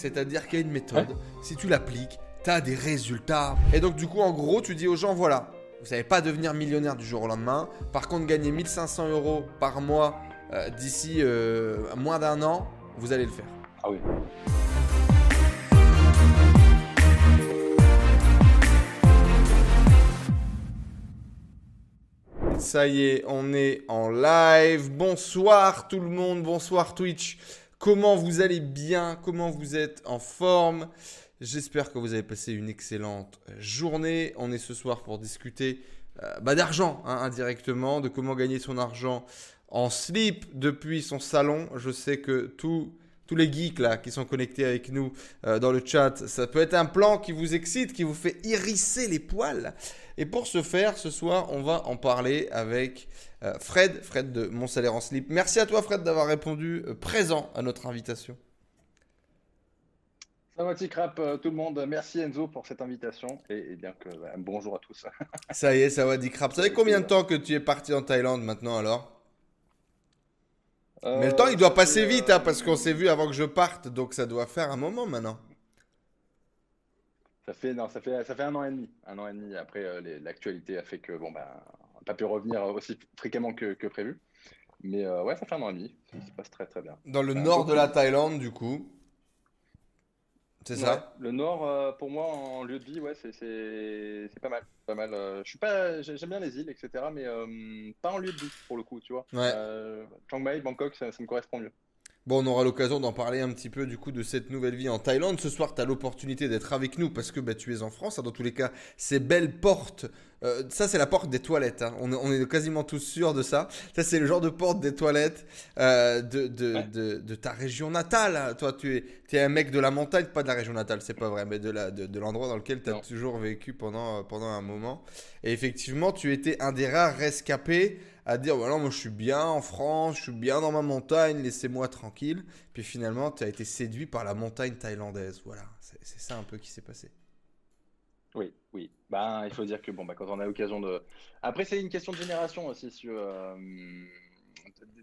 C'est-à-dire qu'il y a une méthode, si tu l'appliques, tu as des résultats. Et donc du coup, en gros, tu dis aux gens, voilà, vous savez pas devenir millionnaire du jour au lendemain. Par contre, gagner 1500 euros par mois euh, d'ici euh, moins d'un an, vous allez le faire. Ah oui. Ça y est, on est en live. Bonsoir tout le monde, bonsoir Twitch. Comment vous allez bien? Comment vous êtes en forme? J'espère que vous avez passé une excellente journée. On est ce soir pour discuter euh, bah, d'argent hein, indirectement, de comment gagner son argent en slip depuis son salon. Je sais que tous les geeks qui sont connectés avec nous euh, dans le chat, ça peut être un plan qui vous excite, qui vous fait hérisser les poils. Et pour ce faire, ce soir, on va en parler avec euh, Fred, Fred de Mon Salaire en Slip. Merci à toi, Fred, d'avoir répondu euh, présent à notre invitation. Ça va, crap, euh, tout le monde. Merci Enzo pour cette invitation et, bien que bah, bonjour à tous. ça y est, ça va, crap. Ça fait combien de temps que tu es parti en Thaïlande maintenant alors? Mais le temps, il doit passer vite hein, parce qu'on s'est vu avant que je parte, donc ça doit faire un moment maintenant. Ça fait, non, ça fait, ça fait un an et demi. Un an et demi. Après, l'actualité a fait que bon, ben, pas pu revenir aussi fréquemment que, prévu. Mais euh, ouais, ça fait un an et demi. Ça se passe très très bien. Dans le nord de la Thaïlande, du coup. C'est ça? Le nord, euh, pour moi, en lieu de vie, ouais, c'est pas mal. Pas mal. Euh, je suis pas, j'aime bien les îles, etc. Mais pas en lieu de vie, pour le coup, tu vois. Chiang Mai, Bangkok, ça, ça me correspond mieux. Bon, on aura l'occasion d'en parler un petit peu du coup de cette nouvelle vie en Thaïlande. Ce soir, tu as l'opportunité d'être avec nous parce que bah, tu es en France. Hein, dans tous les cas, ces belles portes, euh, ça c'est la porte des toilettes. Hein. On, est quasiment tous sûrs de ça. Ça c'est le genre de porte des toilettes euh, de, de, ta région natale. Hein. Toi, tu es, es, un mec de la montagne, pas de la région natale, c'est pas vrai, mais de l'endroit de, dans lequel tu as toujours vécu pendant, pendant un moment. Et effectivement, tu étais un des rares rescapés à dire voilà, moi je suis bien en France, je suis bien dans ma montagne, laissez-moi tranquille. Puis finalement, tu as été séduit par la montagne thaïlandaise. Voilà, c'est ça un peu qui s'est passé. Oui, oui. Ben, il faut dire que bon, bah, quand on a l'occasion de. Après, c'est une question de génération aussi. Sur, euh,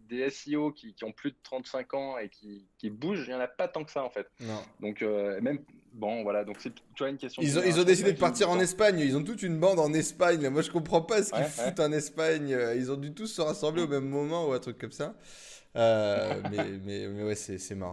des SEO qui, ont plus de 35 ans et qui, bougent, il n'y en a pas tant que ça en fait. Non. Donc, euh, même Bon, voilà, donc c'est tu vois une question. Ils ont, ils ont décidé de partir en Espagne. Ils ont toute une bande en Espagne. Moi, je comprends pas ce qu'ils foutent en Espagne. Ils ont dû tous se rassembler au même moment ou un truc comme ça. Euh, mais, mais, ouais, c'est marrant.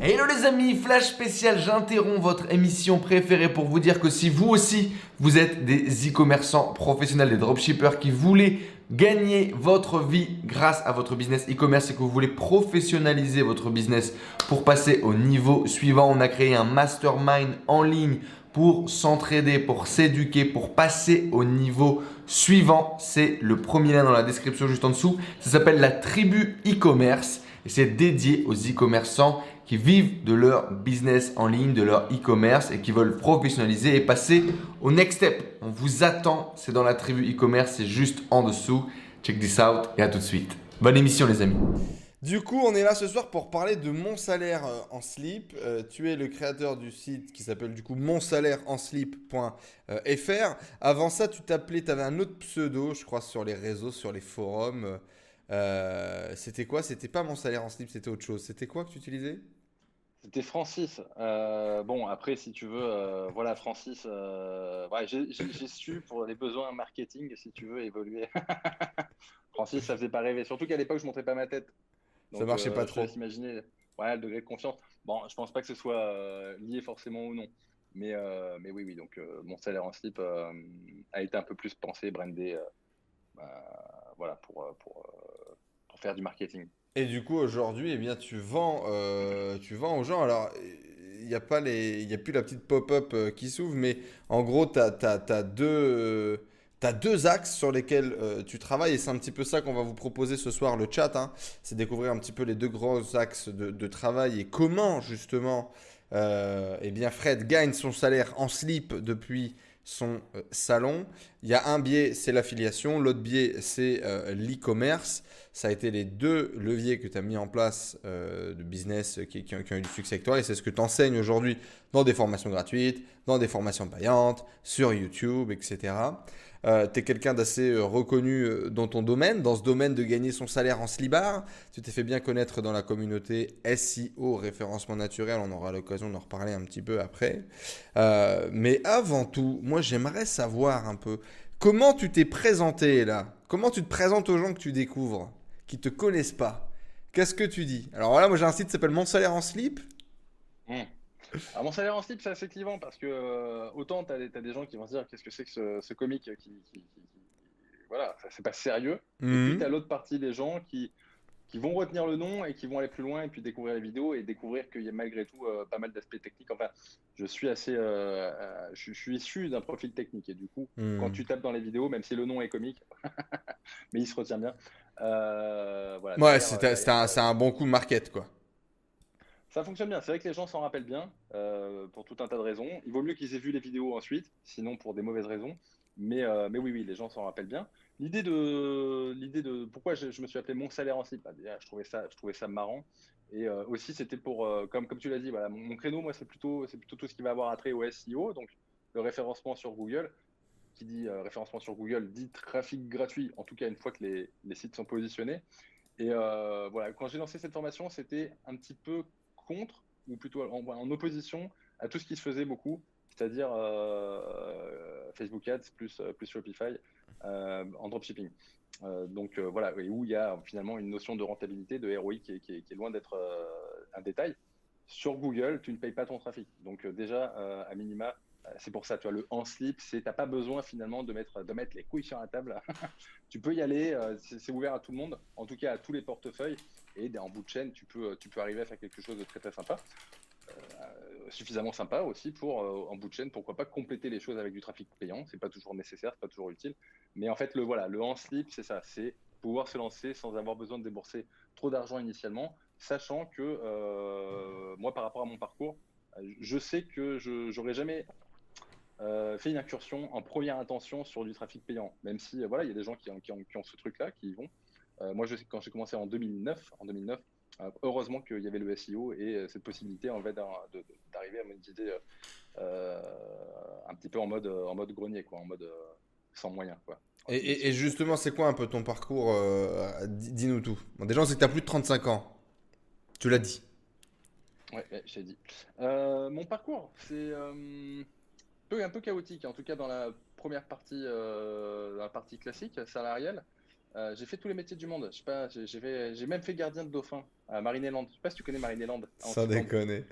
Hello les amis, flash spécial, j'interromps votre émission préférée pour vous dire que si vous aussi, vous êtes des e-commerçants professionnels, des dropshippers qui voulaient gagner votre vie grâce à votre business e-commerce et que vous voulez professionnaliser votre business pour passer au niveau suivant, on a créé un mastermind en ligne pour s'entraider, pour s'éduquer, pour passer au niveau suivant. C'est le premier lien dans la description juste en dessous. Ça s'appelle la tribu e-commerce et c'est dédié aux e-commerçants qui vivent de leur business en ligne, de leur e-commerce et qui veulent professionnaliser et passer au next step. On vous attend, c'est dans la tribu e-commerce, c'est juste en dessous. Check this out et à tout de suite. Bonne émission les amis. Du coup, on est là ce soir pour parler de mon salaire euh, en slip. Euh, tu es le créateur du site qui s'appelle du coup monsalaireenslip.fr. Avant ça, tu t'appelais, tu avais un autre pseudo, je crois, sur les réseaux, sur les forums. Euh, c'était quoi? C'était pas mon salaire en slip, c'était autre chose. C'était quoi que tu utilisais? C'était Francis. Euh, bon, après, si tu veux, euh, voilà, Francis, euh, j'ai su pour les besoins marketing, si tu veux, évoluer. Francis, ça faisait pas rêver. Surtout qu'à l'époque, je montrais pas ma tête. Ça ça marchait pas trop. Imaginer ouais, le degré de confiance. Bon, je pense pas que ce soit lié forcément ou non. Mais, mais oui, oui, donc mon salaire en slip a été un peu plus pensé, brandé, voilà, pour, pour, faire du marketing. Et du coup, aujourd'hui, eh bien, tu vends, euh, tu vends aux gens. Alors, il n'y a, pas les, y a plus la petite pop-up euh, qui s'ouvre, mais en gros, tu as, as, deux, deux axes sur lesquels euh, tu travailles. Et c'est un petit peu ça qu'on va vous proposer ce soir, le chat. Hein. C'est découvrir un petit peu les deux gros axes de, de travail et comment, justement, eh bien, Fred gagne son salaire en slip depuis son salon. Il y a un biais, c'est l'affiliation. L'autre biais, c'est l'e-commerce ça a été les deux leviers que tu as mis en place euh, de business qui, ont, eu du succès avec. Et c'est ce que tu enseignes aujourd'hui dans des formations gratuites, dans des formations payantes, sur YouTube, etc. Euh, tu es quelqu'un d'assez euh, reconnu euh, dans ton domaine, dans ce domaine de gagner son salaire en slibard. Tu t'es fait bien connaître dans la communauté SEO, référencement naturel. On aura l'occasion d'en reparler un petit peu après. mais avant tout, moi j'aimerais savoir un peu comment tu t'es présenté là? Comment tu te présentes aux gens que tu découvres, qui te connaissent pas? Qu'est-ce que tu dis? Alors voilà, moi j'ai un site qui s'appelle Mon salaire en slip. Mmh. Alors, mon salaire en slip, c'est assez clivant parce que euh, autant tu as, des gens qui vont se dire qu'est-ce que c'est que ce, ce comique qui, qui, Voilà, c'est pas sérieux. Et puis mmh. tu as l'autre partie des gens qui, qui vont retenir le nom et qui vont aller plus loin et puis découvrir les vidéos et découvrir qu'il y a malgré tout euh, pas mal d'aspects techniques. Enfin, je suis assez. Euh, je, suis issu d'un profil technique et du coup, mmh. quand tu tapes dans les vidéos, même si le nom est comique, mais il se retient bien. voilà, ouais, c'est un, un bon coup de market quoi. Ça fonctionne bien. C'est vrai que les gens s'en rappellent bien euh, pour tout un tas de raisons. Il vaut mieux qu'ils aient vu les vidéos ensuite, sinon pour des mauvaises raisons. Mais, euh, mais oui, oui, les gens s'en rappellent bien. L'idée de, l'idée de pourquoi je, me suis appelé mon salaire en slip, bah, je trouvais ça, je trouvais ça marrant. Et euh, aussi, c'était pour, comme, comme tu l'as dit, mon, créneau, moi, c'est plutôt, c'est plutôt tout ce qui va avoir attrait au SEO, donc le référencement sur Google. Qui dit référencement sur Google dit trafic gratuit, en tout cas une fois que les, les sites sont positionnés. Et voilà, quand j'ai lancé cette formation, c'était un petit peu contre, ou plutôt en, opposition à tout ce qui se faisait beaucoup, c'est-à-dire euh, Facebook Ads plus, euh, plus Shopify euh, en dropshipping. donc voilà, où il y a finalement une notion de rentabilité, de ROI qui est, loin d'être un détail. Sur Google, tu ne payes pas ton trafic. Donc déjà, à minima, c'est pour ça, tu vois, le en slip, c'est t'as pas besoin finalement de mettre, les couilles sur la table. tu peux y aller, c'est ouvert à tout le monde, en tout cas à tous les portefeuilles et en bout de chaîne, tu peux, arriver à faire quelque chose de très très sympa. Euh, suffisamment sympa aussi pour, euh, en bout de chaîne, pourquoi pas compléter les choses avec du trafic payant. C'est pas toujours nécessaire, c'est pas toujours utile. Mais en fait, le voilà, le en slip, c'est ça, c'est pouvoir se lancer sans avoir besoin de débourser trop d'argent initialement, sachant que euh, moi, par rapport à mon parcours, je sais que je n'aurais jamais fait une incursion en première intention sur du trafic payant, même si voilà, il y a des gens qui, qui, ont, qui ont, ce truc-là, qui y vont. Euh, moi, je quand j'ai commencé en 2009, en 2009 euh, heureusement qu'il y avait le SEO et euh, cette possibilité en fait, d'arriver à monétiser un petit peu en mode, en mode grenier, quoi, en mode sans moyens. Quoi. Et, justement, c'est quoi un peu ton parcours Dis-nous tout. Bon, déjà, on sait que tu as plus de 35 ans. Tu l'as dit. Ouais, j'ai dit. mon parcours, c'est peu, un peu chaotique, en tout cas dans la première partie, la partie classique, salariale. Euh, j'ai fait tous les métiers du monde. Je sais pas, j'ai même fait gardien de dauphin à Marineland. Je sais pas si tu connais Marineland. Ça déconne. Ouais,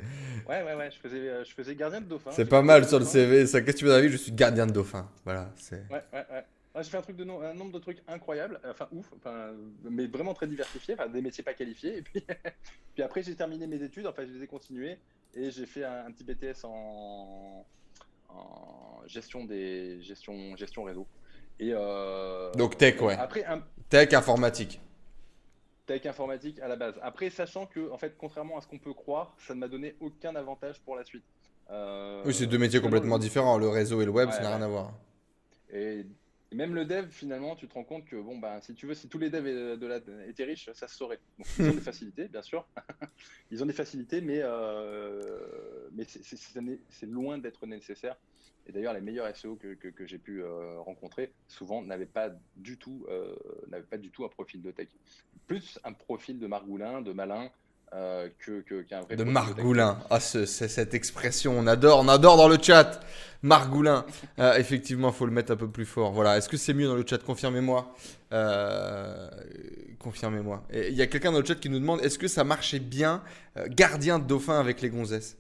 ouais, ouais. Je faisais, euh, je faisais gardien de dauphin. C'est pas mal sur le CV. Ça, qu'est-ce que tu veux dire Je suis gardien de dauphin. Voilà. Ouais, ouais, ouais. j'ai fait un, truc de un nombre de trucs incroyables, enfin ouf, enfin, mais vraiment très diversifié, enfin, des métiers pas qualifiés. Et puis, puis après, j'ai terminé mes études, enfin, je les ai continuées et j'ai fait un, petit BTS en, en gestion des gestion, gestion réseau. Et euh, Donc tech, ouais. Après, Tech informatique. Tech informatique à la base. Après, sachant que, en fait, contrairement à ce qu'on peut croire, ça ne m'a donné aucun avantage pour la suite. Euh, oui, c'est deux métiers complètement différents. Le réseau et le web, ça n'a rien à voir. Et, même le dev, finalement, tu te rends compte que, bon, ben, si tu veux, si tous les devs de la, étaient riches, ça se saurait. Donc, ils ont des facilités, bien sûr. ils ont des facilités, mais, euh, mais c'est loin d'être nécessaire. Et d'ailleurs, les meilleurs SEO que, que, j'ai pu euh, rencontrer, souvent, n'avaient pas, du tout, euh, pas du tout un profil de tech. Plus un profil de margoulin, de malin, euh, que, qu'un vrai. De margoulin. Ah, c'est cette expression, on adore, on adore dans le chat. Margoulin. effectivement, il faut le mettre un peu plus fort. Voilà. Est-ce que c'est mieux dans le chat? Confirmez-moi. confirmez-moi. Il y a quelqu'un dans le chat qui nous demande est-ce que ça marchait bien, gardien de dauphin avec les gonzesses?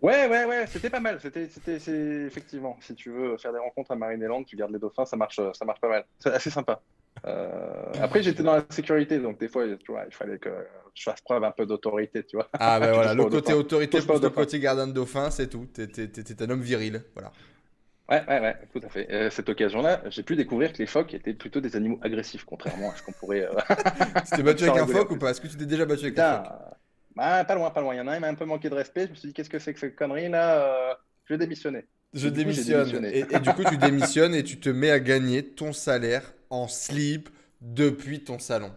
Ouais, ouais, ouais, c'était pas mal. C'était, c'était, c'est effectivement, si tu veux faire des rencontres à Marineland, tu gardes les dauphins, ça marche, ça marche pas mal. C'est assez sympa. Euh, après, j'étais dans la sécurité, donc des fois, tu vois, il fallait que je fasse preuve un peu d'autorité, tu vois. Ah, ben voilà, le côté autorité plus le côté gardien de dauphin, c'est tout. T'es, un homme viril, voilà. Ouais, ouais, ouais, tout à fait. Euh, cette occasion-là, j'ai pu découvrir que les phoques étaient plutôt des animaux agressifs, contrairement à ce qu'on pourrait. Euh... tu t'es battu avec un phoque ou pas? Est-ce que tu t'es déjà battu avec un phoque? bah, pas loin, pas loin. Il y en a un qui m'a un peu manqué de respect. Je me suis dit, qu'est-ce que c'est que cette connerie là euh, Je vais démissionner. Je démissionne. et, du coup, tu démissionnes et tu te mets à gagner ton salaire en slip depuis ton salon.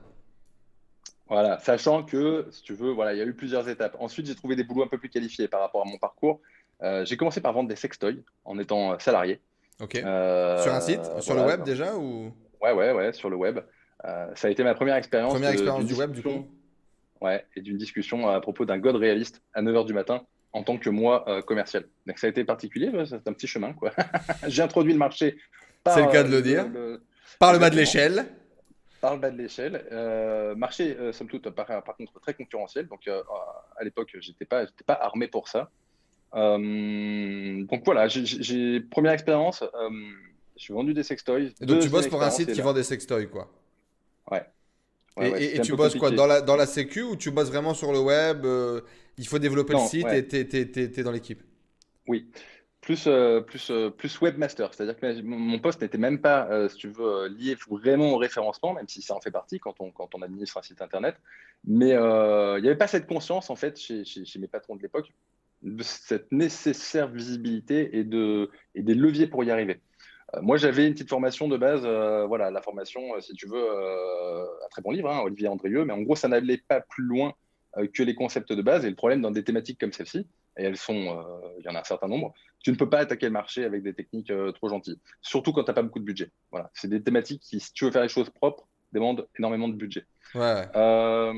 Voilà, sachant que, si tu veux, voilà, il y a eu plusieurs étapes. Ensuite, j'ai trouvé des boulots un peu plus qualifiés par rapport à mon parcours. Euh, j'ai commencé par vendre des sextoys en étant euh, salarié. Ok. sur un site? Sur le web déjà ou... Ouais, ouais, ouais, sur le web. ça a été ma première expérience. Première expérience du web, du coup? Ouais, et d'une discussion à propos d'un God réaliste à 9h du matin en tant que moi commercial. Donc ça a été particulier, c'est un petit chemin. quoi. J'ai introduit le marché. C'est le cas de le dire. Par le bas de l'échelle. Par le bas de l'échelle. Euh, marché, euh, somme toute, par, par, contre, très concurrentiel. Donc, euh, à l'époque, je n'étais pas, pas armé pour ça. donc, voilà, j'ai première expérience. je suis vendu des sextoys. donc, tu bosses pour un site qui vend des sextoys, quoi. Ouais. et, tu bosses quoi dans la, dans la sécu ou tu bosses vraiment sur le web Il faut développer le site et tu es, dans l'équipe? Oui plus, euh, plus, euh, plus webmaster. C'est-à-dire que mon poste n'était même pas, euh, si tu veux, lié vraiment au référencement, même si ça en fait partie quand on, quand on administre un site internet. Mais il n'y avait pas cette conscience, en fait, chez, mes patrons de l'époque, de cette nécessaire visibilité et, de, et des leviers pour y arriver. moi, j'avais une petite formation de base, voilà, la formation, si tu veux, un très bon livre, hein, Olivier Andrieux, mais en gros, ça n'allait pas plus loin que les concepts de base. Et le problème dans des thématiques comme celle-ci, et elles sont, il y en a un certain nombre, tu ne peux pas attaquer le marché avec des techniques euh, trop gentilles. Surtout quand tu n'as pas beaucoup de budget. Voilà. C'est des thématiques qui, si tu veux faire les choses propres, demandent énormément de budget. Ouais. Euh,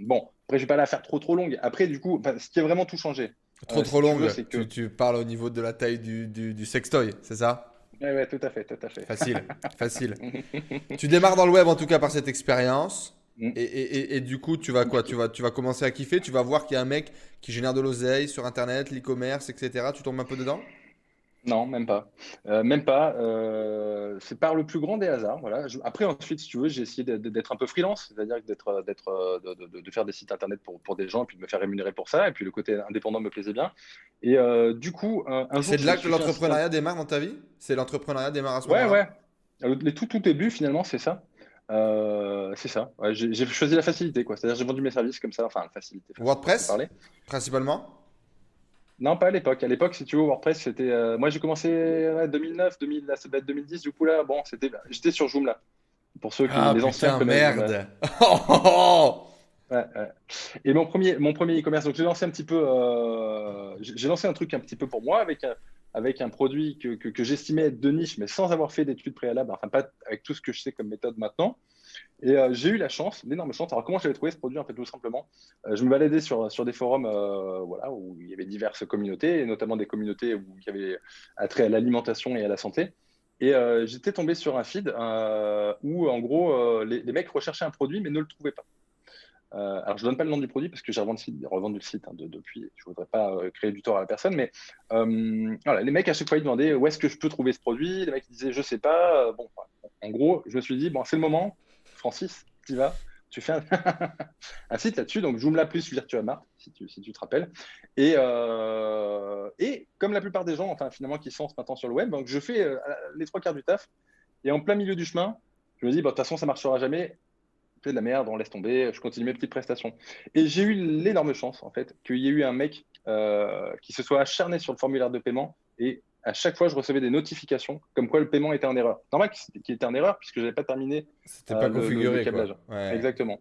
bon, après, je vais pas la faire trop trop longue. Après, du coup, ce qui a vraiment tout changé. Trop euh, trop longue. Tu, que... tu, parles au niveau de la taille du, du, sextoy, c'est ça? Oui, ouais, tout à fait, tout à fait. Facile, facile. tu démarres dans le web en tout cas par cette expérience. Mm. Et, et, et, du coup, tu vas quoi? Tu vas, tu vas commencer à kiffer? Tu vas voir qu'il y a un mec qui génère de l'oseille sur Internet, l'e-commerce, etc. Tu tombes un peu dedans? Non, même pas. Euh, même pas. Euh, c'est par le plus grand des hasards. Voilà. après, ensuite, si tu veux, j'ai essayé d'être un peu freelance, c'est-à-dire d'être, d'être, de, de, faire des sites Internet pour, pour des gens et puis de me faire rémunérer pour ça. Et puis le côté indépendant me plaisait bien. Et euh, du coup, un, jour. C'est de là que l'entrepreneuriat démarre dans ta vie? C'est l'entrepreneuriat démarre à ce moment-là? Ouais, ouais. Les tout, tout début, finalement, c'est ça. Euh, c'est ça. j'ai choisi la facilité, quoi. C'est-à-dire j'ai vendu mes services comme ça, enfin facilité. WordPress, principalement? Non, pas à l'époque. À l'époque, si tu veux, WordPress, c'était. Euh, moi, j'ai commencé 2009, 2000, là, ça être 2010. Du coup, là, bon, c'était. J'étais sur Joomla. Pour ceux qui ah, les anciens merde. ouais, ouais. Et mon premier, mon premier e-commerce. Donc, j'ai lancé un petit peu. Euh, j'ai lancé un truc un petit peu pour moi avec avec un produit que, j'estimais être de niche, mais sans avoir fait d'études préalables, enfin pas avec tout ce que je sais comme méthode maintenant. Et euh, j'ai eu la chance, l'énorme chance. Alors comment j'avais trouvé ce produit En fait, tout simplement, euh, je me baladais sur, des forums euh, voilà, où il y avait diverses communautés, et notamment des communautés où il y avait attrait à l'alimentation et à la santé. Et j'étais tombé sur un feed où, en gros, les, mecs recherchaient un produit mais ne le trouvaient pas. Euh, alors, je ne donne pas le nom du produit parce que j'ai revendu, le site hein, depuis. Je ne voudrais pas euh, créer du tort à la personne, mais euh, voilà, les mecs, à chaque fois, ils demandaient où est-ce que je peux trouver ce produit? Les mecs disaient je ne sais pas. bon, en gros, je me suis dit bon, c'est le moment. Francis, tu vas. Tu fais un, site là-dessus, donc Joomla plus VirtuaMart, si tu, si tu te rappelles. Et, et comme la plupart des gens, enfin, finalement, qui sont maintenant sur le web, donc je fais les trois quarts du taf. Et en plein milieu du chemin, je me dis, de toute façon, ça marchera jamais de la merde, on laisse tomber, je continue mes petites prestations. Et j'ai eu l'énorme chance, en fait, qu'il y ait eu un mec euh, qui se soit acharné sur le formulaire de paiement et à chaque fois, je recevais des notifications comme quoi le paiement était en erreur. Normal qu'il était en erreur puisque je n'avais pas terminé. C'était pas euh, configuré. Exactement.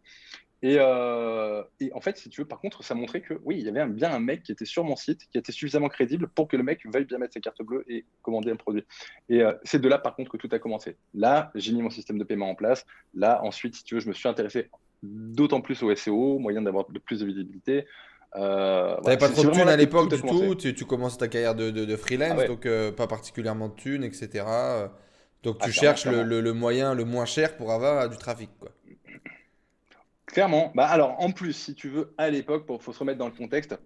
Euh, et, en fait, si tu veux, par contre, ça montrait que oui, il y avait bien un mec qui était sur mon site, qui était suffisamment crédible pour que le mec veuille bien mettre ses cartes bleues et commander un produit. Et euh, c'est de là, par contre, que tout a commencé. Là, j'ai mis mon système de paiement en place. Là, ensuite, si tu veux, je me suis intéressé d'autant plus au SEO, moyen d'avoir de plus de visibilité. Euh, tu n'avais pas trop de thunes à l'époque du tout, tu, commences ta carrière de, freelance, ah donc pas particulièrement de thunes, etc. Donc tu ah, cherches le, le, moyen le moins cher pour avoir du trafic. Quoi. Clairement. Bah, alors, en plus, si tu veux, à l'époque, il faut se remettre dans le contexte,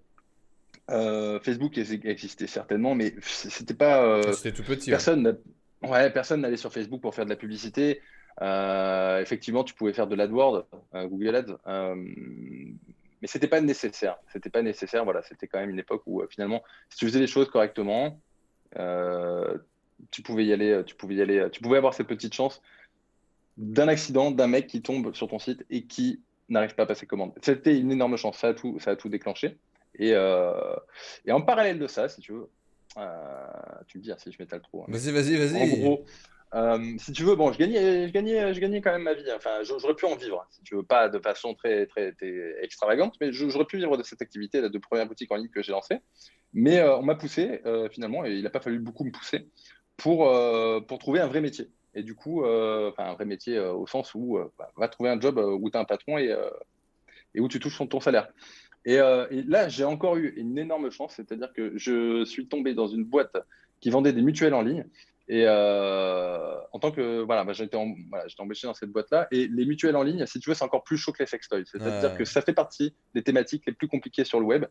euh, Facebook existait certainement, mais c'était pas. Euh, c'était tout petit. Personne, ouais, personne n'allait sur Facebook pour faire de la publicité. Euh, effectivement, tu pouvais faire de l'AdWord, Google Ads, mais c'était pas nécessaire. C'était pas nécessaire. Voilà, c'était quand même une époque où finalement, si tu faisais les choses correctement, tu pouvais y aller. Tu pouvais y aller. Tu pouvais avoir cette petite chance d'un accident, d'un mec qui tombe sur ton site et qui n'arrive pas à passer commande. C'était une énorme chance, ça a tout, ça a tout déclenché. Et, euh, et en parallèle de ça, si tu veux, euh, tu me dis hein, si je m'étale trop. Hein. Vas-y, vas-y, vas-y. En gros, euh, si tu veux, bon, je gagnais, je gagnais, je gagnais quand même ma vie. Enfin, j'aurais pu en vivre, si tu veux, pas de façon très, très, extravagante, mais j'aurais pu vivre de cette activité, la de première boutique en ligne que j'ai lancée. Mais on m'a poussé finalement, et il n'a pas fallu beaucoup me pousser pour, pour trouver un vrai métier. Et du coup, euh, un vrai métier euh, au sens où bah, va trouver un job où tu as un patron et, et où tu touches ton, ton salaire. Et, et là, j'ai encore eu une énorme chance, c'est-à-dire que je suis tombé dans une boîte qui vendait des mutuelles en ligne. Et euh, en tant que voilà, bah, j'étais voilà, embauché dans cette boîte-là. Et les mutuelles en ligne, si tu veux, c'est encore plus chaud que les sextoys. C'est-à-dire que ça fait partie des thématiques les plus compliquées sur le web.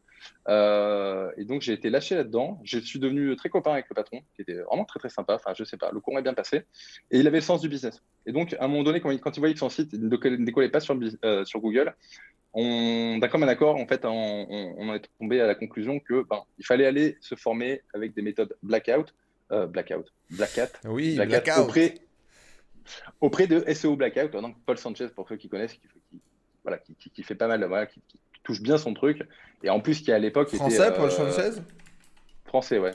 Euh, et donc j'ai été lâché là-dedans. Je suis devenu très copain avec le patron, qui était vraiment très très sympa. Enfin, je sais pas, le courant est bien passé. Et il avait le sens du business. Et donc à un moment donné, quand il, quand il voyait que son site ne décollait pas sur, euh, sur Google, on, d'un commun accord, en fait, on, on, est tombé à la conclusion que ben, il fallait aller se former avec des méthodes blackout euh, Blackout, Black Hat, oui, Blackout, Auprès, auprès de SEO Blackout, donc Paul Sanchez, pour ceux qui connaissent, qui, voilà, qui, fait pas mal, voilà, qui, touche bien son truc, et en plus qui à l'époque Français, Paul euh, Sanchez? Français, ouais.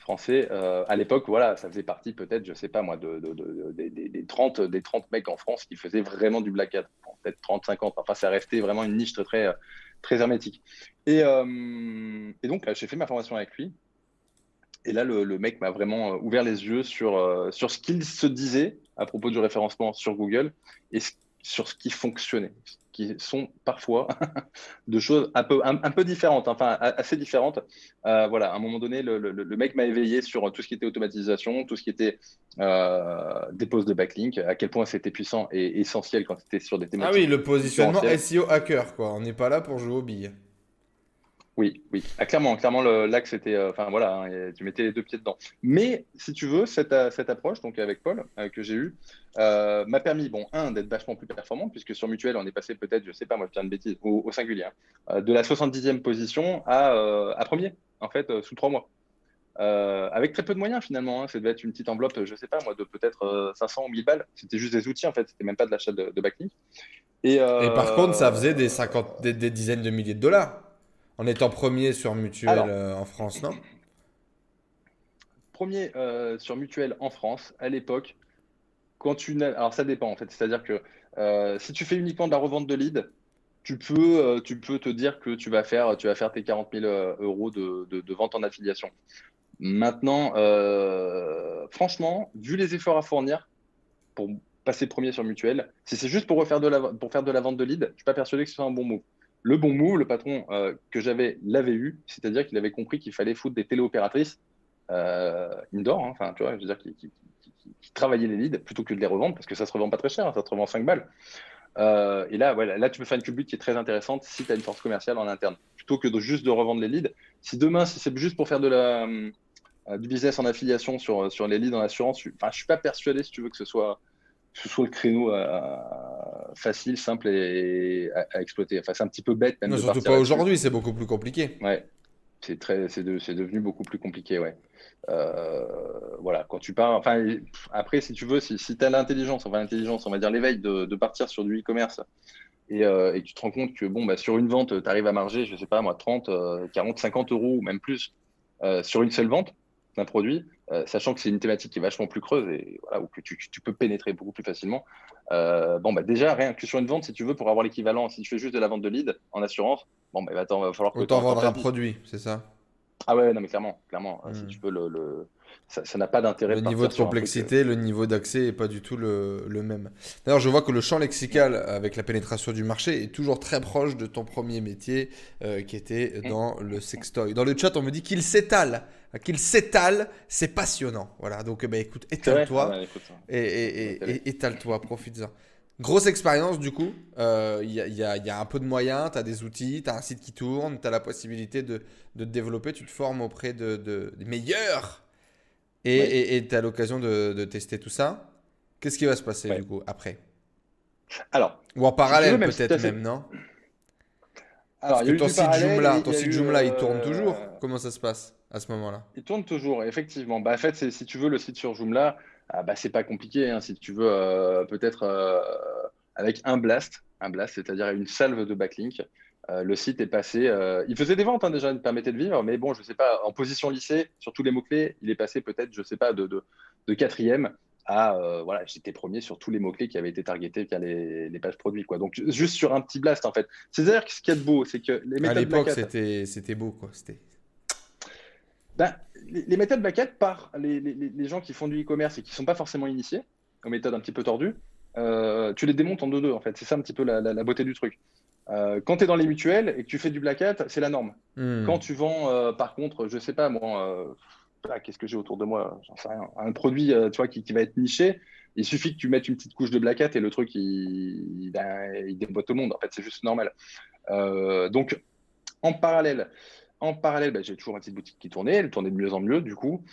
Français, euh, à l'époque, voilà, ça faisait partie peut-être, je sais pas moi, de, des, 30, des 30 mecs en France qui faisaient vraiment du Black Hat, peut-être 30, 50, enfin ça restait vraiment une niche très, très, hermétique. Et, et donc, j'ai fait ma formation avec lui, et là, le, mec m'a vraiment euh, ouvert les yeux sur, euh, sur ce qu'il se disait à propos du référencement sur Google et sur ce qui fonctionnait, qui sont parfois de choses un peu, un, peu différentes, enfin assez différentes. Euh, voilà, à un moment donné, le, le, mec m'a éveillé sur tout ce qui était automatisation, tout ce qui était euh, dépose de backlink, à quel point c'était puissant et essentiel quand c'était sur des thématiques. Ah oui, le positionnement SEO hacker, quoi. On n'est pas là pour jouer aux billes. Oui, oui, ah, clairement, clairement, l'axe c'était, euh, enfin voilà, hein, tu mettais les deux pieds dedans. Mais si tu veux, cette, euh, cette approche, donc avec Paul, euh, que j'ai eu, m'a permis, bon, un, d'être vachement plus performant, puisque sur Mutuel, on est passé peut-être, je sais pas, moi je tiens une bêtise, au, singulier, hein, de la 70e position à, premier, en fait, sous trois mois. avec très peu de moyens finalement, hein, ça devait être une petite enveloppe, je sais pas moi, de peut-être 500 ou 1000 balles. C'était juste des outils en fait, c'était même pas de l'achat de, de Et, par contre, ça faisait des, 50, des dizaines de milliers de dollars. En étant premier sur Mutuel euh, en France, non? Premier euh, sur Mutuel en France, à l'époque, quand tu Alors ça dépend en fait, c'est-à-dire que euh, si tu fais uniquement de la revente de leads, tu peux, tu peux te dire que tu vas faire, tu vas faire tes 40 000 euros de, de, vente en affiliation. Maintenant, franchement, vu les efforts à fournir pour passer premier sur Mutuel, si c'est juste pour, refaire de la, pour faire de la vente de leads, je ne suis pas persuadé que ce soit un bon move le bon move, le patron euh, que j'avais l'avait eu, c'est-à-dire qu'il avait compris qu'il fallait foutre des téléopératrices euh, indoor, hein, enfin, tu vois, je veux dire, qui, travaillaient les leads plutôt que de les revendre, parce que ça se revend pas très cher, hein, ça se revend 5 balles. Euh, et là, voilà, là, tu peux faire une culbute qui est très intéressante si tu as une force commerciale en interne, plutôt que juste de revendre les leads. Si demain, si c'est juste pour faire de la, du business en affiliation sur, sur les leads en assurance, je, je suis pas persuadé, si tu veux, que ce soit ce soit le créneau euh, facile, simple et à, exploiter. Enfin, c'est un petit peu bête. Même non, surtout pas aujourd'hui, c'est beaucoup plus compliqué. Ouais, c'est très, c'est, devenu beaucoup plus compliqué, ouais. Euh, voilà, quand tu pars, enfin, après, si tu veux, si, si tu as l'intelligence, enfin l'intelligence, on va dire l'éveil de, de partir sur du e-commerce et, euh, et, tu te rends compte que bon, bah, sur une vente, tu arrives à marger, je sais pas moi, 30, 40, 50 euros ou même plus sur une seule vente d'un produit, euh, sachant que c'est une thématique qui est vachement plus creuse et voilà, où que tu, tu peux pénétrer beaucoup plus facilement. Euh, bon, bah déjà, rien que sur une vente, si tu veux, pour avoir l'équivalent, si tu fais juste de la vente de lead en assurance, bon, bah, attends, va falloir que Autant vendre un produit, c'est ça? Ah ouais, non, mais clairement, clairement, si hmm. tu veux le, le ça n'a pas d'intérêt. Le niveau de complexité, euh, le niveau d'accès n'est pas du tout le, même. D'ailleurs, je vois que le champ lexical avec la pénétration du marché est toujours très proche de ton premier métier euh, qui était dans le sextoy. Dans le chat, on me dit qu'il s'étale. Qu'il s'étale, c'est passionnant. Voilà, donc bah, écoute, étale-toi. et, étale-toi, profite-en. Grosse expérience du coup, il euh, y, y, a un peu de moyens, tu as des outils, tu as un site qui tourne, tu as la possibilité de, de, te développer, tu te formes auprès de, de des meilleurs et tu as l'occasion de, tester tout ça. Qu'est-ce qui va se passer du coup après? Alors. Ou en parallèle peut-être même, non? Alors, Parce que ton site Joomla, ton site Joomla, il tourne euh, toujours Comment ça se passe à ce moment-là? Il tourne toujours, effectivement. Bah, en fait, si tu veux, le site sur Joomla, ah, bah, c'est pas compliqué. Hein. si tu veux, euh, peut-être euh, avec un blast, un blast, c'est-à-dire une salve de backlink, euh, le site est passé. Euh, il faisait des ventes hein, déjà, il permettait de vivre, mais bon, je ne sais pas, en position lycée, sur tous les mots-clés, il est passé peut-être, je ne sais pas, de, de, quatrième à. Euh, voilà, j'étais premier sur tous les mots-clés qui avaient été targetés via les, les, pages produits. Quoi. Donc, juste sur un petit blast, en fait. C'est-à-dire que ce qu'il y a de beau, c'est que les méthodes. À l'époque, c'était beau, quoi. Ben, les, les méthodes Black Hat par les, les- les gens qui font du e-commerce et qui sont pas forcément initiés aux méthodes un petit peu tordues, tu les démontes en deux-deux en fait. C'est ça un petit peu la, la- la beauté du truc. Euh, quand tu es dans les mutuelles et que tu fais du Black Hat, c'est la norme. Hmm. Quand tu vends, euh, par contre, je sais pas moi, euh, ah, qu'est-ce que j'ai autour de moi, j'en sais rien, un produit, tu vois, qui, qui va être niché, il suffit que tu mettes une petite couche de Black Hat et le truc, il, ben, il déboîte tout le monde. En fait, c'est juste normal. Donc, en parallèle, en parallèle, ben, j'ai toujours ma petite boutique qui tournait, elle tournait de mieux en mieux, du coup.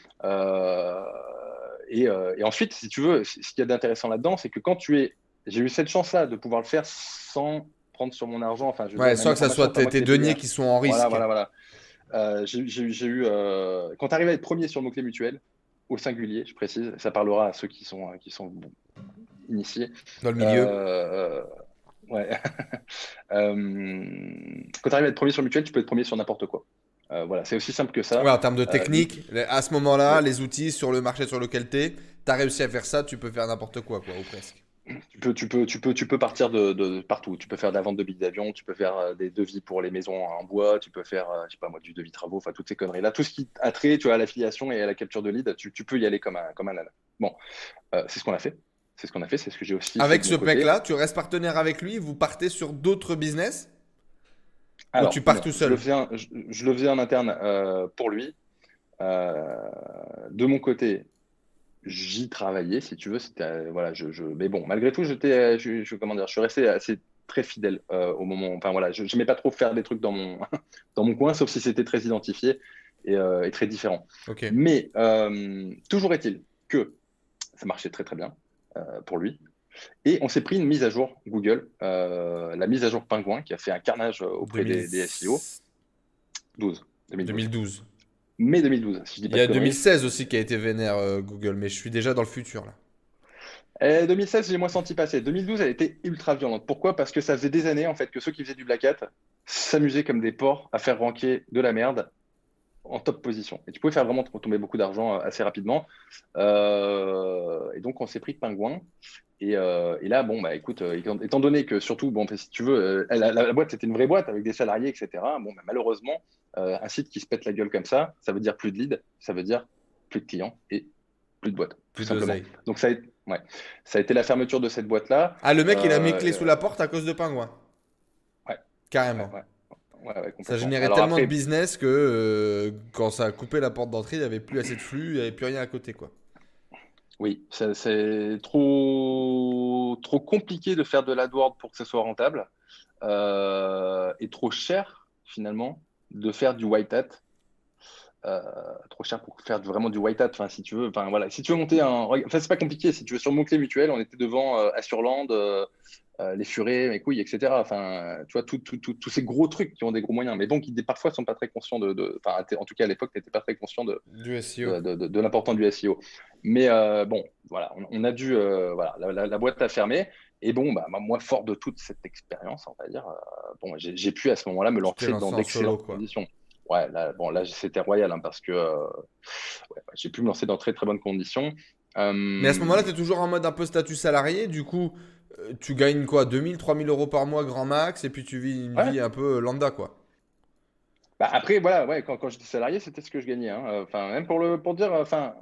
Et, et ensuite, si tu veux, ce qu'il y a d'intéressant là-dedans, c'est que quand tu es, j'ai eu cette chance-là de pouvoir le faire sans prendre sur mon argent, enfin, je Ouais, sans que ça soit tes, deniers qui sont en risque. Voilà, voilà, voilà. Euh, j'ai eu, euh, quand tu arrives à être premier sur le mot-clé mutuel, au singulier, je précise, ça parlera à ceux qui sont, qui sont bon, initiés. Dans le milieu. Euh, ouais. Euh, quand tu arrives à être premier sur mutuel, tu peux être premier sur n'importe quoi. Euh, voilà, c'est aussi simple que ça. Ouais, en termes de technique, à ce moment-là, les outils sur le marché sur lequel tu es, tu as réussi à faire ça, tu peux faire n'importe quoi, quoi, ou presque. Tu peux, tu peux, tu peux, tu peux partir de, de partout. Tu peux faire de la vente de billets d'avion, tu peux faire euh, des devis pour les maisons en bois, tu peux faire, euh, je sais pas moi, du devis travaux, enfin toutes ces conneries là. Tout ce qui a trait, tu vois, à l'affiliation et à la capture de lead, tu, tu peux y aller comme un, comme un âne. Bon, euh, c'est ce qu'on a fait. C'est ce qu'on a fait. C'est ce que j'ai aussi. Avec ce côté. mec-là, tu restes partenaire avec lui, vous partez sur d'autres business? Alors, tu pars non, tout Je seul? le faisais, en- je, je le faisais en interne euh, pour lui. Euh, de mon côté, j'y travaillais, si tu veux. C'était euh, voilà, je, je- mais bon, malgré tout, j'étais, euh, je, je- comment dire, je suis resté assez très fidèle euh, au moment. Enfin voilà, je n'aimais pas trop faire des trucs dans mon dans mon coin, sauf si c'était très identifié et, euh, et très différent. Ok. Mais euh, toujours est-il que ça marchait très très bien pour lui. Et on s'est pris une mise à jour Google, la mise à jour Pingouin, qui a fait un carnage auprès des, des SEO. 12, 2012. 2012. Mai 2012, si je dis Il pas y a de conneries. 2016 aussi qui a été vénère euh, Google, mais je suis déjà dans le futur là. Eh, 2016, j'ai moins senti passer. 2012, elle était ultra violente. Pourquoi? Parce que ça faisait des années en fait que ceux qui faisaient du black hat s'amusaient comme des porcs à faire ranker de la merde en top position. Et tu pouvais faire vraiment tomber beaucoup d'argent euh, assez rapidement. Euh, et donc on s'est pris de pingouin. Et, euh, et là, bon, bah écoute, étant, donné que surtout, bon, si tu veux, la, la- la boîte c'était une vraie boîte avec des salariés, etc. Bon, bah, malheureusement, euh, un site qui se pète la gueule comme ça, ça veut dire plus de leads, ça veut dire plus de clients et plus de boîtes. Plus tout simplement. Donc ça a, été, ouais, ça a été la fermeture de cette boîte-là. Ah, le mec, il a mis clé sous la porte à cause de Pingouin. Ouais. Carrément. Ouais, ouais, ouais, Ça générait Alors tellement après, de business que euh, quand ça a coupé la porte d'entrée, il n'y avait plus assez de flux, il n'y avait plus rien à côté. quoi. Oui, c'est trop, trop compliqué de faire de l'AdWords pour que ce soit rentable euh, et trop cher finalement de faire du white hat. Euh, trop cher pour faire vraiment du white hat. Enfin, si tu veux, enfin voilà, si tu veux monter un, enfin c'est pas compliqué. Si tu veux sur mot clé mutuel, on était devant euh, Assureland, euh, euh, les furets, mes couilles, etc. Enfin, tu vois, tous ces gros trucs qui ont des gros moyens, mais qui des- parfois sont pas très conscients de, de- enfin, en tout cas à l'époque, n'étais pas très conscient de, Du SEO. de, de- de- de l'important du SEO. Mais bon, voilà, on, on a dû, voilà, la, la- la boîte a fermé. Et bon, bah, moi, fort de toute cette expérience, on va dire, euh, bon, j'ai pu à ce moment-là me lancer dans en d'excellentes conditions. Ouais, là, bon, là, c'était royal hein, parce que euh, ouais, j'ai pu me lancer dans très très bonnes conditions. Euh, Mais à ce moment-là, tu es toujours en mode un peu statut salarié. Du coup, euh, tu gagnes quoi 2000, 3000 euros par mois, grand max, et puis tu vis une Ouais. vie un peu lambda, quoi. Bah, après, voilà, ouais, quand, quand j'étais salarié, c'était ce que je gagnais. hein. Enfin, même pour le pour dire, enfin,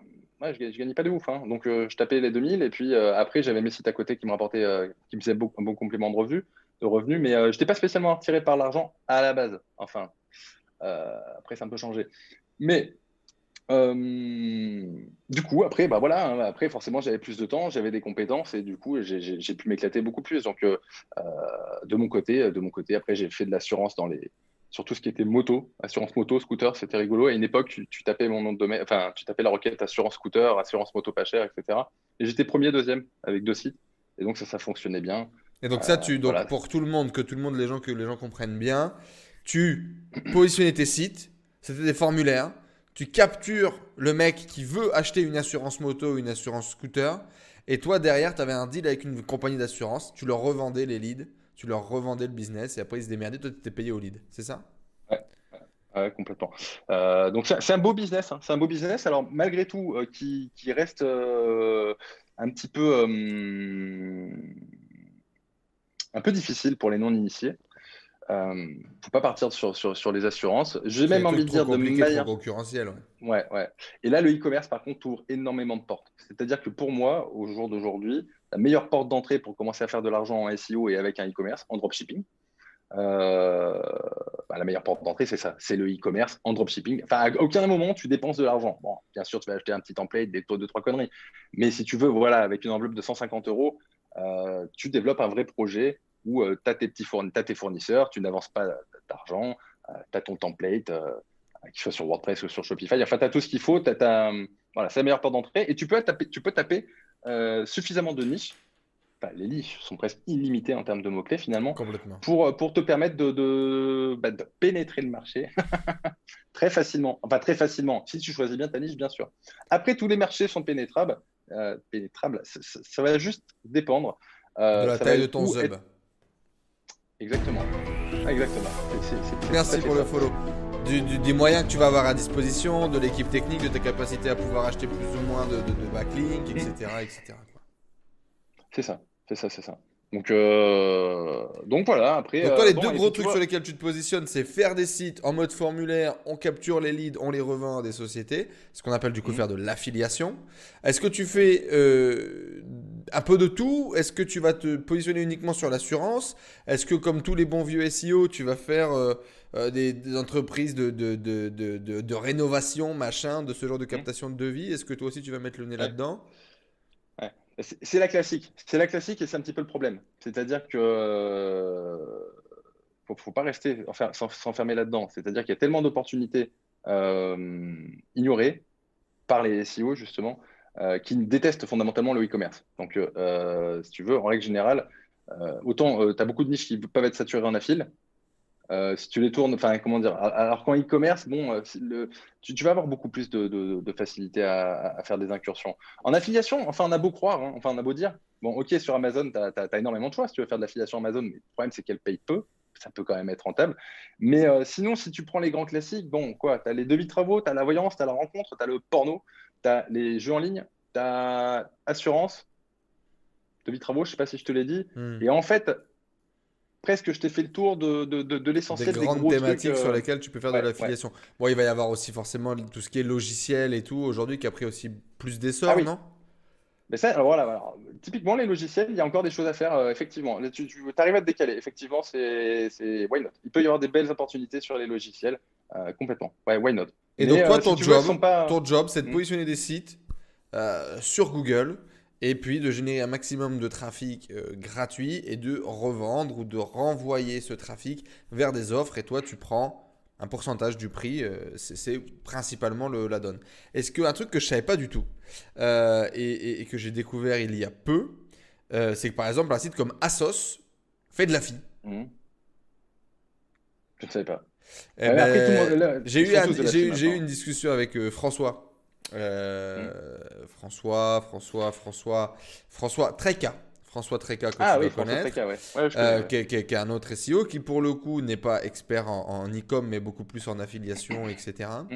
ouais, je, je gagnais pas de ouf. hein. Donc, euh, je tapais les 2000 et puis euh, après, j'avais mes sites à côté qui me rapportaient, euh, qui me faisaient beaucoup- un bon complément de revenus, de revenus, mais euh, j'étais pas spécialement attiré par l'argent à la base. Enfin, après, ça a un peu changé. Mais euh, du coup, après, bah voilà, hein, après, forcément, j'avais plus de temps, j'avais des compétences et du coup, j'ai- pu m'éclater beaucoup plus. Donc, euh, euh, de mon côté, de mon côté, après, j'ai fait de l'assurance dans les sur tout ce qui était moto, assurance moto, scooter, c'était rigolo. À une époque, tu, tu tapais mon nom de domaine, enfin, tu tapais la requête assurance scooter, assurance moto pas cher, etc. Et j'étais premier, deuxième avec deux sites. Et donc, ça, ça fonctionnait bien. Et donc ça, tu, donc voilà. pour tout le monde, que tout le monde, les gens, que les gens comprennent bien, tu positionnais tes sites, c'était des formulaires, tu captures le mec qui veut acheter une assurance moto ou une assurance scooter, et toi derrière, tu avais un deal avec une compagnie d'assurance, tu leur revendais les leads, tu leur revendais le business, et après ils se démerdaient, toi tu étais payé au lead, c'est ça? Ouais, complètement. Euh, donc, c'est un beau business. hein. C'est un beau business. Alors, malgré tout, euh, qui, reste euh, un petit peu, difficile pour les non-initiés. Euh, faut pas partir sur, sur, sur les assurances. J'ai même envie de dire de manière. trop concurrentiels. ouais. Ouais, ouais. Et là, le e-commerce, par contre, ouvre énormément de portes. C'est-à-dire que pour moi, au jour d'aujourd'hui, la meilleure porte d'entrée pour commencer à faire de l'argent en SEO et avec un e-commerce, en dropshipping, euh, bah, la meilleure porte d'entrée, c'est ça, c'est le e-commerce en dropshipping. Enfin, à aucun moment, tu dépenses de l'argent. Bon, bien sûr, tu vas acheter un petit template, des taux, deux, trois conneries. Mais si tu veux, voilà, avec une enveloppe de 150 euros, euh, tu développes un vrai projet où tu as, tes fournisseurs, tu n'avances pas d'argent, tu as ton template, euh, qu'il soit sur WordPress ou sur Shopify. Enfin, tu as tout ce qu'il faut. euh, voilà, c'est la meilleure porte d'entrée. Et tu peux taper, tu peux taper euh, suffisamment de niches. Enfin, les niches sont presque illimitées en termes de mots-clés finalement pour, pour te permettre de, de, bah, de pénétrer le marché très facilement. Enfin, très facilement, si tu choisis bien ta niche, bien sûr. Après, tous les marchés sont pénétrables. Euh, pénétrables, ça, ça- ça va juste dépendre. euh, De la taille de ton être- Exactement. Exactement. C'est- c'est Merci pour le follow. Du- du- des moyens que tu vas avoir à disposition, de l'équipe technique, de ta capacité à pouvoir acheter plus ou moins de, de, de backlinks, etc. C'est ça. C'est ça, c'est ça. Donc, euh, donc voilà, après. Donc toi, euh, les deux gros trucs vois- sur lesquels tu te positionnes, c'est faire des sites en mode formulaire, on capture les leads, on les revend à des sociétés, ce qu'on appelle du coup Mhm. faire de l'affiliation. Est-ce que tu fais euh, un peu de tout Est-ce que tu vas te positionner uniquement sur l'assurance? Est-ce que comme tous les bons vieux SEO, tu vas faire euh, euh, des, des entreprises de, de, de, de, de- de rénovation, machin, de ce genre de captation de devis? Est-ce que toi aussi tu vas mettre le nez. Ouais. là-dedans? C'est c'est la classique. C'est la classique et c'est un petit peu le problème. C'est-à-dire que euh, faut, faut pas rester enfin, s'en- s'enfermer là-dedans. C'est-à-dire qu'il y a tellement d'opportunités euh, ignorées par les SEO justement qui détestent fondamentalement le e-commerce. Donc, euh, si tu veux, en règle générale, euh, autant tu as beaucoup de niches qui peuvent être saturées en affil. Euh, si tu les tournes, enfin comment dire, alors qu'en e-commerce, bon, euh, tu, vas avoir beaucoup plus de, facilité à, faire des incursions. En affiliation, enfin, on a beau croire, hein, enfin, on a beau dire, bon, ok, sur Amazon, tu as, énormément de choix si tu veux faire de l'affiliation Amazon, mais le problème, c'est qu'elle paye peu. Ça peut quand même être rentable. Mais euh, sinon, si tu prends les grands classiques, bon, quoi, tu as les devis travaux, tu as la voyance, tu as la rencontre, tu as le porno, tu as les jeux en ligne, tu as assurance, devis travaux, je sais pas si je te l'ai dit. Hmm. Et en fait, presque, je t'ai fait le tour de, de, de, de des l'essentiel des, grandes gros thématiques trucs, sur euh, lesquelles tu peux faire ouais, de l'affiliation. Bon, il va y avoir aussi forcément tout ce qui est logiciel et tout aujourd'hui qui a pris aussi plus d'essor, Ah oui. non? Mais ça, alors voilà, alors, typiquement les logiciels, il y a encore des choses à faire, euh, effectivement. Là, tu, tu arrives à te décaler, effectivement, c'est why not? Il peut y avoir des belles opportunités sur les logiciels, complètement. Ouais, why not? Et Mais, donc, toi, euh, si ton veux, job, pas- ton job, c'est de Hmm. positionner des sites euh, sur Google et puis de générer un maximum de trafic euh, gratuit et de revendre ou de renvoyer ce trafic vers des offres. Et toi, tu prends un pourcentage du prix. euh, c'est principalement le- la donne. Est-ce qu'un truc que je savais pas du tout euh, et, et- et que j'ai découvert il y a peu, euh, c'est que par exemple, un site comme Asos fait de la fille. Mhm. Je ne savais pas. Eh ben, J'ai eu, un- eu- une discussion avec euh, François. Euh, François, François, François, François Treca. François Treca que Ah tu oui, dois François connaître. Treca, ouais. Ouais, je connais, Euh, ouais. qui, est, qui est- un autre SEO qui pour le coup n'est pas expert en, en e-com mais beaucoup plus en affiliation etc. Mm.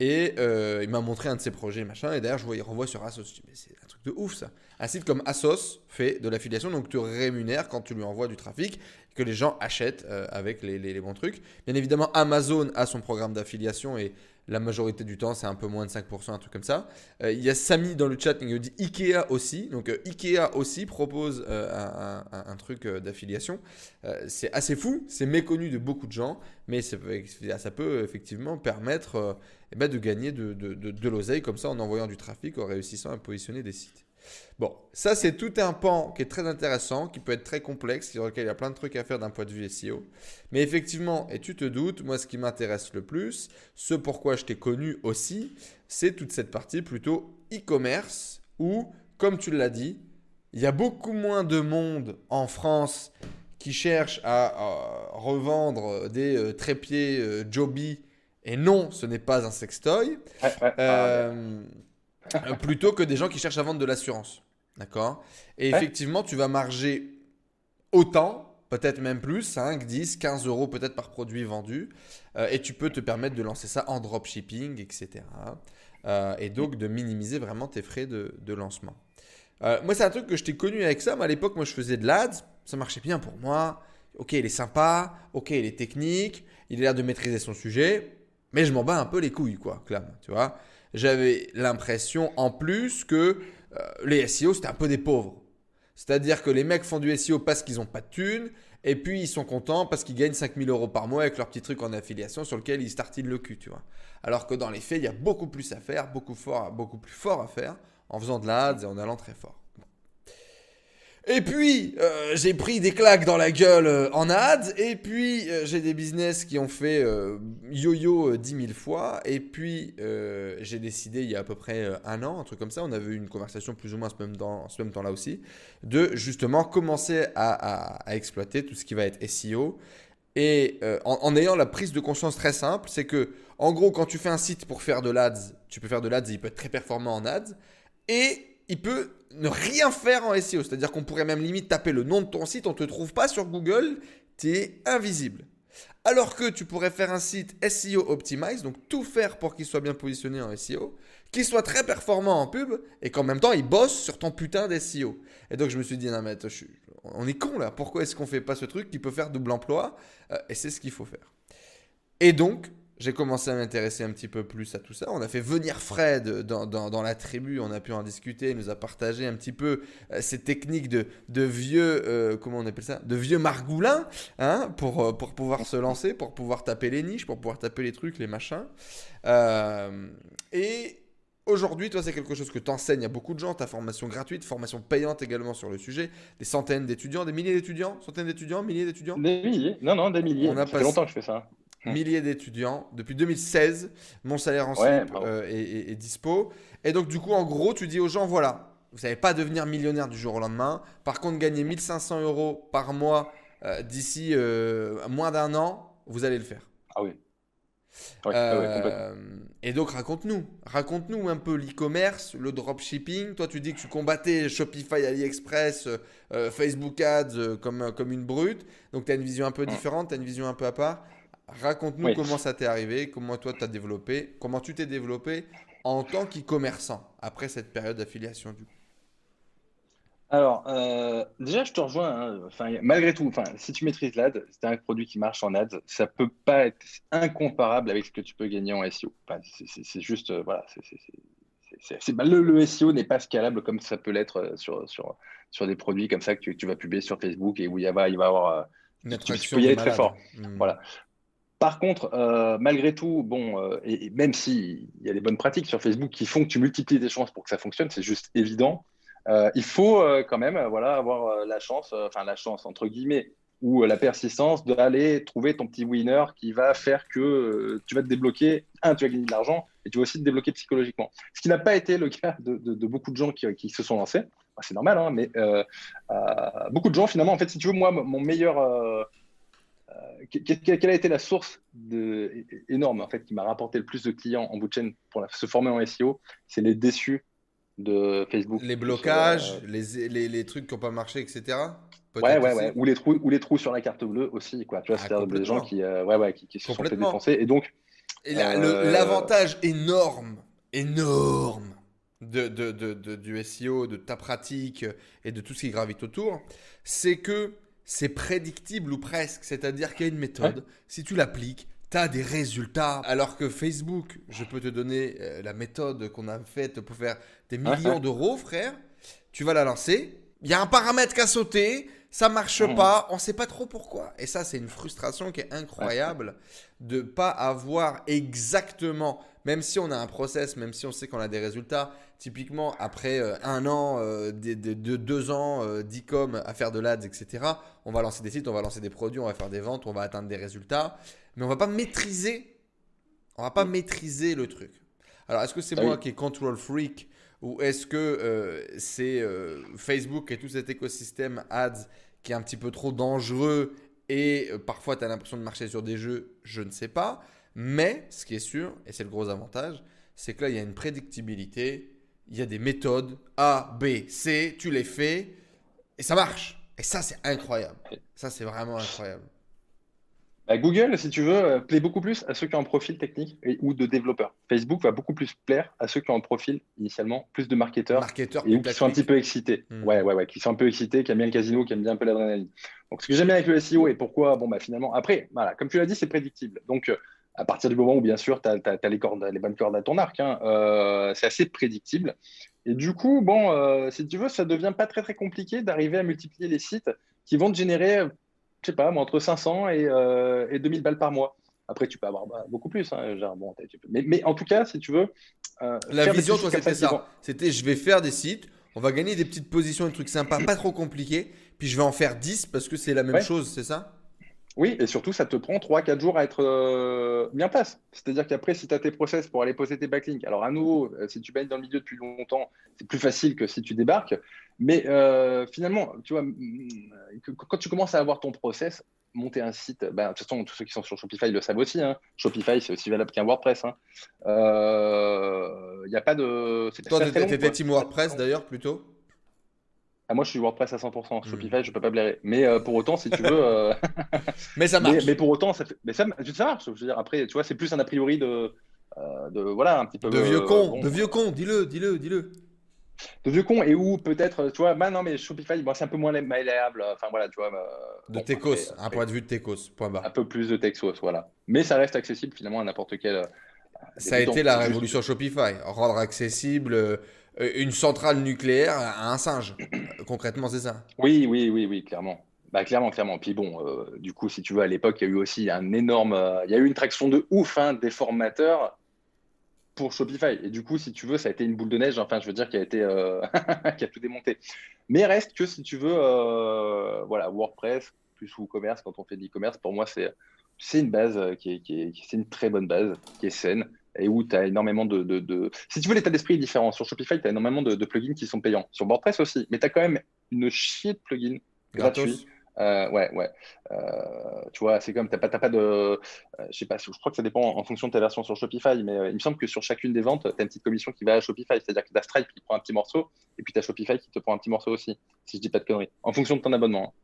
Et euh, il m'a montré un de ses projets machin et d'ailleurs je vois il renvoie sur Asos. Je dis, mais c'est un truc de ouf ça. Un site comme Asos fait de l'affiliation donc te rémunère quand tu lui envoies du trafic que les gens achètent euh, avec les, bons trucs. Bien évidemment Amazon a son programme d'affiliation et la majorité du temps c'est un peu moins de 5% un truc comme ça. Euh, il y a Samy dans le chat qui nous dit Ikea aussi. Donc euh, Ikea aussi propose un, truc d'affiliation. C'est assez fou, c'est méconnu de beaucoup de gens, mais ça peut effectivement permettre eh ben, de gagner de, de- de l'oseille comme ça en envoyant du trafic, en réussissant à positionner des sites. Bon, ça c'est tout un pan qui est très intéressant, qui peut être très complexe, sur lequel il y a plein de trucs à faire d'un point de vue SEO. Mais effectivement, et tu te doutes, moi ce qui m'intéresse le plus, ce pourquoi je t'ai connu aussi, c'est toute cette partie plutôt e-commerce où, comme tu l'as dit, il y a beaucoup moins de monde en France qui cherche à, euh, revendre des euh, trépieds euh, Joby. Et non, ce n'est pas un sextoy. Ouais, ouais. Ah, euh, plutôt que des gens qui cherchent à vendre de l'assurance. D'accord? Et Ouais. effectivement, tu vas marger autant, peut-être même plus, 5, 10, 15 euros peut-être par produit vendu. euh, et tu peux te permettre de lancer ça en dropshipping, etc. Euh, et donc de minimiser vraiment tes frais de, de lancement. Euh, moi, c'est un truc que je t'ai connu avec ça. Mais à l'époque, moi, je faisais de l'ADS. Ça marchait bien pour moi. ok, il est sympa, ok, il est technique, il a l'air de maîtriser son sujet, mais je m'en bats un peu les couilles, quoi, Clam, tu vois. J'avais l'impression, en plus, que euh, les SEO, c'était un peu des pauvres. C'est-à-dire que les mecs font du SEO parce qu'ils n'ont pas de thunes, et puis ils sont contents parce qu'ils gagnent 5000 euros par mois avec leur petit truc en affiliation sur lequel ils startinent le cul, tu vois. Alors que dans les faits, il y a beaucoup plus à faire, beaucoup, fort, beaucoup plus fort à faire, en faisant de la et en allant très fort. Et puis, euh, j'ai pris des claques dans la gueule euh, en ads. Et puis, euh, j'ai des business qui ont fait yo-yo 10 000 fois. Et puis, j'ai décidé il y a à peu près un an, un truc comme ça, on avait eu une conversation plus ou moins ce même, ce même temps-là aussi, de justement commencer à, exploiter tout ce qui va être SEO. Et en, ayant la prise de conscience très simple, c'est que, en gros, quand tu fais un site pour faire de l'ads, tu peux faire de l'ads, il peut être très performant en ads. Et il peut ne rien faire en SEO. C'est-à-dire qu'on pourrait même limite taper le nom de ton site, on ne te trouve pas sur Google, tu es invisible. Alors que tu pourrais faire un site SEO Optimize, donc tout faire pour qu'il soit bien positionné en SEO, qu'il soit très performant en pub et qu'en même temps il bosse sur ton putain d'SEO. Et donc je me suis dit, non mais attends, on est con là, pourquoi est-ce qu'on fait pas ce truc qui peut faire double emploi? Euh, Et c'est ce qu'il faut faire. Et donc, j'ai commencé à m'intéresser un petit peu plus à tout ça. On a fait venir Fred dans, la tribu, on a pu en discuter, il nous a partagé un petit peu euh, ces techniques de, vieux, euh, comment on appelle ça, de vieux margoulins, hein, pour, euh, pour pouvoir se lancer, pour pouvoir taper les niches, pour pouvoir taper les trucs, les machins. et Aujourd'hui, toi, c'est quelque chose que tu enseignes à beaucoup de gens, ta formation gratuite, formation payante également sur le sujet, des centaines d'étudiants, des milliers d'étudiants, centaines d'étudiants, milliers d'étudiants? Des milliers, non, non, des milliers. On a ça fait longtemps que je fais ça. Mmh. milliers d'étudiants. Depuis 2016, mon salaire en ouais, euh, est, dispo. Et donc, du coup, en gros, tu dis aux gens, voilà, vous n'allez pas devenir millionnaire du jour au lendemain. Par contre, gagner 1500 euros par mois euh, d'ici euh, moins d'un an, vous allez le faire. Ah oui. et donc raconte-nous, raconte-nous un peu l'e-commerce, le dropshipping. Toi, tu dis que tu combattais Shopify, AliExpress, Facebook Ads comme, comme une brute. Donc, tu as une vision un peu mmh. différente, tu as une vision un peu à part. Raconte-nous comment ça t'est arrivé, comment toi t'as développé, comment tu t'es développé en tant qu'e-commerçant après cette période d'affiliation du coup. Alors, euh, déjà, je te rejoins. Hein. malgré tout, enfin, si tu maîtrises l'ad, c'est un produit qui marche en ads, ça peut pas être incomparable avec ce que tu peux gagner en SEO. c'est juste, euh, voilà, le, le, SEO n'est pas scalable comme ça peut l'être euh, sur, sur, sur des produits comme ça que tu, vas publier sur Facebook et où il va, il va avoir. Une tu, peux y aller très fort. Hmm. Voilà. Par contre, euh, malgré tout, bon, euh, et, même s'il y a des bonnes pratiques sur Facebook qui font que tu multiplies tes chances pour que ça fonctionne, c'est juste évident. Euh, il faut quand même voilà, avoir la chance, enfin la chance entre guillemets, ou la persistance d'aller trouver ton petit winner qui va faire que tu vas te débloquer. Un, tu vas gagner de l'argent et tu vas aussi te débloquer psychologiquement. Ce qui n'a pas été le cas de, beaucoup de gens qui, se sont lancés. c'est normal, hein, mais beaucoup de gens finalement, en fait, si tu veux, moi, mon meilleur quelle a été la source de, énorme en fait qui m'a rapporté le plus de clients en bout de chaîne pour se former en SEO C'est les déçus de Facebook. Les blocages, euh, les, les, les, trucs qui n'ont pas marché, etc. Ouais, ouais, ouais. Ou les, trous, ou les trous sur la carte bleue aussi. Quoi. Tu vois, ah, c'est des gens qui, euh, ouais, ouais, qui, se sont fait défoncer. Et donc. Euh, l'avantage énorme, énorme de, de, de, du SEO, de ta pratique et de tout ce qui gravite autour, c'est que c'est prédictible ou presque. C'est-à-dire qu'il y a une méthode. Si tu l'appliques, tu as des résultats. Alors que Facebook, je peux te donner euh, la méthode qu'on a faite pour faire des millions d'euros, frère. Tu vas la lancer. Il y a un paramètre qui a sauté. Ça marche mmh. pas, on sait pas trop pourquoi. Et ça, c'est une frustration qui est incroyable de pas avoir exactement, même si on a un process, même si on sait qu'on a des résultats, Typiquement, après euh, un an, euh, de, deux ans euh, d'e-com à faire de l'ads, etc., on va lancer des sites, on va lancer des produits, on va faire des ventes, on va atteindre des résultats, mais on va pas maîtriser, on va pas maîtriser le truc. Alors, est-ce que c'est ah moi qui est control freak ou est-ce que c'est Facebook et tout cet écosystème ads qui est un petit peu trop dangereux et parfois tu as l'impression de marcher sur des jeux Je ne sais pas. Mais ce qui est sûr, et c'est le gros avantage, c'est que là, il y a une prédictibilité il y a des méthodes A, B, C, tu les fais et ça marche. Et ça, c'est incroyable. Ça, c'est vraiment incroyable. Bah, Google, si tu veux, euh, plaît beaucoup plus à ceux qui ont un profil technique et, ou de développeur. Facebook va beaucoup plus plaire à ceux qui ont un profil initialement plus de marketeurs Marketeur, et ou qui sont un petit peu excités. Hmm. Ouais, ouais, ouais, qui sont un peu excités, qui aiment bien le casino, qui aiment bien un peu l'adrénaline. Donc, ce que j'aime bien avec le SEO et pourquoi, bon, bah, finalement, après, voilà, comme tu l'as dit, c'est prédictible. Donc, euh, à partir du moment où, bien sûr, tu as, les, cordes, les bonnes cordes à ton arc, hein, euh, c'est assez prédictible. Et du coup, bon, euh, si tu veux, ça devient pas très, très compliqué d'arriver à multiplier les sites qui vont te générer je sais pas, moi, entre 500 et, euh, et 2000 balles par mois. Après, tu peux avoir bah, beaucoup plus. Hein, genre, bon, mais, mais en tout cas, si tu veux. euh, La vision, toi, c'était ça. C'était je vais faire des sites, on va gagner des petites positions, des trucs sympas, pas trop compliqués, puis je vais en faire 10 parce que c'est la même Ouais. chose, c'est ça? Oui, et surtout, ça te prend 3-4 jours à être euh, bien en place. C'est-à-dire qu'après, si tu as tes process pour aller poser tes backlinks, alors à nouveau, euh, si tu baignes dans le milieu depuis longtemps, c'est plus facile que si tu débarques. Mais euh, finalement, tu vois, mm, quand tu commences à avoir ton process, monter un site, ben, de toute façon, tous ceux qui sont sur Shopify le savent aussi. hein. Shopify, c'est aussi valable qu'un WordPress. hein. Euh, Il n'y a pas de. Toi, t'étais quoi. team WordPress d'ailleurs plutôt? Ah, moi, je suis WordPress à 100%. Hmm. Shopify, je peux pas blairer. Mais euh, pour autant, si tu veux. euh, Mais ça marche. mais pour autant, ça, fait... mais ça, ça marche. Je veux dire, après, tu vois, c'est plus un a priori de, euh, de voilà, un petit peu De vieux con, bon, de vieux con, dis-le, dis-le, dis-le. de vieux con et où peut-être, tu vois, bah non, mais Shopify, bon, c'est un peu moins malléable. Enfin voilà, tu vois. De bon, Tecos, après- un point de vue de Tecos, point un barre. peu plus de Texos, voilà. Mais ça reste accessible finalement à n'importe quel. Ça a été la révolution Shopify, rendre accessible une centrale nucléaire à un singe. Concrètement, c'est ça. Oui, oui, oui, oui, clairement. Bah, clairement, clairement. Puis bon, euh, du coup, si tu veux, à l'époque, il y a eu aussi un énorme. euh, il y a eu une traction de ouf hein, des formateurs pour Shopify. Et du coup, si tu veux, ça a été une boule de neige, enfin, je veux dire, qui a été. euh, a tout démonté. Mais reste que si tu veux, euh, voilà, WordPress plus WooCommerce, quand on fait de l'e-commerce, pour moi, c'est. C'est une base euh, qui est, qui une très bonne base, qui est saine, et où tu as énormément de, de- de- Si tu veux, l'état d'esprit est différent. Sur Shopify, tu as énormément de, de plugins qui sont payants. Sur WordPress aussi, mais tu as quand même une chier de plugins Gratos. gratuits. Euh, ouais, ouais. Euh, tu vois, c'est comme, t'as pas, t'as pas de. euh, je sais pas, je crois que ça dépend en fonction de ta version sur Shopify, mais euh, il me semble que sur chacune des ventes, tu as une petite commission qui va à Shopify. C'est-à-dire que tu as Stripe qui prend un petit morceau, et puis tu as Shopify qui te prend un petit morceau aussi, si je dis pas de conneries. En fonction de ton abonnement, hein.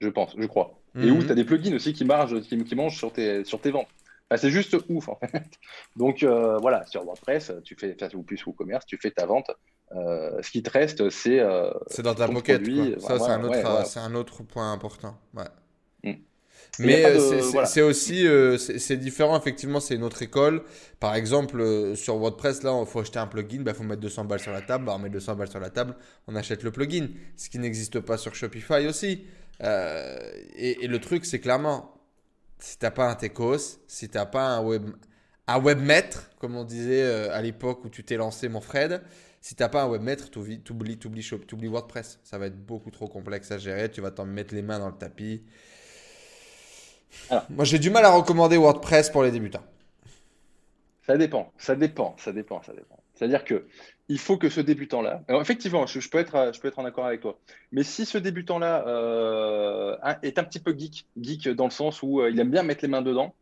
je pense, je crois. Et où Mhm. tu as des plugins aussi qui, margent, qui, qui mangent sur tes, sur tes ventes. Enfin, c'est juste ouf, en fait. Donc, euh, voilà, sur WordPress, tu fais, enfin, ou plus WooCommerce, tu fais ta vente. Euh, ce qui te reste, c'est. euh, C'est dans ta produit, quoi. Ça, c'est un, autre, ouais, c'est un autre point important. Mm. Mais de- c'est c'est- voilà. c'est aussi c'est c'est différent, effectivement, c'est une autre école. Par exemple, sur WordPress, là, il faut acheter un plugin, il bah, faut mettre 200 balles sur la table. Bah, on met 200 balles sur la table, on achète le plugin. Ce qui n'existe pas sur Shopify aussi. Et, et le truc, c'est clairement, si t'as pas un Tecos, si t'as pas un web, un webmaître, comme on disait euh, à l'époque où tu t'es lancé, mon Fred, si t'as pas un webmaître, t'oublies, t'oublies, t'oublies, Shop- t'oublies WordPress. Ça va être beaucoup trop complexe à gérer. Tu vas t'en mettre les mains dans le tapis. Alors. Moi, j'ai du mal à recommander WordPress pour les débutants. Ça dépend, ça dépend, ça dépend, ça dépend. C'est-à-dire que il faut que ce débutant-là, alors effectivement, je, je peux être, je peux être en accord avec toi, mais si ce débutant-là euh, est un petit peu geek, geek dans le sens où euh, il aime bien mettre les mains dedans,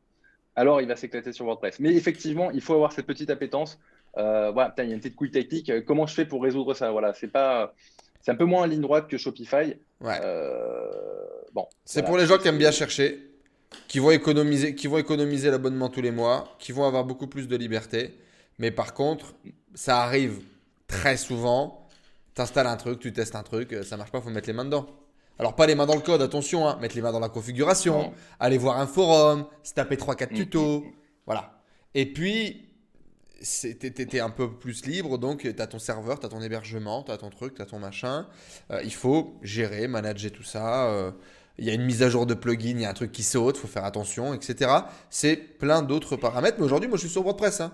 alors il va s'éclater sur WordPress. Mais effectivement, il faut avoir cette petite appétence. Euh, voilà, putain, il y a une petite couille technique. Comment je fais pour résoudre ça Voilà, c'est pas, c'est un peu moins en ligne droite que Shopify. Ouais. Euh, bon, C'est voilà, pour les gens qui aiment bien chercher, qui vont économiser, qui vont économiser l'abonnement tous les mois, qui vont avoir beaucoup plus de liberté. Mais par contre, ça arrive très souvent. Tu installes un truc, tu testes un truc, euh, ça marche pas, faut mettre les mains dedans. Alors pas les mains dans le code, attention, hein, mettre les mains dans la configuration, aller voir un forum, se taper 3-4 Mm, tutos, mm, mm. voilà. Et puis, t'es un peu plus libre, donc tu as ton serveur, tu as ton hébergement, tu as ton truc, tu as ton machin. Euh, il faut gérer, manager tout ça. euh, il y a une mise à jour de plugin, il y a un truc qui saute, il faut faire attention, etc. C'est plein d'autres paramètres. Mais aujourd'hui, moi, je suis sur WordPress. hein.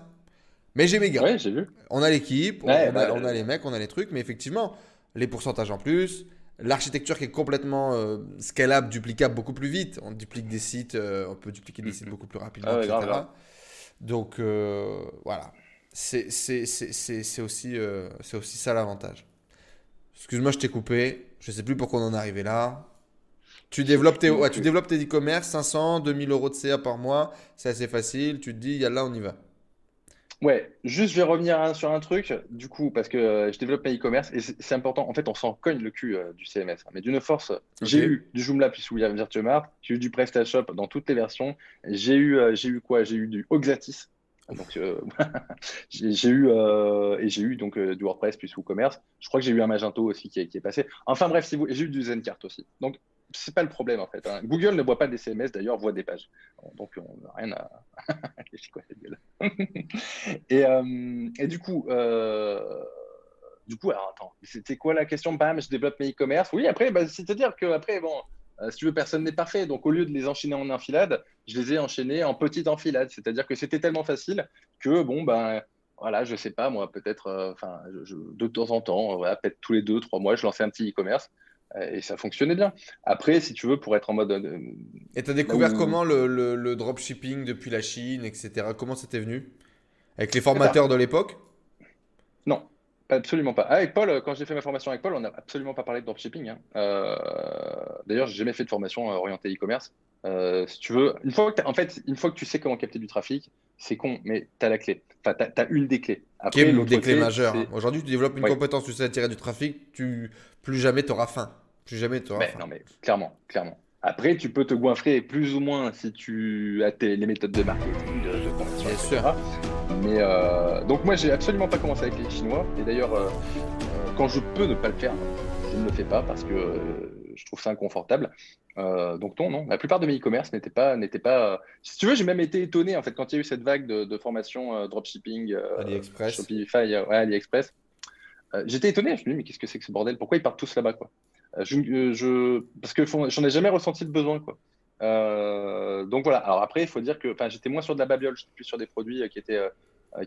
Mais j'ai mes gars. Ouais, j'ai vu. On a l'équipe, on, Ouais, on bah, a, on a les mecs, on a les trucs. Mais effectivement, les pourcentages en plus, l'architecture qui est complètement euh, scalable, duplicable beaucoup plus vite. On duplique des sites, euh, on peut dupliquer des Mhm. sites beaucoup plus rapidement, Ah ouais, etc. grave, grave. Donc euh, voilà, c'est aussi, c'est aussi ça l'avantage. Excuse-moi, je t'ai coupé. Je sais plus pourquoi on en est arrivé là. Tu développes tes, ouais, tu développes tes e-commerce, 500, 2000 euros de CA par mois, c'est assez facile. Tu te dis, là, on y va. Ouais, juste je vais revenir sur un truc, du coup, parce que euh, je développe mes e-commerce et c'est important. En fait, on s'en cogne le cul euh, du CMS. hein. Mais d'une force, j'ai eu du Joomla puis sous Virtuemart, j'ai eu du PrestaShop dans toutes les versions. J'ai eu, euh, j'ai eu quoi? J'ai eu du Oxatis. Donc, j'ai eu, et j'ai eu donc du WordPress puis WooCommerce. Je crois que j'ai eu un Magento aussi qui est, qui est passé. Enfin bref, si vous, j'ai eu du Zencart aussi. Donc, c'est pas le problème en fait. hein. Google ne voit pas des CMS d'ailleurs, voit des pages. Donc, on n'a rien à. Et, euh, et du coup, euh, du coup, alors attends, c'était quoi la question? Bam, je développe mes e-commerce. Oui, après, bah, c'est-à-dire que après, bon, euh, si tu veux, personne n'est parfait. Donc, au lieu de les enchaîner en enfilade, je les ai enchaînés en petites enfilades. C'est-à-dire que c'était tellement facile que, bon, ben, voilà, je sais pas, moi, peut-être, euh, enfin, de temps en temps, peut-être tous les deux, trois mois, je lançais un petit e-commerce et ça fonctionnait bien. Après, si tu veux, pour être en mode, euh, Et t'as découvert où- comment le, le, le dropshipping depuis la Chine, etc. Comment c'était venu? Avec les formateurs de l'époque? non, absolument pas. Avec Paul, euh, quand j'ai fait ma formation avec Paul, on n'a absolument pas parlé de dropshipping. hein. Euh, d'ailleurs, j'ai jamais fait de formation euh, orientée e-commerce. Euh, si tu veux, une fois que en fait, une fois que tu sais comment capter du trafic, c'est con, mais tu as la clé. Enfin, tu as, une des clés. Qui Après, est une des clés clé, majeures. hein. Aujourd'hui, tu développes une Ouais. compétence, tu sais attirer du trafic, tu plus jamais t'auras faim. Plus jamais t'auras Mais faim. non, mais clairement, clairement. Après, tu peux te goinfrer plus ou moins si tu as tes- les méthodes de marketing, de, de conversion, Bien etc. sûr. Mais euh, donc moi, j'ai absolument pas commencé avec les Chinois. Et d'ailleurs, euh, quand je peux ne pas le faire, je ne le fais pas parce que je trouve ça inconfortable. Euh, donc non, non. La plupart de mes e-commerce n'étaient pas, n'étaient pas. euh, Si tu veux, j'ai même été étonné en fait quand il y a eu cette vague de, de formation euh, dropshipping, euh, AliExpress. Shopify, ouais, AliExpress. J'étais étonné. Je me suis dit mais qu'est-ce que c'est que ce bordel? Pourquoi ils partent tous là-bas quoi? Je, je... Parce que j'en ai jamais ressenti le besoin quoi. Donc voilà. Alors après, il faut dire que, j'étais moins sur de la babiole, j'étais plus sur des produits qui étaient,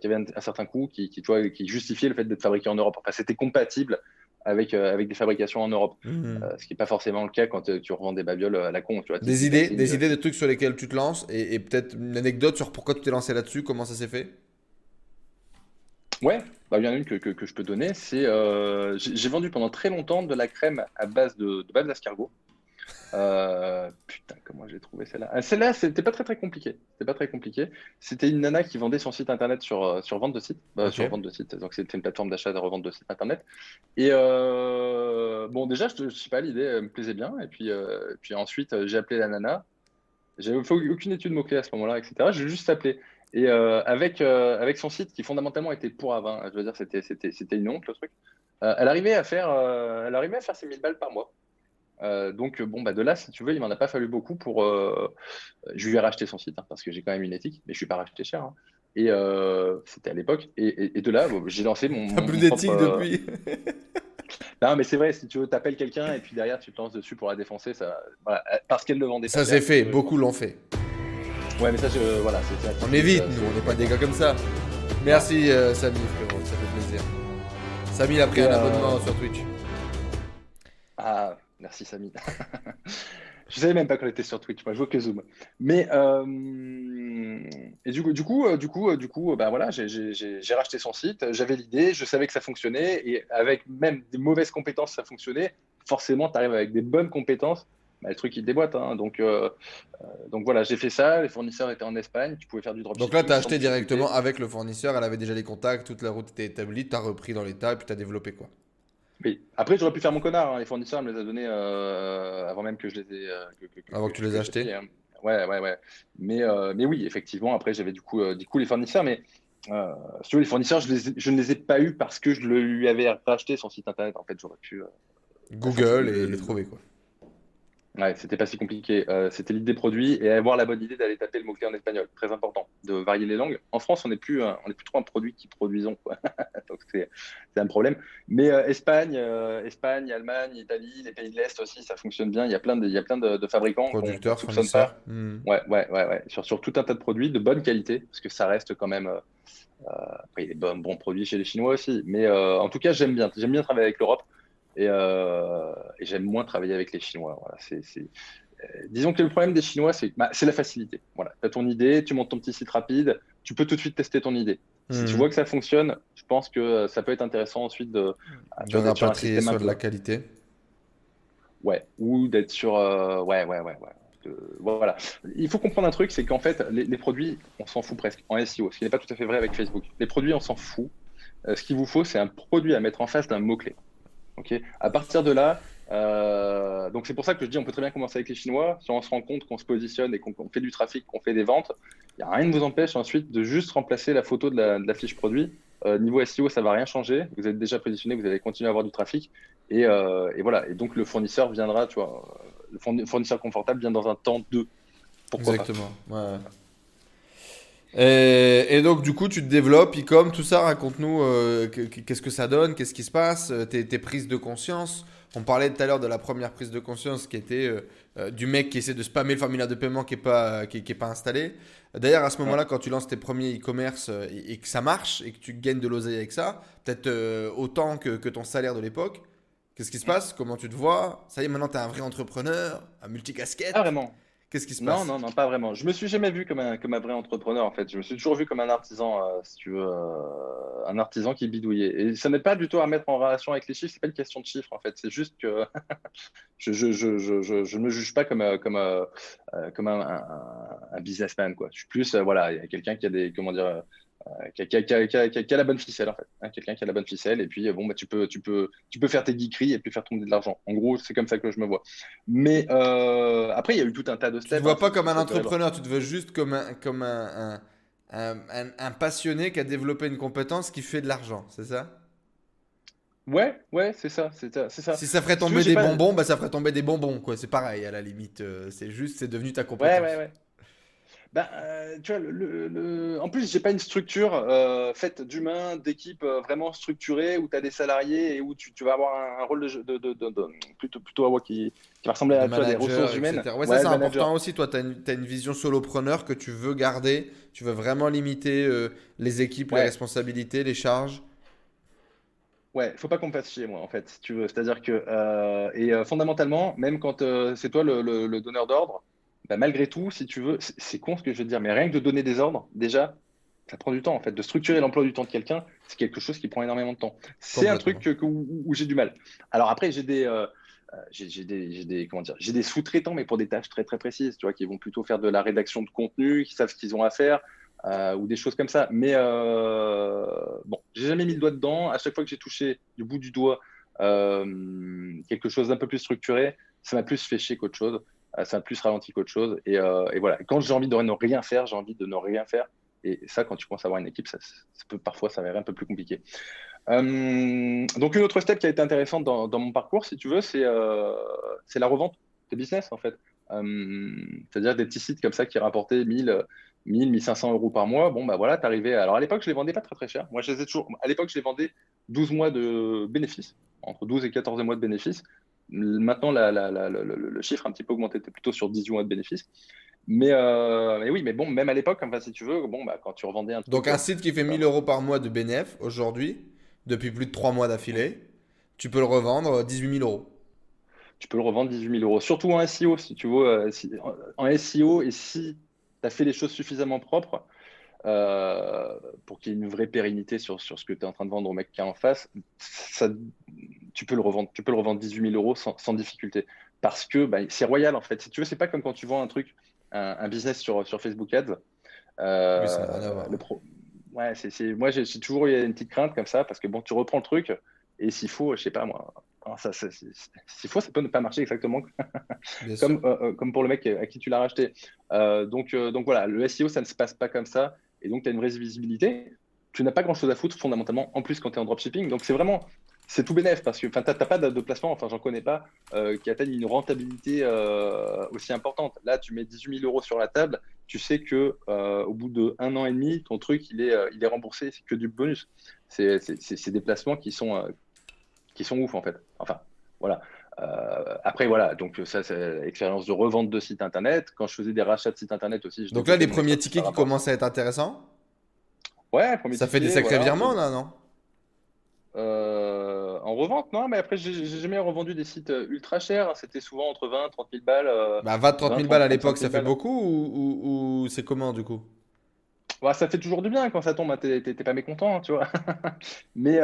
qui avaient un, un certain coût, qui, qui, tu vois, qui justifiaient le fait d'être fabriqués en Europe. Enfin, c'était compatible avec, euh, avec des fabrications en Europe, Mhm. Euh, ce qui n'est pas forcément le cas quand euh, tu revends des babioles à la con. Tu vois, Des idées, des idées de trucs sur lesquels tu te lances et, et peut-être une anecdote sur pourquoi tu t'es lancé là-dessus, comment ça s'est fait? Ouais, bah, il y en a une que, que, que je peux donner. C'est j'ai vendu pendant très longtemps de la crème à base de, de bave d'escargot. Euh, putain, comment j'ai trouvé celle-là? Ah, celle-là, c'était pas très très compliqué. C'était pas très compliqué. C'était une nana qui vendait son site internet sur, euh, sur vente de site. Bah. Sur vente de site. Donc c'était une plateforme d'achat et de revente de site internet. Et euh, bon, déjà, je, je sais pas, l'idée me plaisait bien. Et puis, euh, et puis ensuite, j'ai appelé la nana. J'avais fait aucune étude mot-clé à ce moment-là, etc. J'ai juste appelé. Et avec, avec son site qui fondamentalement était pour avant, je veux dire, c'était, une honte le truc. Elle arrivait à faire, elle arrivait à faire ses 1000 balles par mois. Euh, donc bon, bah de là, si tu veux, il m'en a pas fallu beaucoup pour. euh, je lui ai racheté son site hein, parce que j'ai quand même une éthique, mais je suis pas racheté cher. hein. Et euh, c'était à l'époque. Et, et- et de là, bon, j'ai lancé mon. T'as plus d'éthique propre, depuis. Non, mais c'est vrai, si tu veux, t'appelles quelqu'un et puis derrière tu te lances dessus pour la défoncer, ça, voilà, parce qu'elle le vendait. Ça s'est fait, beaucoup l'ont fait. Ouais, mais ça, je, voilà, On évite, nous, on n'est pas des gars comme ça. Merci Samy, frérot, ça fait plaisir. Samy a pris un abonnement sur Twitch. Ah, merci Samy. Je savais même pas qu'on était sur Twitch, moi je vois que Zoom. Mais euh, et du coup, du coup, euh, du coup, euh, du coup, bah voilà, j'ai- racheté son site, j'avais l'idée, je savais que ça fonctionnait et avec même des mauvaises compétences, ça fonctionnait. Forcément, tu arrives avec des bonnes compétences, bah, le truc il déboîte. hein. Donc, euh, euh, donc voilà, j'ai fait ça. Les fournisseurs étaient en Espagne, tu pouvais faire du dropshipping. Donc là, tu as acheté directement avec le fournisseur, elle avait déjà les contacts, toute la route était établie, tu as repris dans l'état et puis tu as développé quoi. Oui. Après, j'aurais pu faire mon connard. hein. Les fournisseurs me les a donnés euh, avant même que je les ai. euh, Avant que tu les aies achetés. hein. Ouais, ouais, ouais. Mais, euh, mais oui, effectivement, après, j'avais du coup, du coup les fournisseurs. Mais euh, si tu veux, les fournisseurs, je, les ai- je ne les ai pas eus parce que je le- lui avais racheté son site internet. En fait, j'aurais pu. Google et le- les trouver quoi. Ouais, c'était pas si compliqué. Euh, c'était l'idée des produits et avoir la bonne idée d'aller taper le mot-clé en espagnol. Très important. De varier les langues. En France, on n'est plus, on est plus trop un produit qui produisons. Quoi. Donc, c'est un problème. Mais euh, Espagne, euh, Espagne, Allemagne, Italie, les pays de l'Est aussi, ça fonctionne bien. Il y a plein de, il y a plein de, de fabricants. qu'on- Producteur, qu'on soupçonne pas. fournisseur. Hmm. Ouais, ouais, ouais, ouais. Sur, sur tout un tas de produits de bonne qualité, parce que ça reste quand même. euh, euh, après, il y a des bons, bons produits chez les Chinois aussi. Mais euh, en tout cas, j'aime bien. J'aime bien travailler avec l'Europe et, euh, et j'aime moins travailler avec les Chinois. Voilà, c'est, euh, disons que le problème des Chinois, c'est bah, c'est la facilité. Voilà, tu as ton idée, tu montes ton petit site rapide, tu peux tout de suite tester ton idée. Si tu vois que ça fonctionne, je pense que euh, ça peut être intéressant ensuite de, De rapatrier sur de la qualité. Ouais, ou d'être sur. euh, ouais, ouais, ouais, ouais. voilà. Il faut comprendre un truc, c'est qu'en fait, les, produits, on s'en fout presque en SEO, ce qui n'est pas tout à fait vrai avec Facebook. Les produits, on s'en fout. Euh, ce qu'il vous faut, c'est un produit à mettre en face d'un mot-clé. Ok à partir de là, euh, donc c'est pour ça que je dis on peut très bien commencer avec les Chinois. Si on se rend compte qu'on se positionne et qu'on fait du trafic, qu'on fait des ventes, il n'y a rien qui vous empêche ensuite de juste remplacer la photo de la, fiche produit. Euh, niveau SEO, ça va rien changer. Vous êtes déjà positionné, vous allez continuer à avoir du trafic. Et, voilà. Et donc le fournisseur viendra, tu vois, le fournisseur confortable vient dans un temps 2. Pourquoi Exactement. Ouais. Et, donc, du coup, tu te développes, e-com, tout ça, raconte-nous euh, qu'est-ce que ça donne, qu'est-ce qui se passe, euh, tes, prises de conscience. On parlait tout à l'heure de la première prise de conscience qui était euh, du mec qui essaie de spammer le formulaire de paiement qui n'est pas, qui, pas installé. D'ailleurs, à ce moment-là, quand tu lances tes premiers e-commerce et, que ça marche et que tu gagnes de l'oseille avec ça, peut-être autant que, que, ton salaire de l'époque, qu'est-ce qui se passe? Comment tu te vois? Ça y est, maintenant, tu es un vrai entrepreneur, un multicasquette. Ah, vraiment Qu'est-ce qui se passe Non, non, non, pas vraiment. Je me suis jamais vu comme un, comme un vrai entrepreneur en fait. Je me suis toujours vu comme un artisan, euh, si tu veux, euh, un artisan qui bidouillait. Et ça n'est pas du tout à mettre en relation avec les chiffres. C'est pas une question de chiffres en fait. C'est juste que je, je, je, je, je, me juge pas comme, euh, comme, comme un, un, un, businessman quoi. Je suis plus, voilà, il y a quelqu'un qui a des, comment dire qui a, la bonne ficelle en fait, hein, quelqu'un qui a la bonne ficelle et puis bon bah tu peux tu peux tu peux faire tes geekeries et puis faire tomber de l'argent. En gros c'est comme ça que je me vois. Mais euh, après il y a eu tout un tas de steps. Tu te vois hein, pas comme un entrepreneur, tu te veux juste comme un comme un, un, un, passionné qui a développé une compétence qui fait de l'argent, c'est ça? Ouais, ouais, c'est ça, c'est ça, Si ça ferait tomber des bonbons, bah ça ferait tomber des bonbons, quoi. C'est pareil à la limite. Euh, c'est juste, c'est devenu ta compétence. Ouais, ouais, ouais. Ben, euh, tu vois, le, en plus, j'ai pas une structure euh, faite d'humains, d'équipes euh, vraiment structurées où tu as des salariés et où tu, tu vas avoir un, rôle de, de, de, plutôt, plutôt qui, qui va ressembler à toi, des ressources humaines. Ouais, ça c'est important aussi. Toi, tu as, une vision solopreneur que tu veux garder. Tu veux vraiment limiter les équipes, les responsabilités, les charges. Ouais, faut pas qu'on passe chez moi en fait, si tu veux. C'est-à-dire que, et fondamentalement, même quand c'est toi le, le donneur d'ordre, bah, malgré tout, si tu veux, c'est con ce que je veux dire, mais rien que de donner des ordres, déjà, ça prend du temps en fait. De structurer l'emploi du temps de quelqu'un, c'est quelque chose qui prend énormément de temps. C'est un truc où, j'ai du mal. Alors après, j'ai des, euh, euh, j'ai des, comment dire, j'ai des sous-traitants, mais pour des tâches très très précises, tu vois, qui vont plutôt faire de la rédaction de contenu, qui savent ce qu'ils ont à faire. Euh, ou des choses comme ça. Mais bon, j'ai jamais mis le doigt dedans. À chaque fois que j'ai touché du bout du doigt quelque chose d'un peu plus structuré, ça m'a plus fait chier qu'autre chose. Euh, ça a plus ralenti qu'autre chose. Euh, et, voilà, quand j'ai envie de ne rien faire, j'ai envie de ne rien faire. Et ça, quand tu commences à avoir une équipe, ça, peut parfois s'avérer un peu plus compliqué. Euh, donc, une autre step qui a été intéressante dans, mon parcours, si tu veux, c'est la revente de business, en fait. C'est-à-dire des petits sites comme ça qui rapportaient 1000, 1000, 1500 euros par mois. Bon, bah voilà, t'arrivais. Alors, à l'époque, je les vendais pas très très cher. Moi, je les ai toujours. À l'époque, je les vendais 12 mois de bénéfices, entre 12 et 14 mois de bénéfices. Maintenant, le chiffre a un petit peu augmenté, tu plutôt sur 18 mois de bénéfices. Mais, euh, mais, oui, mais bon, même à l'époque, enfin, si tu veux, bon, bah, quand tu revendais un Donc, un site qui fait 1000 euros par mois de bénéfice aujourd'hui, depuis plus de 3 mois d'affilée, tu peux le revendre 18 000 euros. Tu peux le revendre 18 000 euros. Surtout en SEO, si tu veux, euh, en SEO, et si tu as fait les choses suffisamment propres, euh, pour qu'il y ait une vraie pérennité sur, sur ce que tu es en train de vendre au mec qui est en face, ça, tu peux le revendre, tu peux le revendre 18 000 euros sans, sans difficulté. Parce que bah, c'est royal en fait. Si tu veux, c'est pas comme quand tu vends un truc, un, business sur, sur Facebook Ads. Euh, le pro... Ouais, c'est, moi j'ai toujours eu une petite crainte comme ça parce que bon, tu reprends le truc et s'il faut, je sais pas moi, ça, s'il faut, ça peut ne pas marcher exactement comme, euh, euh, comme pour le mec à qui tu l'as racheté. Euh, donc, donc voilà, le SEO, ça ne se passe pas comme ça et donc tu as une vraie visibilité. Tu n'as pas grand chose à foutre fondamentalement en plus quand tu es en dropshipping. Donc c'est vraiment c'est tout bénéf parce que tu n'as pas de, placement, enfin j'en connais pas, euh, qui atteignent une rentabilité euh, aussi importante. Là, tu mets 18 000 euros sur la table, tu sais que euh, au bout d'un an et demi, ton truc il est, il est remboursé, c'est que du bonus. C'est des placements qui sont, qui sont ouf en fait. Enfin, voilà. Après, voilà, donc ça, c'est l'expérience de revente de site internet. Quand je faisais des rachats de sites internet aussi. donc là, les premiers tickets qui commencent à être intéressants Ouais, Ça fait des sacrés virements, là, non? Euh, en revente, non, mais après, j'ai jamais revendu des sites euh, ultra chers. C'était souvent entre 20 et 30 000 balles. Euh, bah, 20 30 000 balles à l'époque, ça fait beaucoup ou, c'est comment du coup? Bah, Ça fait toujours du bien quand ça tombe, hein, t'es pas mécontent, tu vois. mais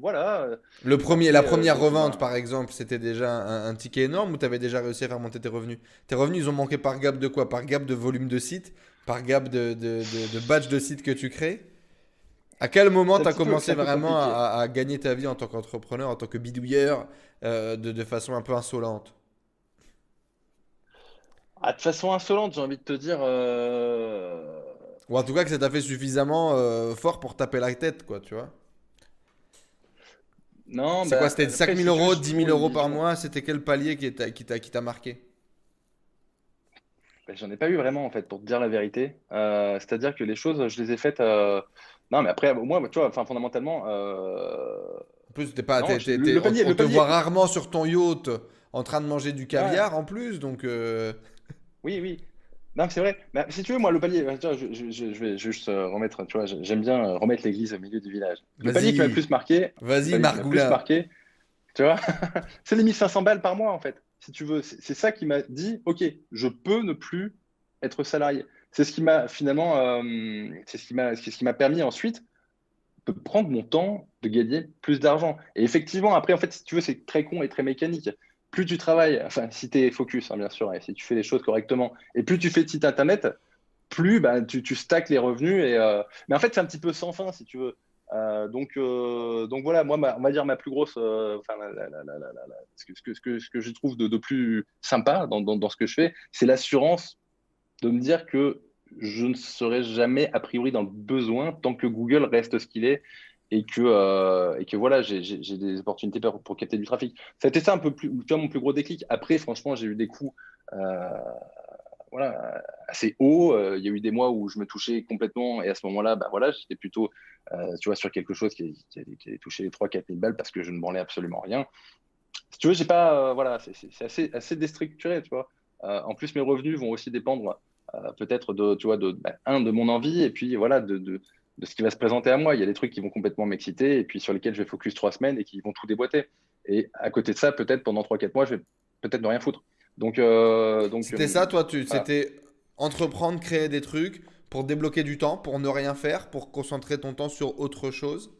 voilà. Le premier, la Après, euh, première revente, par exemple, c'était déjà un, un ticket énorme ou tu avais déjà réussi à faire monter tes revenus? Tes revenus, ils ont manqué par gap de quoi? Par gap de volume de site? Par gap de, de, de, de badge de site que tu crées? À quel moment tu as commencé vraiment à, à gagner ta vie en tant qu'entrepreneur, en tant que bidouilleur, euh, de, de façon un peu insolente? Ah, de façon insolente, j'ai envie de te dire. euh, Ou en tout cas que ça t'a fait suffisamment euh, fort pour taper la tête, quoi, tu vois? Non, C'est bah, quoi C'était après, 5 000 si tu euros, veux, 10 c'est 000 toujours euros par mois C'était quel palier qui t'a qui t'a- qui t'a marqué? Bah, J'en ai pas eu vraiment en fait pour te dire la vérité. Euh, c'est-à-dire que les choses, je les ai faites. euh, Non, mais après, au moins, tu vois, enfin, fondamentalement, euh, En plus, t'es pas, Non, je- t'es- le- panier- on, on le te voit rarement sur ton yacht en train de manger du caviar en plus, donc euh, oui, oui. Non, c'est vrai. Bah, si tu veux, moi, le palier, bah, tu vois, je, je- je- je vais juste euh, remettre, tu vois, j'aime bien euh, remettre l'église au milieu du village. Le palier qui m'a le plus marqué, vas-y le palier qui m'a le plus Margoula. marqué, tu vois, c'est les 1500 balles par mois, en fait. Si tu veux, c'est ça qui m'a dit, OK, je peux ne plus être salarié. C'est ce qui m'a finalement, euh, c'est ce qui m'a, c'est ce qui m'a permis ensuite de prendre mon temps, de gagner plus d'argent. Et effectivement, après, en fait, si tu veux, c'est très con et très mécanique. Plus tu travailles, enfin, si tu es focus, hein, bien sûr, et si tu fais les choses correctement, et plus tu fais de sites internet, plus bah, tu, tu stacks les revenus. Et, euh, Mais en fait, c'est un petit peu sans fin, si tu veux. Euh, donc, euh, donc voilà, moi, ma- on va dire ma plus grosse, ce que, ce que, je trouve de, de plus sympa dans, dans, dans ce que je fais, c'est l'assurance de me dire que je ne serai jamais a priori dans le besoin tant que Google reste ce qu'il est et que, euh, et que voilà, j'ai des opportunités pour, capter du trafic. Ça a été ça un peu plus, mon plus gros déclic. Après, franchement, j'ai eu des coups euh, voilà, assez hauts. Euh, Il y a eu des mois où je me touchais complètement et à ce moment-là, bah, voilà, j'étais plutôt tu vois, sur quelque chose qui, qui, qui allait toucher les 3-4 000 balles parce que je ne branlais absolument rien. Si tu veux, j'ai pas, voilà, c'est assez, assez déstructuré, tu vois. En plus, mes revenus vont aussi dépendre peut-être de, tu vois, de, bah, de mon envie et puis voilà, de, de, ce qui va se présenter à moi. Il y a des trucs qui vont complètement m'exciter et puis sur lesquels je vais focus trois semaines et qui vont tout déboîter. Et à côté de ça, peut-être pendant 3-4 mois, je vais peut-être ne rien foutre. Donc, euh, donc C'était euh, ça, toi, tu, voilà. c'était entreprendre, créer des trucs pour débloquer du temps, pour ne rien faire, pour concentrer ton temps sur autre chose?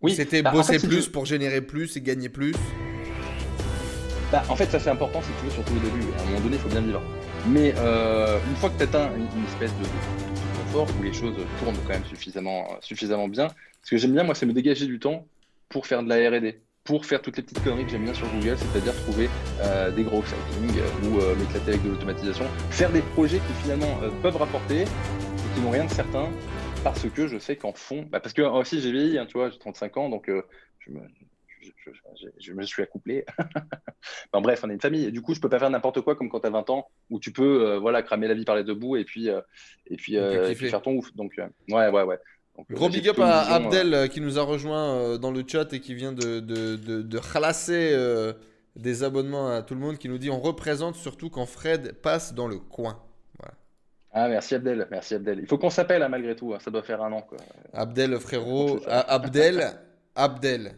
Ou Oui, C'était bah, en bosser fait, plus pour générer plus et gagner plus? Bah, en fait, ça c'est important si tu veux, surtout au début. À un moment donné, il faut bien vivre. Mais euh, une fois que tu atteins une, une espèce de, où les choses tournent quand même suffisamment, suffisamment bien, ce que j'aime bien, moi, c'est me dégager du temps pour faire de la R&D, pour faire toutes les petites conneries que j'aime bien sur Google, c'est-à-dire trouver euh, des gros sightings euh, ou euh, m'éclater avec de l'automatisation, faire des projets qui finalement peuvent rapporter et qui n'ont rien de certain parce que je sais qu'en fond, bah, parce que aussi j'ai vieilli, hein, tu vois, j'ai 35 ans, donc je, me, je- je- je me suis accouplé. Enfin, bref, on est une famille. Et du coup, je peux pas faire n'importe quoi comme quand tu as 20 ans où tu peux euh, voilà, cramer la vie par les deux bouts et puis, euh, et puis, euh, et kiffer. puis faire ton ouf. Donc, euh, ouais, ouais, ouais. Donc, euh, Gros big up à vision, Abdel qui nous a rejoint dans le chat et qui vient de, de, de, de des abonnements à tout le monde qui nous dit on représente surtout quand Fred passe dans le coin. Ah, merci Abdel, merci Abdel. Il faut qu'on s'appelle hein, malgré tout. hein. Ça doit faire un an. Quoi. Abdel frérot, Abdel, Abdel.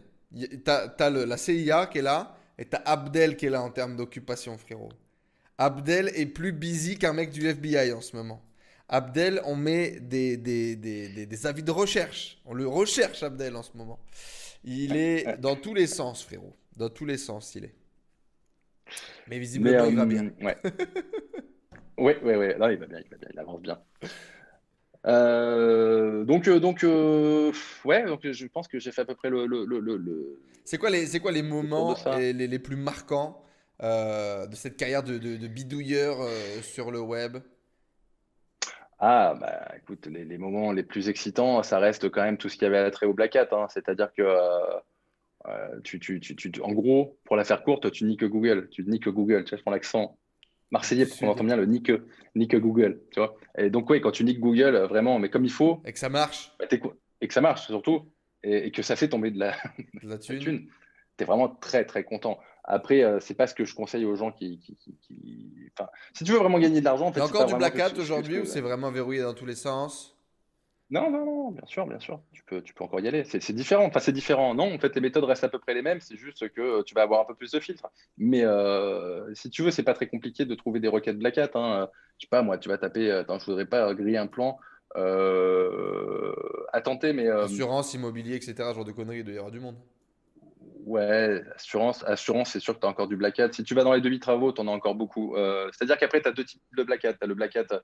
T'as le- la CIA qui est là et t'as Abdel qui est là en termes d'occupation frérot. Abdel est plus busy qu'un mec du FBI en ce moment. Abdel, on met des, des, des, des- des avis de recherche. On le recherche Abdel en ce moment. Il est dans tous les sens frérot. Dans tous les sens il est. Mais visiblement Mais, il va euh, bien. Ouais. ouais, ouais, ouais. Non, il va bien, il va bien, il avance bien. Euh, donc, euh, donc, euh, ouais, donc je pense que j'ai fait à peu près le, le, le, C'est quoi les, c'est quoi les moments les, les- les plus marquants euh, de cette carrière de, de- de bidouilleur sur le web? Ah, bah écoute, les, les moments les plus excitants, ça reste quand même tout ce qui avait attrait au Black Hat. hein. C'est-à-dire que, tu, tu, tu, tu- en gros, pour la faire courte, tu niques Google. Tu niques Google. Tu vois, je prends l'accent marseillais pour qu'on entende bien le nique, nique Google. Tu vois. Et donc, oui, quand tu niques Google, euh, vraiment, mais comme il faut, et que ça marche bah, et que ça marche surtout, et, et que ça fait tomber de la, de la thune thune, t'es vraiment très, très content. Après, euh, c'est pas ce que je conseille aux gens qui, qui, qui- qui- Enfin, si tu veux vraiment gagner de l'argent, en Il fait, y a c'est encore du Black Hat aujourd'hui que- c'est vraiment verrouillé dans tous les sens? Non, non, non, bien sûr, bien sûr. Tu peux, tu peux encore y aller. C'est différent. Enfin, c'est différent. Non, en fait, les méthodes restent à peu près les mêmes. C'est juste que tu vas avoir un peu plus de filtres. Mais euh, si tu veux, c'est pas très compliqué de trouver des requêtes Black Hat. Hein. Je sais pas, moi, tu vas taper. Attends, je voudrais pas griller un plan. euh, à, tenter, mais. Assurance, immobilier, etc., genre de conneries, il doit y avoir du monde. Ouais, assurance, assurance, c'est sûr que tu as encore du black hat. Si tu vas dans les devis travaux, tu en as encore beaucoup. C'est-à-dire qu'après, tu as deux types de black hat. Tu as le black hat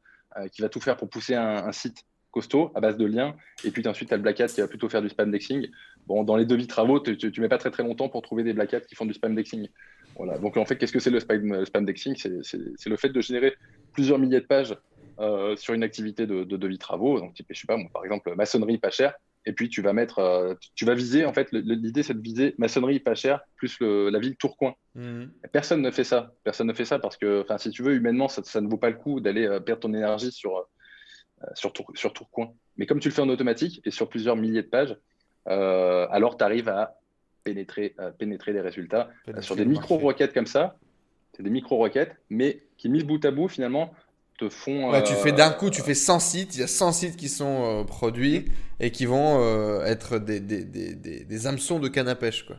qui va tout faire pour pousser un, site costaud à base de liens. Et puis ensuite, tu as le black hat qui va plutôt faire du spam dexing. Bon, dans les devis travaux, tu, ne mets pas très très longtemps pour trouver des black hats qui font du spam dexing. Voilà. Donc en fait, qu'est-ce que c'est le spam, spam dexing? C'est le fait de générer plusieurs milliers de pages euh, sur une activité de, de devis travaux. Donc, je sais pas, par exemple, maçonnerie pas cher. Et puis, tu vas mettre, euh, tu vas viser, en fait, l'idée, c'est de viser maçonnerie pas cher plus la ville Tourcoing. Mmh. Personne ne fait ça. Personne ne fait ça parce que, enfin, si tu veux, humainement, ça, ne vaut pas le coup d'aller euh, perdre ton énergie sur, sur, sur Tourcoing. Mais comme tu le fais en automatique et sur plusieurs milliers de pages, alors tu arrives à pénétrer, pénétrer les résultats sur des micro-requêtes comme ça. C'est des micro-requêtes, mais qui, mis bout à bout, finalement, font. tu fais d'un coup, tu fais 100 sites, il y a 100 sites qui sont euh, produits et qui vont euh, être des, des, des, des, hameçons de canne à pêche. Quoi.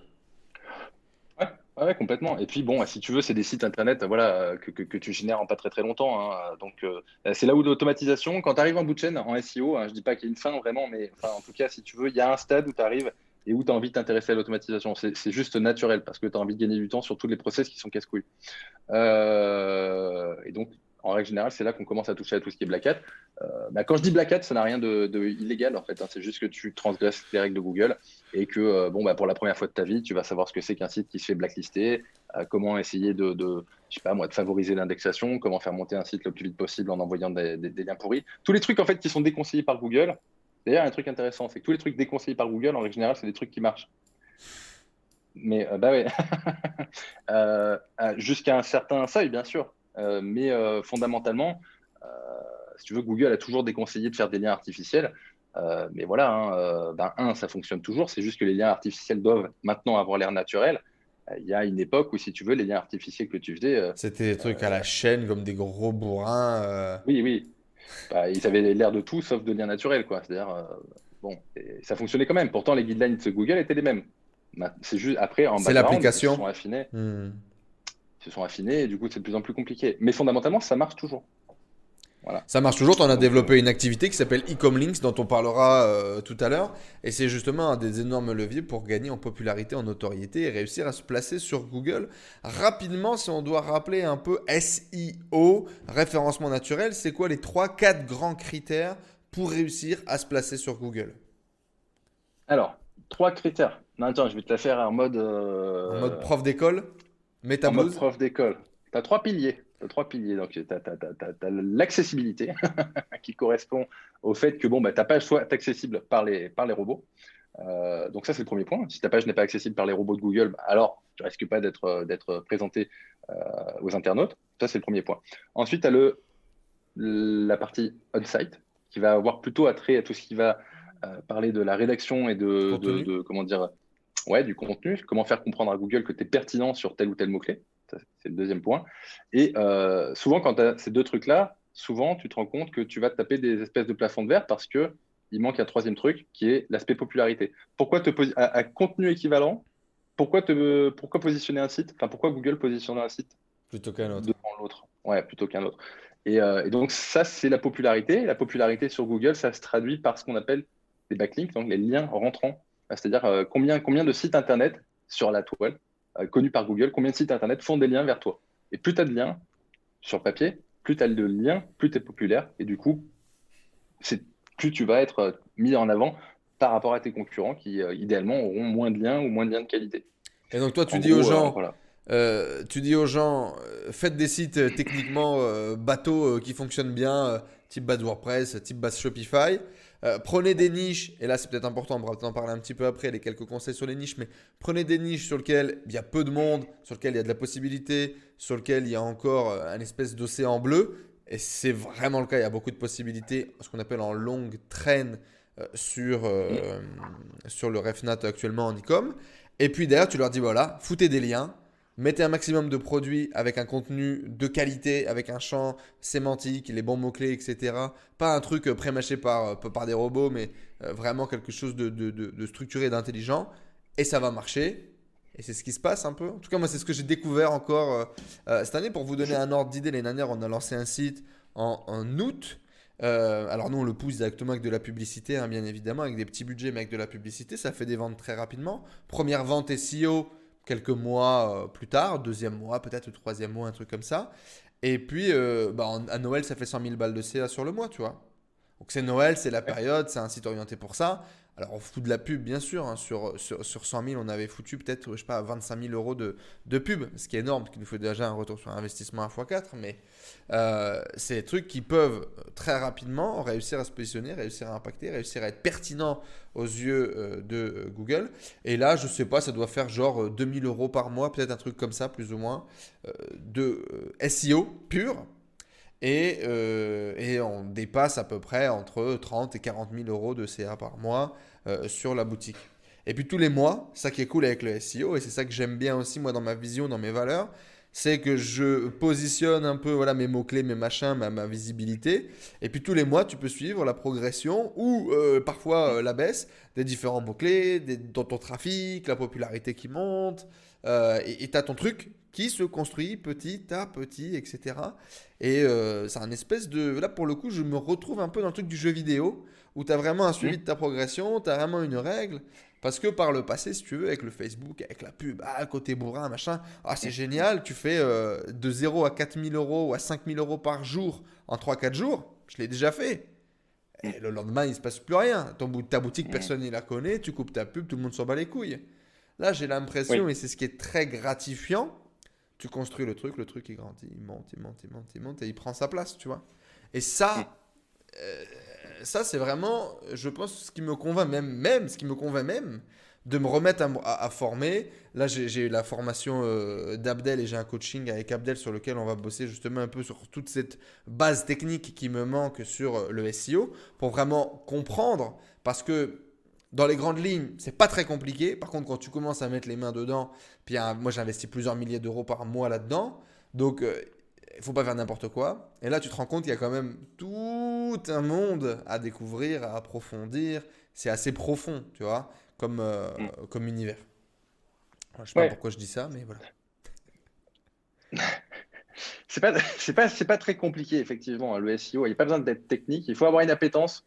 Ouais, complètement. Et puis bon, si tu veux, c'est des sites internet voilà, que, tu génères en pas très très longtemps. Hein. Donc euh, c'est là où l'automatisation, quand tu arrives en bout de chaîne en SEO, hein, je dis pas qu'il y a une fin vraiment, mais en tout cas, si tu veux, il y a un stade où tu arrives et où tu as envie de t'intéresser à l'automatisation. C'est juste naturel parce que tu as envie de gagner du temps sur tous les process qui sont casse-couilles. et donc, en règle générale, c'est là qu'on commence à toucher à tout ce qui est black hat. Euh, bah, quand je dis black hat, ça n'a rien de, illégal en fait. Hein. c'est juste que tu transgresses les règles de Google et que euh, bon, bah, pour la première fois de ta vie, tu vas savoir ce que c'est qu'un site qui se fait blacklister, euh, comment essayer de, je sais pas moi, de favoriser l'indexation, comment faire monter un site le plus vite possible en envoyant des, liens pourris. Tous les trucs en fait qui sont déconseillés par Google. D'ailleurs, un truc intéressant, c'est que tous les trucs déconseillés par Google, en règle générale, c'est des trucs qui marchent. Mais bah ouais, jusqu'à un certain seuil, bien sûr. Euh, mais euh, fondamentalement, euh, si tu veux, Google a toujours déconseillé de faire des liens artificiels. mais voilà, hein, ben, un, ça fonctionne toujours. C'est juste que les liens artificiels doivent maintenant avoir l'air naturel il y a une époque où, si tu veux, les liens artificiels que tu faisais. C'était des trucs à la chaîne, comme des gros bourrins. Oui, oui. Bah, ils avaient l'air de tout sauf de liens naturels, quoi. C'est-à-dire, bon, ça fonctionnait quand même. Pourtant, les guidelines de Google étaient les mêmes. C'est juste après, en C'est l'application. Ils sont affinés. Hmm se sont affinés et du coup c'est de plus en plus compliqué. Mais fondamentalement ça marche toujours. Voilà. Ça marche toujours. Tu en as développé une activité qui s'appelle Ecom Links dont on parlera euh, tout à l'heure. Et c'est justement un des énormes leviers pour gagner en popularité, en notoriété et réussir à se placer sur Google. Rapidement, si on doit rappeler un peu SEO, référencement naturel, c'est quoi les 3-4 grands critères pour réussir à se placer sur Google? Alors, trois critères. Non, attends, je vais te la faire en mode. Euh, en mode prof d'école? En mode prof d'école. Tu as trois piliers. As trois piliers. Donc, tu as, l'accessibilité qui correspond au fait que bon, bah, ta page soit accessible par les, par les robots. Euh, donc, ça, c'est le premier point. Si ta page n'est pas accessible par les robots de Google, bah, alors tu risques pas d'être, présenté euh, aux internautes. Ça, c'est le premier point. Ensuite, tu as le, la partie on-site qui va avoir plutôt attrait à tout ce qui va euh, parler de la rédaction et de, de comment dire, ouais, du contenu, comment faire comprendre à Google que tu es pertinent sur tel ou tel mot-clé. C'est le deuxième point. Et euh, souvent, quand tu as ces deux trucs-là, souvent, tu te rends compte que tu vas te taper des espèces de plafonds de verre parce que il manque un troisième truc qui est l'aspect popularité. Pourquoi te à, contenu équivalent pourquoi, te, pourquoi positionner un site? Enfin, pourquoi Google positionner un site? Plutôt qu'un autre devant l'autre Ouais, plutôt qu'un autre. Et, euh, et, donc ça, c'est la popularité. La popularité sur Google, ça se traduit par ce qu'on appelle les backlinks, donc les liens rentrants c'est-à-dire euh, combien, combien de sites Internet sur la toile, euh, connus par Google, combien de sites Internet font des liens vers toi? Et plus tu as de liens sur papier, plus tu as de liens, plus tu es populaire. Et du coup, plus tu vas être euh, mis en avant par rapport à tes concurrents qui, idéalement, auront moins de liens ou moins de liens de qualité. Et donc, toi, tu dis aux gens. tu dis aux gens, faites des sites techniquement bateaux qui fonctionnent bien, type base WordPress, type base Shopify. Euh, prenez des niches, et là c'est peut-être important, on va en parler un petit peu après, les quelques conseils sur les niches, mais prenez des niches sur lesquelles il y a peu de monde, sur lesquelles il y a de la possibilité, sur lesquelles il y a encore euh, un espèce d'océan bleu. Et c'est vraiment le cas, il y a beaucoup de possibilités, ce qu'on appelle en longue traîne euh, sur, sur le RefNat actuellement en e-com. Et puis derrière, tu leur dis voilà, foutez des liens, Mettez un maximum de produits avec un contenu de qualité, avec un champ sémantique, les bons mots-clés, etc. Pas un truc euh, pré-mâché par, euh, par des robots, mais euh, vraiment quelque chose de, de, de, structuré, d'intelligent. Et ça va marcher. Et c'est ce qui se passe un peu. En tout cas, moi, c'est ce que j'ai découvert encore cette année. Pour vous donner un ordre d'idée, l'année dernière, on a lancé un site en, août. Alors nous, on le pousse directement avec de la publicité, hein, bien évidemment, avec des petits budgets, mais avec de la publicité, ça fait des ventes très rapidement. Première vente SEO quelques mois euh, plus tard, deuxième mois, peut-être troisième mois, un truc comme ça. Et puis, euh, bah, à Noël, ça fait 100 000 balles de CA sur le mois, tu vois. Donc c'est Noël, c'est la période, c'est un site orienté pour ça. Alors, on fout de la pub, bien sûr. Hein. Sur, sur, sur, 100 000, on avait foutu peut-être, je sais pas, 25 000 euros de, de pub, ce qui est énorme, qui nous fait déjà un retour sur investissement à x4. Mais euh, c'est des trucs qui peuvent très rapidement réussir à se positionner, réussir à impacter, réussir à être pertinent aux yeux euh, de euh, Google. Et là, je sais pas, ça doit faire genre 2000 euros par mois, peut-être un truc comme ça, plus ou moins, de SEO pur. Euh, et, on dépasse à peu près entre 30 et 40 000 euros de CA par mois euh, sur la boutique. Et puis tous les mois, ça qui est cool avec le SEO, et c'est ça que j'aime bien aussi moi dans ma vision, dans mes valeurs, c'est que je positionne un peu voilà, mes mots-clés, mes machins, ma, visibilité. Et puis tous les mois, tu peux suivre la progression ou euh, parfois la baisse des différents mots-clés, dans ton trafic, la popularité qui monte. et tu as ton truc qui se construit petit à petit, etc. Et euh, c'est un espèce de... Là, pour le coup, je me retrouve un peu dans le truc du jeu vidéo, où tu as vraiment un suivi mmh. de ta progression, tu as vraiment une règle. Parce que par le passé, si tu veux, avec le Facebook, avec la pub, ah, côté bourrin, machin, ah, c'est mmh. génial, tu fais euh, de 0 à 4000 euros ou à 5000 euros par jour en 3-4 jours. Je l'ai déjà fait. Et le lendemain, il se passe plus rien. Ton, ta boutique, mmh. personne ne la connaît, tu coupes ta pub, tout le monde s'en bat les couilles. Là, j'ai l'impression, et c'est ce qui est très gratifiant, tu construis le truc, le truc il grandit, il monte, il monte, il monte, il monte et il prend sa place, tu vois. Et ça, euh, ça c'est vraiment, je pense, ce qui me convainc même, même ce qui me convainc même, de me remettre à, former. Là, j'ai eu la formation euh, d'Abdel et j'ai un coaching avec Abdel sur lequel on va bosser justement un peu sur toute cette base technique qui me manque sur le SEO pour vraiment comprendre. Parce que dans les grandes lignes, c'est pas très compliqué. Par contre, quand tu commences à mettre les mains dedans, puis moi j'investis plusieurs milliers d'euros par mois là-dedans, donc il euh, il faut pas faire n'importe quoi. Et là, tu te rends compte qu'il y a quand même tout un monde à découvrir, à approfondir. C'est assez profond, tu vois, comme, euh, mm. comme univers. Je sais pas pourquoi je dis ça, mais voilà. c'est pas, c'est pas, c'est pas très compliqué, effectivement, le SEO. Il n'y a pas besoin d'être technique. Il faut avoir une appétence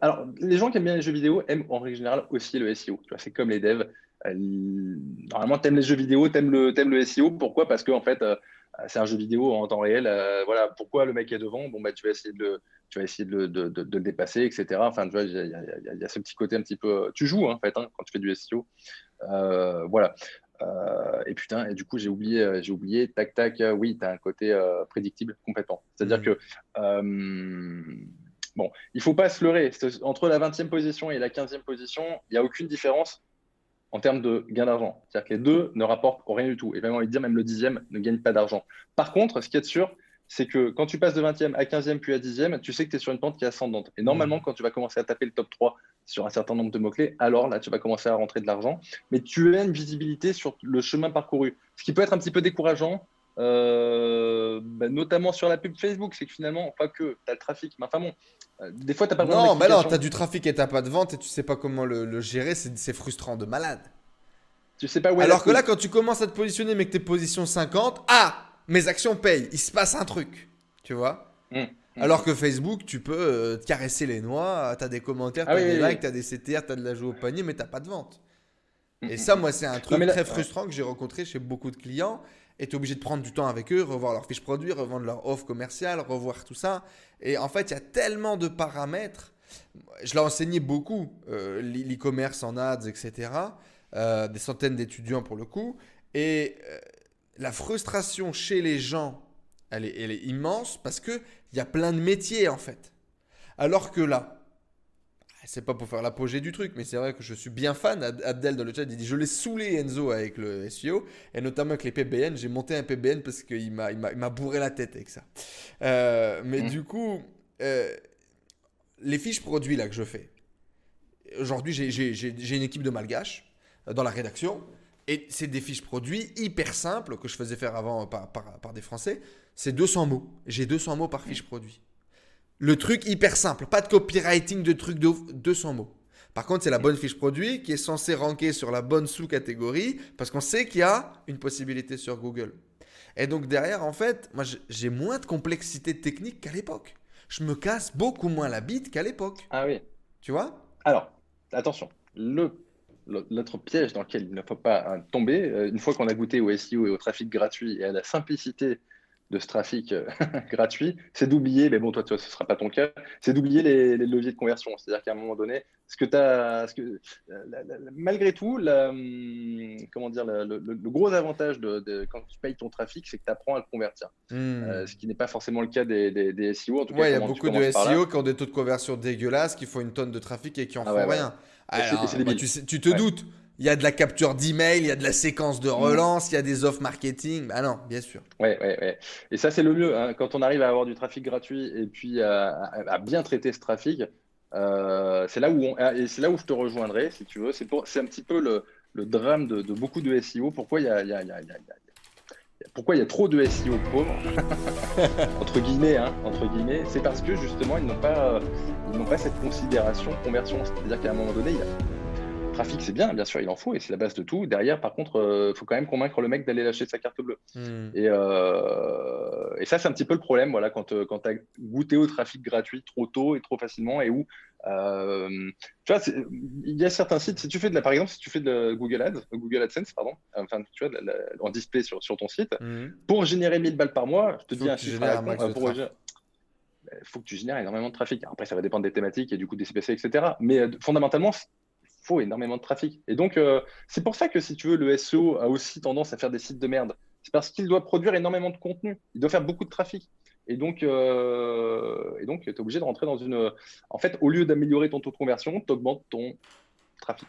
alors, les gens qui aiment bien les jeux vidéo aiment en règle générale aussi le SEO. C'est comme les devs. Euh, normalement, tu aimes les jeux vidéo, tu aimes le, aimes le SEO. Pourquoi? Parce que en fait, euh, c'est un jeu vidéo en temps réel. Euh, voilà, pourquoi le mec est devant? Bon, bah, tu vas essayer de le, tu vas essayer de le, de, de, le dépasser, etc. Enfin, tu vois, il y, a ce petit côté un petit peu. Tu joues, hein, en fait, hein, quand tu fais du SEO. voilà. et putain, et du coup, j'ai oublié, j'ai oublié, tac, tac, oui, tu as un côté prédictible complètement. C'est-à-dire mmh. que Bon, il ne faut pas se leurrer. Entre la 20e position et la 15e position, il n'y a aucune différence en termes de gain d'argent. C'est-à-dire que les deux ne rapportent rien du tout. Et même envie de dire, même le 10e ne gagne pas d'argent. Par contre, ce qui est sûr, c'est que quand tu passes de 20e à 15e puis à 10e, tu sais que tu es sur une pente qui est ascendante. Et normalement, mmh. quand tu vas commencer à taper le top 3 sur un certain nombre de mots-clés, alors là, tu vas commencer à rentrer de l'argent. Mais tu as une visibilité sur le chemin parcouru. Ce qui peut être un petit peu décourageant euh, bah, notamment sur la pub Facebook, c'est que finalement, pas que, tu as le trafic, mais enfin bon, euh, des fois, tu n'as pas Non, mais non, tu as du trafic et tu pas de vente et tu sais pas comment le, gérer, c'est frustrant de malade. Tu sais pas où Alors que là, quand tu commences à te positionner, mais que tu es position 50, ah, mes actions payent, il se passe un truc, tu vois mmh, mmh. Alors que Facebook, tu peux euh, te caresser les noix, tu as des commentaires, ah tu as des likes, tu as des CTR, tu as de la joue au panier, mais tu pas de vente. Mmh, et ça, moi, c'est un truc très frustrant que j'ai rencontré chez beaucoup de clients et tu es obligé de prendre du temps avec eux, revoir leurs fiches produits, revendre leur offre commerciale, revoir tout ça. Et en fait, il y a tellement de paramètres. Je l'ai enseigné beaucoup, euh, l'e-commerce en ads, etc. Euh, des centaines d'étudiants pour le coup. Et euh, la frustration chez les gens, elle est, elle est immense parce qu'il y a plein de métiers en fait. Alors que là, c'est pas pour faire l'apogée du truc, mais c'est vrai que je suis bien fan. Abdel dans le chat, il dit Je l'ai saoulé Enzo avec le SEO, et notamment avec les PBN. J'ai monté un PBN parce qu'il m'a, il m'a, bourré la tête avec ça. Euh, mais mmh. du coup, euh, les fiches produits là que je fais, aujourd'hui, j'ai, une équipe de malgaches euh, dans la rédaction, et c'est des fiches produits hyper simples que je faisais faire avant par, par, par des Français. C'est 200 mots. J'ai 200 mots par fiche produit. Le truc hyper simple, pas de copywriting de trucs de 200 mots. Par contre, c'est la bonne fiche produit qui est censée ranker sur la bonne sous-catégorie parce qu'on sait qu'il y a une possibilité sur Google. Et donc derrière, en fait, moi j'ai moins de complexité technique qu'à l'époque. je me casse beaucoup moins la bite qu'à l'époque. Ah oui. Tu vois? Alors, attention, le l'autre piège dans lequel il ne faut pas euh, tomber, euh, une fois qu'on a goûté au SEO et au trafic gratuit et à la simplicité de ce trafic euh, gratuit, c'est d'oublier, mais bon, toi, toi ce ne sera pas ton cas, c'est d'oublier les, leviers de conversion. C'est-à-dire qu'à un moment donné, ce que tu as, ce que, malgré tout, la, hum, comment dire, le, gros avantage de, quand tu payes ton trafic, c'est que tu apprends à le convertir. Hmm. ce qui n'est pas forcément le cas des, des, SEO. En tout cas, il y a beaucoup de SEO qui ont des taux de conversion dégueulasses, qui font une tonne de trafic et qui en ah font rien. Alors, bah, tu, tu, te doutes. Il y a de la capture d'email, il y a de la séquence de relance, il y a des offres marketing. Ah non, bien sûr. Ouais, ouais, ouais. Et ça, c'est le mieux. Hein. Quand on arrive à avoir du trafic gratuit et puis à, bien traiter ce trafic, euh, c'est là où on, et c'est là où je te rejoindrai, si tu veux. C'est un petit peu le, le drame de, de, beaucoup de SEO. Pourquoi il y a, il y a, il y a, pourquoi il y a trop de SEO pauvres entre guillemets, hein, entre guillemets, c'est parce que justement ils n'ont pas, ils n'ont pas cette considération conversion. C'est-à-dire qu'à un moment donné, il y a trafic, c'est bien, bien sûr, il en faut et c'est la base de tout. Derrière, par contre, il euh, faut quand même convaincre le mec d'aller lâcher sa carte bleue. Hmm. Et, euh, et, ça, c'est un petit peu le problème, voilà, quand, euh, quand tu as goûté au trafic gratuit trop tôt et trop facilement et où, tu vois, il y a certains sites, si tu fais de la, par exemple, si tu fais de Google Ads, Google AdSense, pardon, enfin, tu vois, en display sur, sur ton site, hmm. pour générer 1000 balles par mois, je te dis un chiffre il faut que tu génères énormément de trafic. Après, ça va dépendre des thématiques et du coup des CPC, etc. Mais fondamentalement, énormément de trafic. Et donc, euh, c'est pour ça que si tu veux, le SEO a aussi tendance à faire des sites de merde. C'est parce qu'il doit produire énormément de contenu. Il doit faire beaucoup de trafic. Et donc, euh, donc tu es obligé de rentrer dans une. En fait, au lieu d'améliorer ton taux de conversion, tu augmentes ton trafic.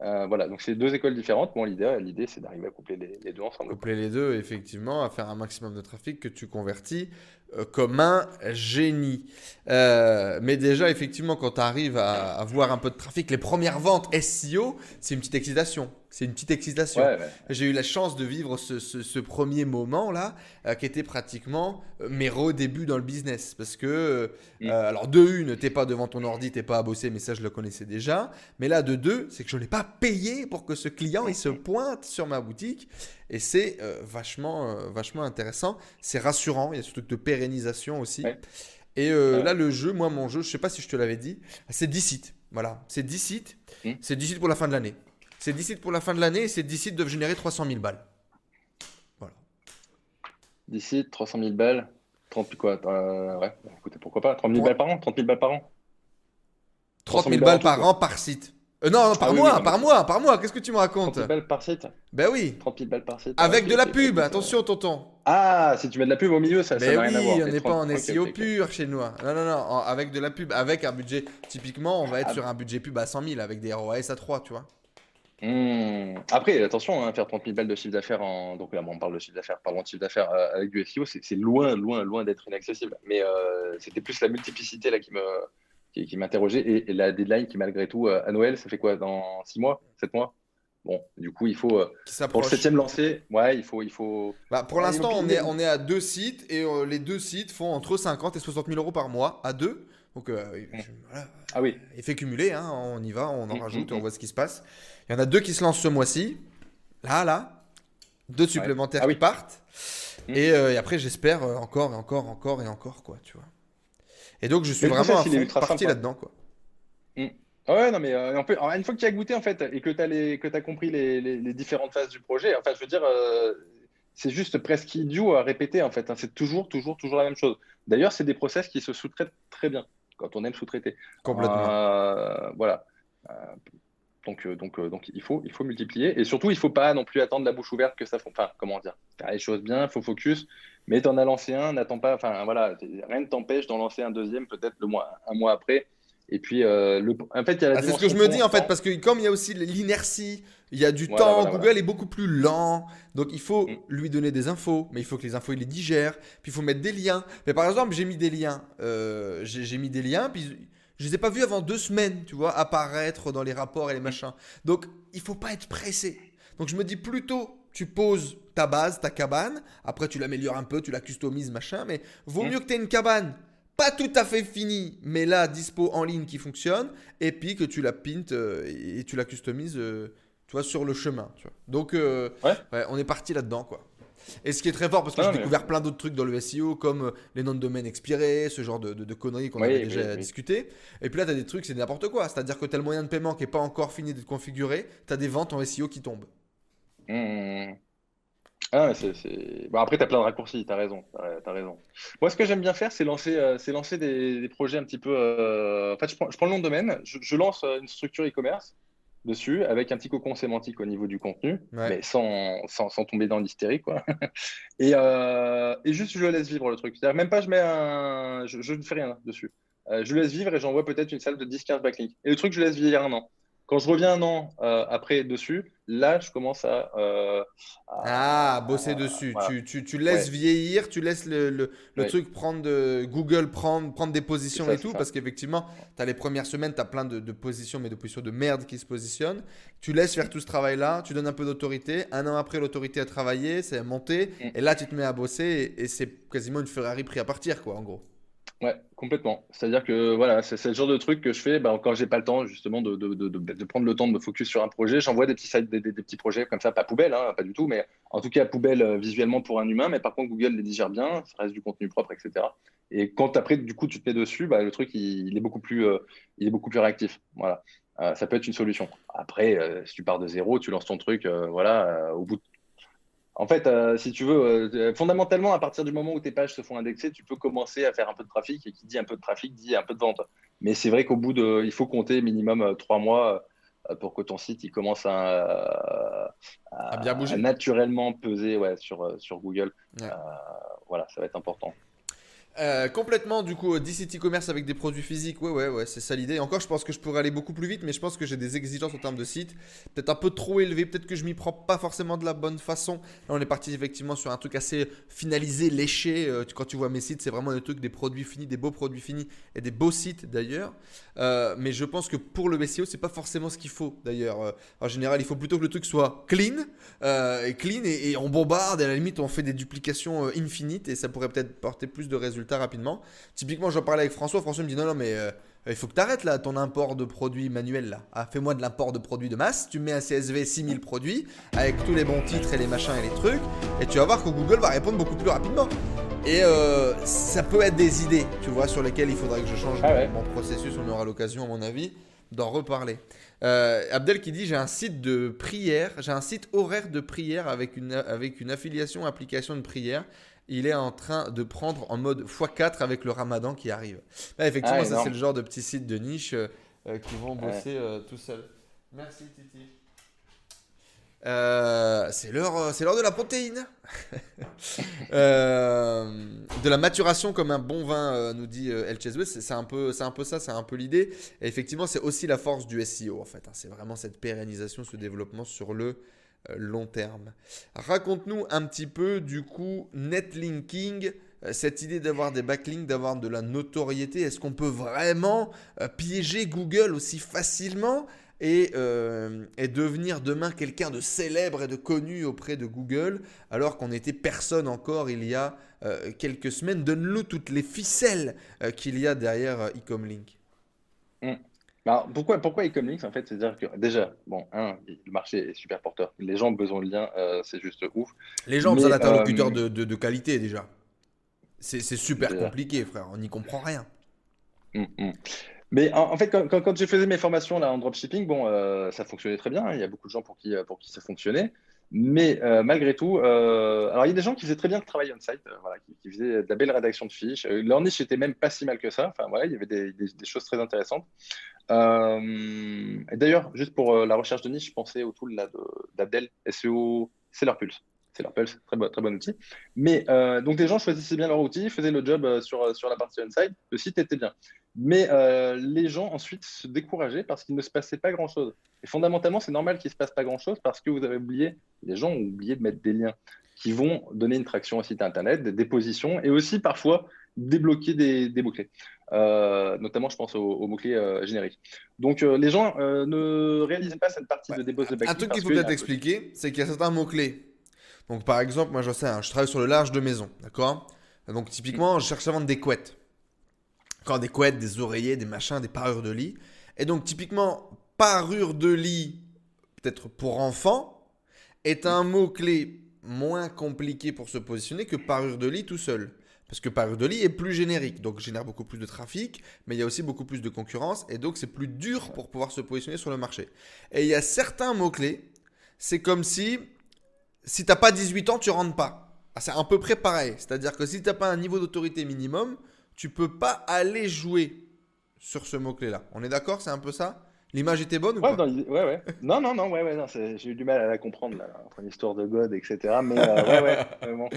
Euh, voilà, donc c'est deux écoles différentes. Moi, l'idée, l'idée c'est d'arriver à coupler les, deux ensemble. Coupler les deux, effectivement, à faire un maximum de trafic que tu convertis euh, comme un génie. Euh, mais déjà, effectivement, quand tu arrives à avoir un peu de trafic, les premières ventes SEO, c'est une petite excitation. C'est une petite excitation. J'ai eu la chance de vivre ce, premier moment-là, euh, qui était pratiquement mes débuts dans le business. Parce que, mm. alors, de une, t'es pas devant ton ordi, t'es pas à bosser, mais ça, je le connaissais déjà. Mais là, de deux, c'est que je n'ai pas payé pour que ce client, il se pointe sur ma boutique. Et c'est euh, vachement, euh, vachement intéressant. C'est rassurant. Il y a ce truc de pérennisation aussi. Et euh, là, le jeu, moi, mon jeu, je sais pas si je te l'avais dit, c'est 10 sites. Voilà, c'est 10 sites. Hmm. C'est 10 sites pour la fin de l'année. C'est 10 sites pour la fin de l'année et ces 10 sites doivent générer 300 000 balles. Voilà. 10 sites, 300 000 balles. 30 quoi Ouais, écoutez, pourquoi pas? 30 000 balles par an? 30 000 balles par an? 30 000 balles par an par site. Euh, non, par, ah mois, par mois, par mois, qu'est-ce que tu me racontes? 30 000 balles par site Ben oui. 30 000 balles par site. Avec de la pub, attention, tonton. Ah, si tu mets de la pub au milieu, ça, ben n'a rien à voir. on n'est pas en SEO pur chez nous. Hein. Non, non, non, avec de la pub, avec un budget, typiquement, on va être ah. sur un budget pub à 100 000 avec des ROAS à 3, tu vois. Hmm. Après, attention, hein, faire 30 000 balles de chiffre d'affaires, en... donc là, on parle de chiffre d'affaires, parlons de chiffre d'affaires euh, avec du SEO, c'est loin, loin, loin d'être inaccessible. Mais euh, c'était plus la multiplicité là qui me, qui, m'interrogeait. Et, la deadline qui, malgré tout, euh, à Noël, ça fait quoi Dans 6 mois 7 mois? Bon, du coup, il faut. Euh, pour le septième lancé, ouais, il faut. Il faut... Bah, pour l'instant, on est, on est à deux sites et euh, les deux sites font entre 50 et 60 000 euros par mois à deux. Donc, mmh. ah oui. Effet cumulé, hein, on y va, on en mmh, rajoute, mmh, on voit ce qui se passe. Il y en a deux qui se lancent ce mois-ci. Là, là. Deux supplémentaires ah qui partent. Et, et, après, j'espère encore et encore, encore et encore, quoi, tu vois. Et donc, je suis vraiment parti là-dedans, quoi. Mm. Ouais, non, mais euh, une fois que tu as goûté, en fait, et que tu as, as, compris les, les, différentes phases du projet, enfin, je veux dire, euh, c'est juste presque idiot à répéter, en fait. Hein. c'est toujours, toujours, toujours la même chose. D'ailleurs, c'est des process qui se sous-traitent très bien quand on aime sous-traiter. Complètement. Euh, voilà. Donc, donc, donc il, faut, il faut multiplier. Et surtout, il ne faut pas non plus attendre la bouche ouverte que ça. Enfin, comment dire Faire les choses bien, il faut focus. Mais tu en as lancé un, n'attends pas. Enfin, voilà, rien ne t'empêche d'en lancer un deuxième, peut-être le mois, un mois après. Et puis, euh, le... en fait, il y a la ah, C'est ce que je me dis, en fait, parce que comme il y a aussi l'inertie, il y a du temps, Google est beaucoup plus lent. Donc, il faut mm. lui donner des infos, mais il faut que les infos, il les digère. Puis, il faut mettre des liens. Mais par exemple, j'ai mis des liens. Euh, j'ai mis des liens, puis je les ai pas vus avant deux semaines, tu vois, apparaître dans les rapports et les machins. Donc, il faut pas être pressé. Donc, je me dis plutôt, tu poses ta base, ta cabane. Après, tu l'améliores un peu, tu la customises, machin. Mais vaut mieux que tu aies une cabane pas tout à fait finie, mais là, dispo en ligne qui fonctionne. Et puis que tu la pintes euh, et tu la customises, euh, tu vois, sur le chemin. Tu vois. Donc, euh, ouais. on est parti là-dedans, quoi. Et ce qui est très fort, parce que Non, j'ai découvert plein d'autres trucs dans le SEO, comme euh, les noms de domaine expirés, ce genre de, de- de conneries qu'on Oui, avait déjà oui. discuté. Et puis là, tu as des trucs, c'est n'importe quoi. C'est-à-dire que tu as le moyen de paiement qui n'est pas encore fini d'être configuré, tu as des ventes en SEO qui tombent. Mmh. Ah, mais c'est, c'est- Bon, après, tu as plein de raccourcis, tu as raison, t'as raison. Moi, ce que j'aime bien faire, c'est lancer, euh, c'est lancer des, des projets un petit peu. euh, En fait, je prends, je prends le nom de domaine, je, je lance euh, une structure e-commerce dessus avec un petit cocon sémantique au niveau du contenu, Ouais. mais sans, sans, sans tomber dans l'hystérie, quoi. Et, euh, et juste, je le laisse vivre le truc. C'est-à-dire, même pas, je mets un. Je, je ne fais rien dessus. Euh, je le laisse vivre et j'envoie peut-être une salle de 10-15 backlinks. Et le truc, je le laisse vieillir un an. Quand je reviens un an euh, après dessus, là, je commence à. euh, à- Ah, bosser dessus. voilà. Tu, tu, tu laisses Ouais. vieillir, tu laisses le, le, le Ouais. truc prendre de Google, prendre, prendre des positions ça, et tout, ça. parce qu'effectivement, tu as les premières semaines, tu as plein de, de positions, mais de positions de merde qui se positionnent. Tu laisses faire tout ce travail-là, tu donnes un peu d'autorité. Un an après, l'autorité a travaillé, c'est monté, Mm. et là, tu te mets à bosser, et, et c'est quasiment une Ferrari pris à partir, quoi, en gros. Ouais, complètement. C'est-à-dire que voilà, c'est le genre de truc que je fais bah, quand j'ai pas le temps justement de, de, de, prendre le temps de me focus sur un projet. J'envoie des petits des, des- des petits projets comme ça, pas poubelle, hein, pas du tout, mais en tout cas poubelle euh, visuellement pour un humain. Mais par contre, Google les digère bien, ça reste du contenu propre, etc. Et quand après, du coup, tu te mets dessus, bah, le truc il, il est beaucoup plus, euh, il est beaucoup plus réactif. Voilà, Euh, ça peut être une solution. Après, si tu pars de zéro, tu lances ton truc, voilà, au bout de en fait, euh, si tu veux, euh, fondamentalement, à partir du moment où tes pages se font indexer, tu peux commencer à faire un peu de trafic et qui dit un peu de trafic dit un peu de vente. Mais c'est vrai qu'au bout de, il faut compter minimum euh, trois mois euh, pour que ton site il commence à, À bien bouger. naturellement peser ouais, sur, euh, sur Google. Ouais. Euh, voilà, ça va être important. Euh, complètement, du coup, DCT commerce avec des produits physiques, ouais, ouais, ouais, c'est ça l'idée. Encore, je pense que je pourrais aller beaucoup plus vite, mais je pense que j'ai des exigences en termes de site, peut-être un peu trop élevées, peut-être que je m'y prends pas forcément de la bonne façon. Là, on est parti effectivement sur un truc assez finalisé, léché. Euh, quand tu vois mes sites, c'est vraiment des trucs, des produits finis, des beaux produits finis et des beaux sites d'ailleurs. Euh, mais je pense que pour le SEO, c'est pas forcément ce qu'il faut d'ailleurs. Euh, en général, il faut plutôt que le truc soit clean, euh, et clean et, on bombarde et à la limite on fait des duplications euh, infinites et ça pourrait peut-être porter plus de résultats rapidement. Typiquement, j'en parlais avec François. François me dit non, non, mais il faut que tu arrêtes là ton import de produits manuels là. Ah, fais-moi de l'import de produits de masse. Tu mets un CSV 6000 produits avec tous les bons titres et les machins et les trucs et tu vas voir que Google va répondre beaucoup plus rapidement. Et euh, ça peut être des idées, tu vois, sur lesquelles il faudrait que je change Ah mon- ouais. mon processus. On aura l'occasion, à mon avis, d'en reparler. Euh, Abdel qui dit j'ai un site de prière, j'ai un site horaire de prière avec une, avec une affiliation application de prière. Il est en train de prendre en mode x4 avec le ramadan qui arrive. Là, effectivement, Ah, ça c'est le genre de petits sites de niche euh, qui vont bosser tout seuls. Merci Titi. Euh, c'est l'heure, euh, c'est l'heure de la protéine. Euh, de la maturation comme un bon vin, nous dit El. C'est un peu, c'est un peu ça, c'est un peu l'idée. Et effectivement, c'est aussi la force du SEO en fait. hein. C'est vraiment cette pérennisation, ce développement sur le long terme. Raconte-nous un petit peu du coup netlinking. Cette idée d'avoir des backlinks, d'avoir de la notoriété, est-ce qu'on peut vraiment piéger Google aussi facilement? Et, euh, et devenir demain quelqu'un de célèbre et de connu auprès de Google, alors qu'on n'était personne encore il y a euh, quelques semaines. Donne-nous toutes les ficelles euh, qu'il y a derrière Ecomlink. Alors, pourquoi, pourquoi Ecomlinks en fait? C'est-à-dire que déjà, bon, un, le marché est super porteur. Les gens ont besoin de liens, c'est juste ouf. Les gens ont besoin d'interlocuteurs de, de- de qualité déjà. C'est super Déjà. compliqué, frère. On n'y comprend rien. Mm, mm. Mais en, fait, quand, je faisais mes formations là, en dropshipping, bon, euh, ça fonctionnait très bien. hein. Il y a beaucoup de gens pour qui, euh, pour qui ça fonctionnait. Mais euh, malgré tout, alors il y a des gens qui faisaient très bien le travail on-site, voilà, qui, faisaient de la belle rédaction de fiches. Leur niche était même pas si mal que ça. Enfin, voilà, il y avait des, choses très intéressantes. D'ailleurs, juste pour la recherche de niche, je pensais au tool d'Abdel, SEO, c'est leur pulse. C'est leur pulse, très bon, très bon outil. Mais euh, donc, les gens choisissaient bien leur outil, faisaient le job euh, sur, sur la partie on-site, le site était bien. Mais euh, les gens ensuite se décourageaient parce qu'il ne se passait pas grand-chose. Et fondamentalement, c'est normal qu'il ne se passe pas grand-chose parce que vous avez oublié, les gens ont oublié de mettre des liens qui vont donner une traction au site internet, des, des positions et aussi parfois débloquer des, des mots-clés. Euh, notamment, je pense aux, aux mots-clés euh, génériques. Donc, euh, les gens euh, ne réalisaient pas cette partie de débauche de Un truc qu'il faut peut-être expliquer, c'est qu'il y a certains mots-clés. Donc, par exemple, moi, je sais, hein, je travaille sur le large de maison, d'accord? Donc, typiquement, je cherche à vendre des couettes. Encore des couettes, des oreillers, des machins, des parures de lit. Et donc, typiquement, parure de lit, peut-être pour enfants, est un mot-clé moins compliqué pour se positionner que parure de lit tout seul. Parce que parure de lit est plus générique, donc génère beaucoup plus de trafic, mais il y a aussi beaucoup plus de concurrence, et donc c'est plus dur pour pouvoir se positionner sur le marché. Et il y a certains mots-clés, c'est comme si, si t'as pas 18 ans, tu rentres pas. Ah, c'est à peu près pareil. C'est-à-dire que si t'as pas un niveau d'autorité minimum, tu peux pas aller jouer sur ce mot-clé-là. On est d'accord C'est un peu ça? L'image était bonne ou Ouais, pas? dans ouais, ouais. Non, non, non, ouais, ouais, non, j'ai eu du mal à la comprendre, là, entre l'histoire de God, etc. Mais euh, ouais, ouais, vraiment.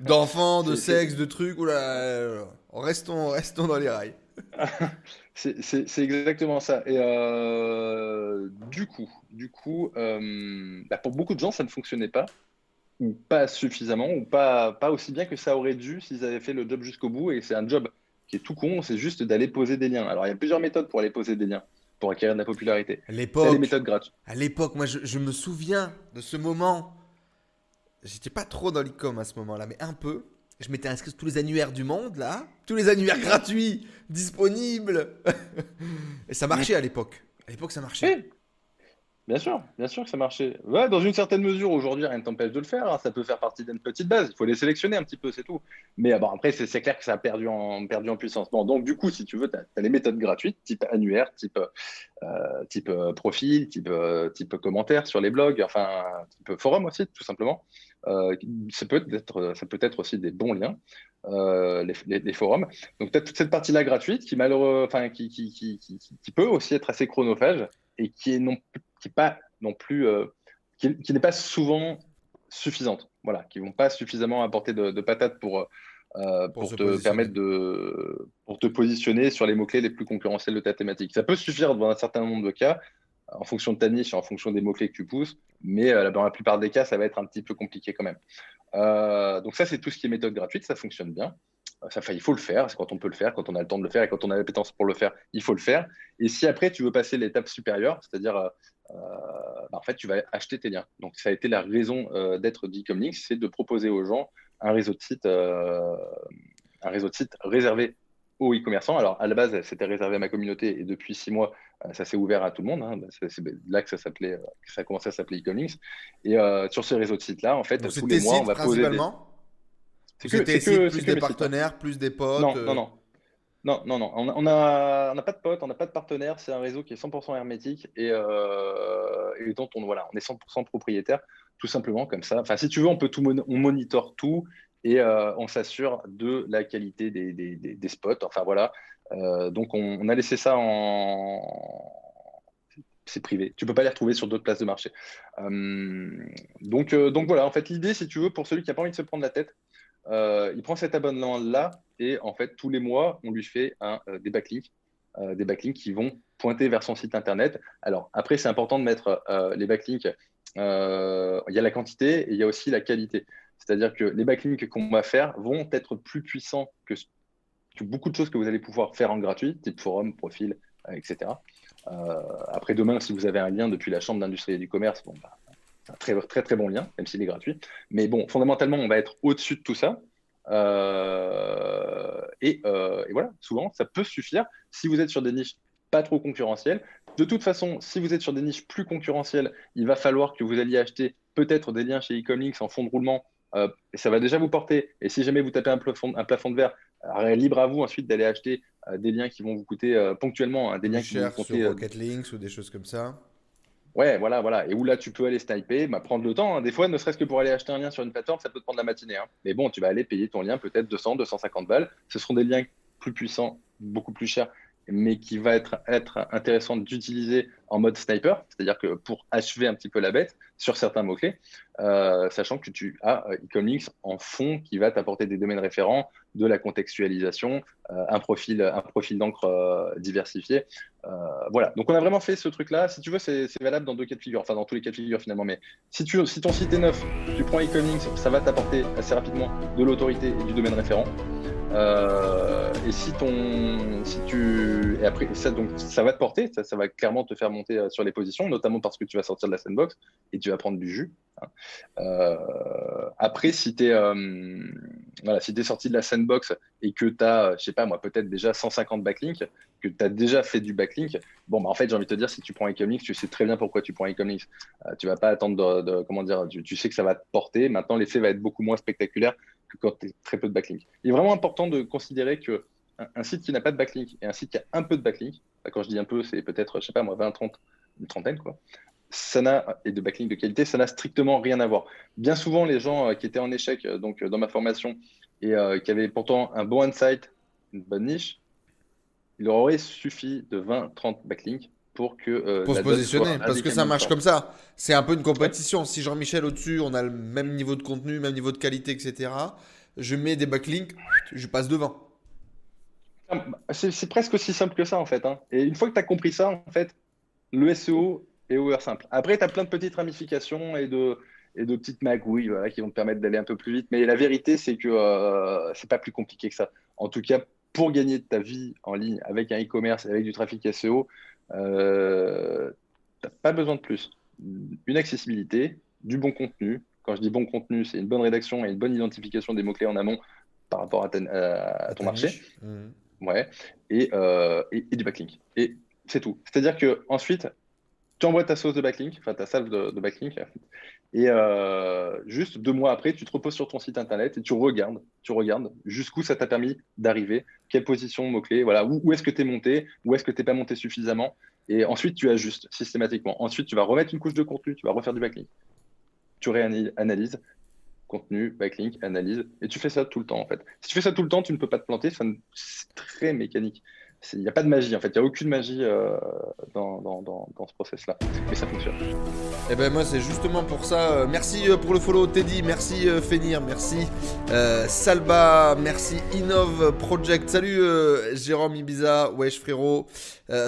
D'enfants, de sexe, de trucs, oula, restons, restons dans les rails. C'est exactement ça. Et euh, du coup, du coup euh, bah, pour beaucoup de gens, ça ne fonctionnait pas, ou pas suffisamment, ou pas, pas aussi bien que ça aurait dû s'ils avaient fait le job jusqu'au bout. Et c'est un job qui est tout con, c'est juste d'aller poser des liens. Alors, il y a plusieurs méthodes pour aller poser des liens, pour acquérir de la popularité. À l'époque, les méthodes gratuites. à l'époque, moi je, je me souviens de ce moment. J'étais pas trop dans l'e-com à ce moment-là, mais un peu. Je m'étais inscrit sur tous les annuaires du monde, là. Tous les annuaires gratuits, disponibles. Et ça marchait à l'époque. À l'époque, ça marchait. Bien sûr, bien sûr que ça marchait. Dans une certaine mesure, aujourd'hui, rien ne t'empêche de le faire. hein. Ça peut faire partie d'une petite base. Il faut les sélectionner un petit peu, c'est tout. Mais ah bon, après, c'est clair que ça a perdu en, perdu en puissance. Bon, donc, du coup, si tu veux, tu as, les méthodes gratuites, type annuaire, type, euh, type euh, profil, type, euh, type commentaire sur les blogs, enfin, type forum aussi, tout simplement. Ça, peut être, aussi des bons liens, les, forums. Donc, tu as toute cette partie-là gratuite qui, malheureux, qui, qui, peut aussi être assez chronophage et qui est non qui est pas non plus euh, qui, qui n'est pas souvent suffisante. Voilà qui vont pas suffisamment apporter de, de patates pour euh, Pour pour, te permettre de pour te positionner sur les mots clés les plus concurrentiels de ta thématique. Ça peut suffire dans un certain nombre de cas en fonction de ta niche et en fonction des mots clés que tu pousses mais euh, dans la plupart des cas ça va être un petit peu compliqué quand même. Euh, donc ça c'est tout ce qui est méthode gratuite ça fonctionne bien. Ça, il faut le faire, c'est quand on peut le faire, quand on a le temps de le faire et quand on a l'appétence pour le faire, il faut le faire. Et si après tu veux passer l'étape supérieure, c'est-à-dire euh, euh, bah, en fait tu vas acheter tes liens. Donc ça a été la raison euh, d'être d'Ecomlinks, c'est de proposer aux gens un réseau de sites, euh, un réseau de sites réservé aux e-commerçants. Alors à la base c'était réservé à ma communauté et depuis six mois euh, ça s'est ouvert à tout le monde. hein. C'est là que ça s'appelait, euh, ça a commencé à s'appeler Ecomlinks. Et euh, sur ce réseau de sites là, en fait Donc tous les mois on va poser des... C'est que- sites plus des sites, hein. partenaires, plus des potes. Non, euh, non, non. Non, non, non. On n'a pas de potes, on n'a pas de partenaires. C'est un réseau qui est 100% hermétique et, euh, et dont on, est 100% propriétaire, tout simplement comme ça. Enfin, si tu veux, on peut tout, mon- tout et euh, on s'assure de la qualité des, spots. Enfin, voilà. Euh, donc, on, a laissé ça en. C'est privé. Tu peux pas les retrouver sur d'autres places de marché. Donc, donc voilà. En fait, l'idée, si tu veux, pour celui qui a pas envie de se prendre la tête, euh, il prend cet abonnement-là et en fait, tous les mois, on lui fait euh, des backlinks, euh, des backlinks qui vont pointer vers son site internet. Alors après, c'est important de mettre les backlinks. il y a la quantité et il y a aussi la qualité. C'est-à-dire que les backlinks qu'on va faire vont être plus puissants que, que beaucoup de choses que vous allez pouvoir faire en gratuit, type forum, profil, etc. Après demain, si vous avez un lien depuis la chambre d'industrie et du commerce, bon, bah, un très, très très bon lien, même s'il est gratuit. Mais bon, fondamentalement, on va être au-dessus de tout ça. Euh, et, euh, et voilà, souvent, ça peut suffire si vous êtes sur des niches pas trop concurrentielles. De toute façon, si vous êtes sur des niches plus concurrentielles, il va falloir que vous alliez acheter peut-être des liens chez Ecomlinks en fond de roulement. euh, et ça va déjà vous porter. Et si jamais vous tapez un plafond, un plafond de verre, libre à vous ensuite d'aller acheter des liens qui vont vous coûter ponctuellement, hein, des liens qui vont vous coûter sur Rocket Links ou des choses comme ça. Ouais, voilà, voilà. Et où là, tu peux aller sniper, bah, prendre le temps. hein. Des fois, ne serait-ce que pour aller acheter un lien sur une plateforme, ça peut te prendre la matinée. hein. Mais bon, tu vas aller payer ton lien peut-être 200, 250 balles. Ce seront des liens plus puissants, beaucoup plus chers, mais qui va être, être intéressant d'utiliser en mode sniper, c'est-à-dire que pour achever un petit peu la bête sur certains mots-clés, euh, sachant que tu as euh, Ecomlinks en fond qui va t'apporter des domaines référents, de la contextualisation, euh, un profil, un profil d'encre diversifié. Voilà, donc on a vraiment fait ce truc-là. Si tu veux, c'est valable dans deux cas de figure, enfin dans tous les cas de figure finalement. Mais si, ton site est neuf, tu prends Ecomlinks, ça va t'apporter assez rapidement de l'autorité et du domaine référent. Euh, et si ton, si tu, et après ça donc ça va te porter, ça, ça va clairement te faire monter euh, sur les positions, notamment parce que tu vas sortir de la sandbox et tu vas prendre du jus. hein. Euh, après, si tu es, voilà, si tu es sorti de la sandbox et que tu as, je sais pas moi, peut-être déjà 150 backlinks, que tu as déjà fait du backlink, bon, bah, en fait, j'ai envie de te dire, si tu prends Ecomlinks, tu sais très bien pourquoi tu prends Ecomlinks. Euh, tu vas pas attendre de, comment dire, tu, sais que ça va te porter. Maintenant, l'effet va être beaucoup moins spectaculaire que quand tu as très peu de backlinks. Il est vraiment important de considérer que un, site qui n'a pas de backlink et un site qui a un peu de backlink, bah, quand je dis un peu, c'est peut-être, je sais pas moi, 20, 30, une trentaine, quoi. Ça n'a, et de backlink de qualité, ça n'a strictement rien à voir. Bien souvent, les gens euh, qui étaient en échec euh, donc, dans ma formation et qui avaient pourtant un bon insight, une bonne niche, il leur aurait suffi de 20-30 backlinks pour que. Euh, pour se positionner, parce que ça marche comme ça. C'est un peu une compétition. Si Jean-Michel au-dessus, on a le même niveau de contenu, même niveau de qualité, etc., je mets des backlinks, je passe devant. Ah, c'est presque aussi simple que ça, en fait. Hein. Et une fois que tu as compris ça, en fait, le SEO est over simple. Après, tu as plein de petites ramifications et de, et de petites magouilles voilà, qui vont te permettre d'aller un peu plus vite. Mais la vérité, c'est que euh, c'est pas plus compliqué que ça. En tout cas, pour gagner de ta vie en ligne avec un e-commerce, avec du trafic SEO, euh, tu n'as pas besoin de plus. Une accessibilité, du bon contenu. Quand je dis bon contenu, c'est une bonne rédaction et une bonne identification des mots-clés en amont par rapport à, ton marché. Mmh. Ouais. Euh, et, du backlink. Et c'est tout. C'est-à-dire que ensuite, tu envoies ta sauce de backlink, enfin ta salve de, de backlink, et euh, juste deux mois après, tu te reposes sur ton site internet et tu regardes, tu regardes jusqu'où ça t'a permis d'arriver, quelle position mot-clé, voilà, où, est-ce que tu es monté, où est-ce que tu n'es pas monté suffisamment. Et ensuite, tu ajustes systématiquement. Ensuite, tu vas remettre une couche de contenu, tu vas refaire du backlink. Tu réanalyses, contenu, backlink, analyse, et tu fais ça tout le temps en fait. Si tu fais ça tout le temps, tu ne peux pas te planter, c'est très mécanique il n'y a pas de magie en fait, il n'y a aucune magie euh, dans, dans, dans, ce process-là, mais ça fonctionne. Et eh ben moi c'est justement pour ça. Euh, merci euh, pour le follow Teddy, merci Fenir, merci Salba, merci Innov Project, salut Jérôme Ibiza, wesh frérot,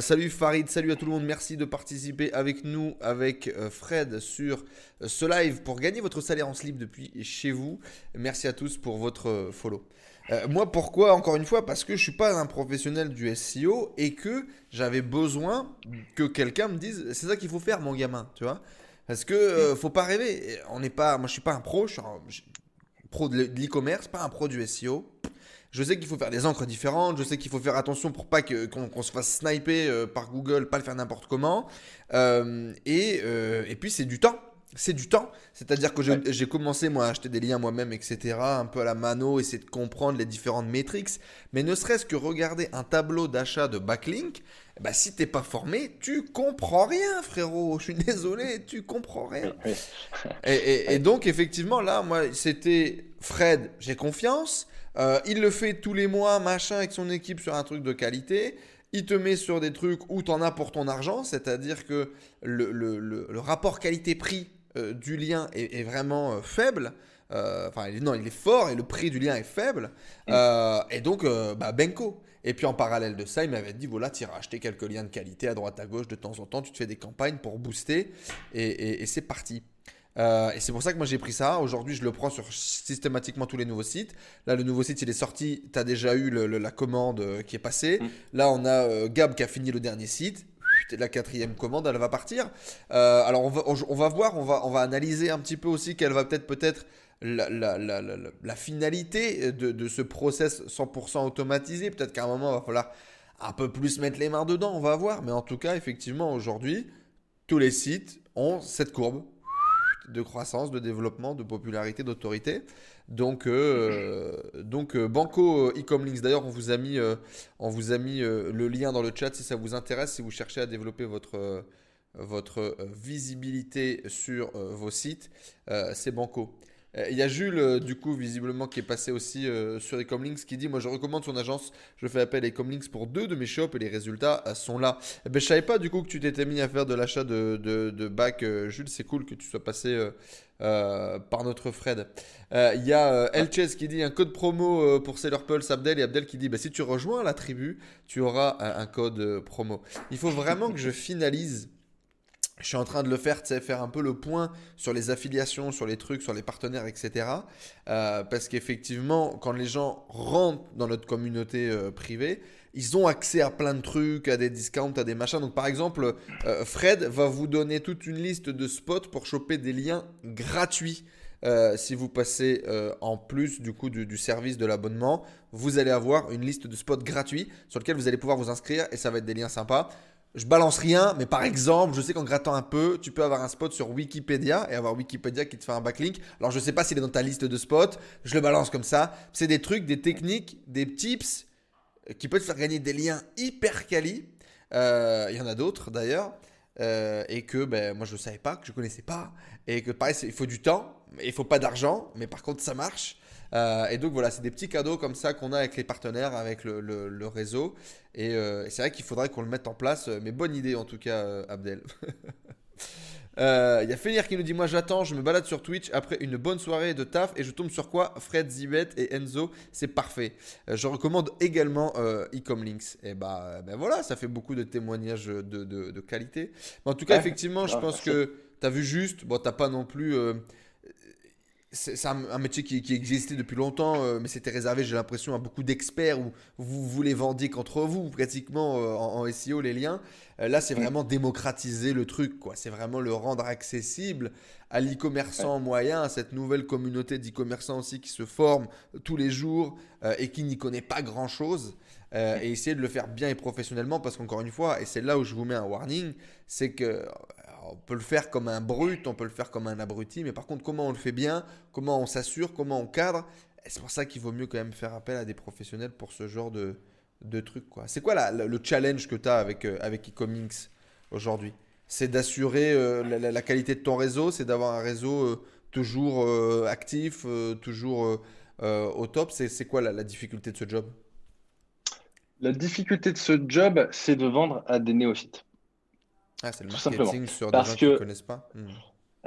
salut Farid, salut à tout le monde, merci de participer avec nous, avec Fred sur ce live pour gagner votre salaire en slip depuis chez vous. Merci à tous pour votre follow. Euh, moi, pourquoi Encore une fois, parce que je suis pas un professionnel du SEO et que j'avais besoin que quelqu'un me dise c'est ça qu'il faut faire, mon gamin, tu vois Parce que euh, faut pas rêver. On n'est pas, moi, je suis pas un pro, je suis un pro de l'e-commerce, pas un pro du SEO. Je sais qu'il faut faire des encres différentes, je sais qu'il faut faire attention pour pas qu'on se fasse sniper euh, par Google, pas le faire n'importe comment. et, et puis c'est du temps c'est du temps. C'est-à-dire que j'ai commencé moi à acheter des liens moi-même, etc. Un peu à la mano, essayer de comprendre les différentes métriques. Mais ne serait-ce que regarder un tableau d'achat de backlink, bah, si t'es pas formé, tu comprends rien, frérot. Je suis désolé, tu comprends rien. et, donc effectivement là, moi c'était Fred, j'ai confiance. Euh, il le fait tous les mois, machin, avec son équipe sur un truc de qualité il te met sur des trucs où tu en as pour ton argent, c'est-à-dire que le, le rapport qualité-prix euh, du lien est, vraiment euh, faible. Euh, enfin, non, il est fort et le prix du lien est faible. et donc, bah, Benko. Et puis en parallèle de ça, il m'avait dit voilà, tu iras acheter quelques liens de qualité à droite à gauche de temps en temps, tu te fais des campagnes pour booster et, c'est parti. et c'est pour ça que moi j'ai pris ça. Aujourd'hui, je le prends sur systématiquement tous les nouveaux sites. Là, le nouveau site, il est sorti. Tu as déjà eu la commande qui est passée. Mm. Là, on a Gab qui a fini le dernier site la quatrième commande, elle va partir. Euh, alors on va, voir, on va, analyser un petit peu aussi quelle va peut-être peut-être la, finalité de, ce process 100% automatisé. Peut-être qu'à un moment, il va falloir un peu plus mettre les mains dedans, on va voir. Mais en tout cas, effectivement, aujourd'hui, tous les sites ont cette courbe de croissance, de développement, de popularité, d'autorité. Donc, euh, donc euh, Banco euh, Ecomlinks. D'ailleurs, on vous a mis, on vous a mis le lien dans le chat si ça vous intéresse, si vous cherchez à développer votre visibilité sur vos sites. C'est Banco. Euh, il y a Jules, euh, du coup, visiblement, qui est passé aussi euh, sur Ecomlinks, qui dit Moi, je recommande son agence, je fais appel à Ecomlinks pour deux de mes shops et les résultats sont là. Eh ben, je savais pas, du coup, que tu t'étais mis à faire de l'achat de, de, bac. Jules, c'est cool que tu sois passé par notre Fred. Il y a Elches qui dit Un code promo pour Sailor Pulse, Abdel, et Abdel qui dit bah, Si tu rejoins la tribu, tu auras un code promo. Il faut vraiment que je finalise je suis en train de le faire, tu faire un peu le point sur les affiliations, sur les trucs, sur les partenaires, etc. Euh, parce qu'effectivement, quand les gens rentrent dans notre communauté euh, privée, ils ont accès à plein de trucs, à des discounts, à des machins. Donc par exemple, euh, Fred va vous donner toute une liste de spots pour choper des liens gratuits. si vous passez en plus du coup du, du service de l'abonnement, vous allez avoir une liste de spots gratuits sur lesquels vous allez pouvoir vous inscrire et ça va être des liens sympas. Je balance rien, mais par exemple, je sais qu'en grattant un peu, tu peux avoir un spot sur Wikipédia et avoir Wikipédia qui te fait un backlink. Alors je sais pas s'il est dans ta liste de spots, je le balance comme ça. C'est des trucs, des techniques, des tips qui peuvent te faire gagner des liens hyper quali. Euh, Il y en a d'autres d'ailleurs. Euh, et que ben, moi je ne savais pas, que je connaissais pas, et que pareil, il faut du temps, il faut pas d'argent, mais par contre ça marche. Euh, et donc voilà, c'est des petits cadeaux comme ça qu'on a avec les partenaires, avec le, le- le réseau. Et, euh, et c'est vrai qu'il faudrait qu'on le mette en place, euh, mais bonne idée en tout cas, euh, Abdel. Il y a Fenir qui nous dit Moi j'attends, je me balade sur Twitch après une bonne soirée de taf et je tombe sur quoi? Fred, Zibet et Enzo, c'est parfait. Je recommande également euh, Ecomlinks. Et bah, ben voilà, ça fait beaucoup de témoignages de, de- de qualité. Mais en tout cas, effectivement, je pense que tu as vu juste, bon, t'as pas non plus. C'est un, un métier qui, qui existait depuis longtemps, euh, mais c'était réservé, j'ai l'impression, à beaucoup d'experts où vous vous les vendiez qu'entre vous, pratiquement euh, en, en SEO, les liens. Euh, là, c'est Mm. vraiment démocratiser le truc, quoi. C'est vraiment le rendre accessible à l'e-commerçant moyen, à cette nouvelle communauté d'e-commerçants aussi qui se forme tous les jours et qui n'y connaît pas grand-chose. euh, et essayer de le faire bien et professionnellement, parce qu'encore une fois, et c'est là où je vous mets un warning, c'est que on peut le faire comme un brut, on peut le faire comme un abruti, mais par contre, comment on le fait bien, comment on s'assure, comment on cadre, et c'est pour ça qu'il vaut mieux quand même faire appel à des professionnels pour ce genre de, de trucs. C'est quoi le challenge que tu as avec, euh, avec Ecominx aujourd'hui? C'est d'assurer euh, la, qualité de ton réseau, c'est d'avoir un réseau euh, toujours actif, toujours au top? C'est quoi la difficulté de ce job? La difficulté de ce job, c'est de vendre à des néophytes. Ah, C'est le Tout marketing simplement. sur des Parce gens qui ne que- connaissent pas. Hmm.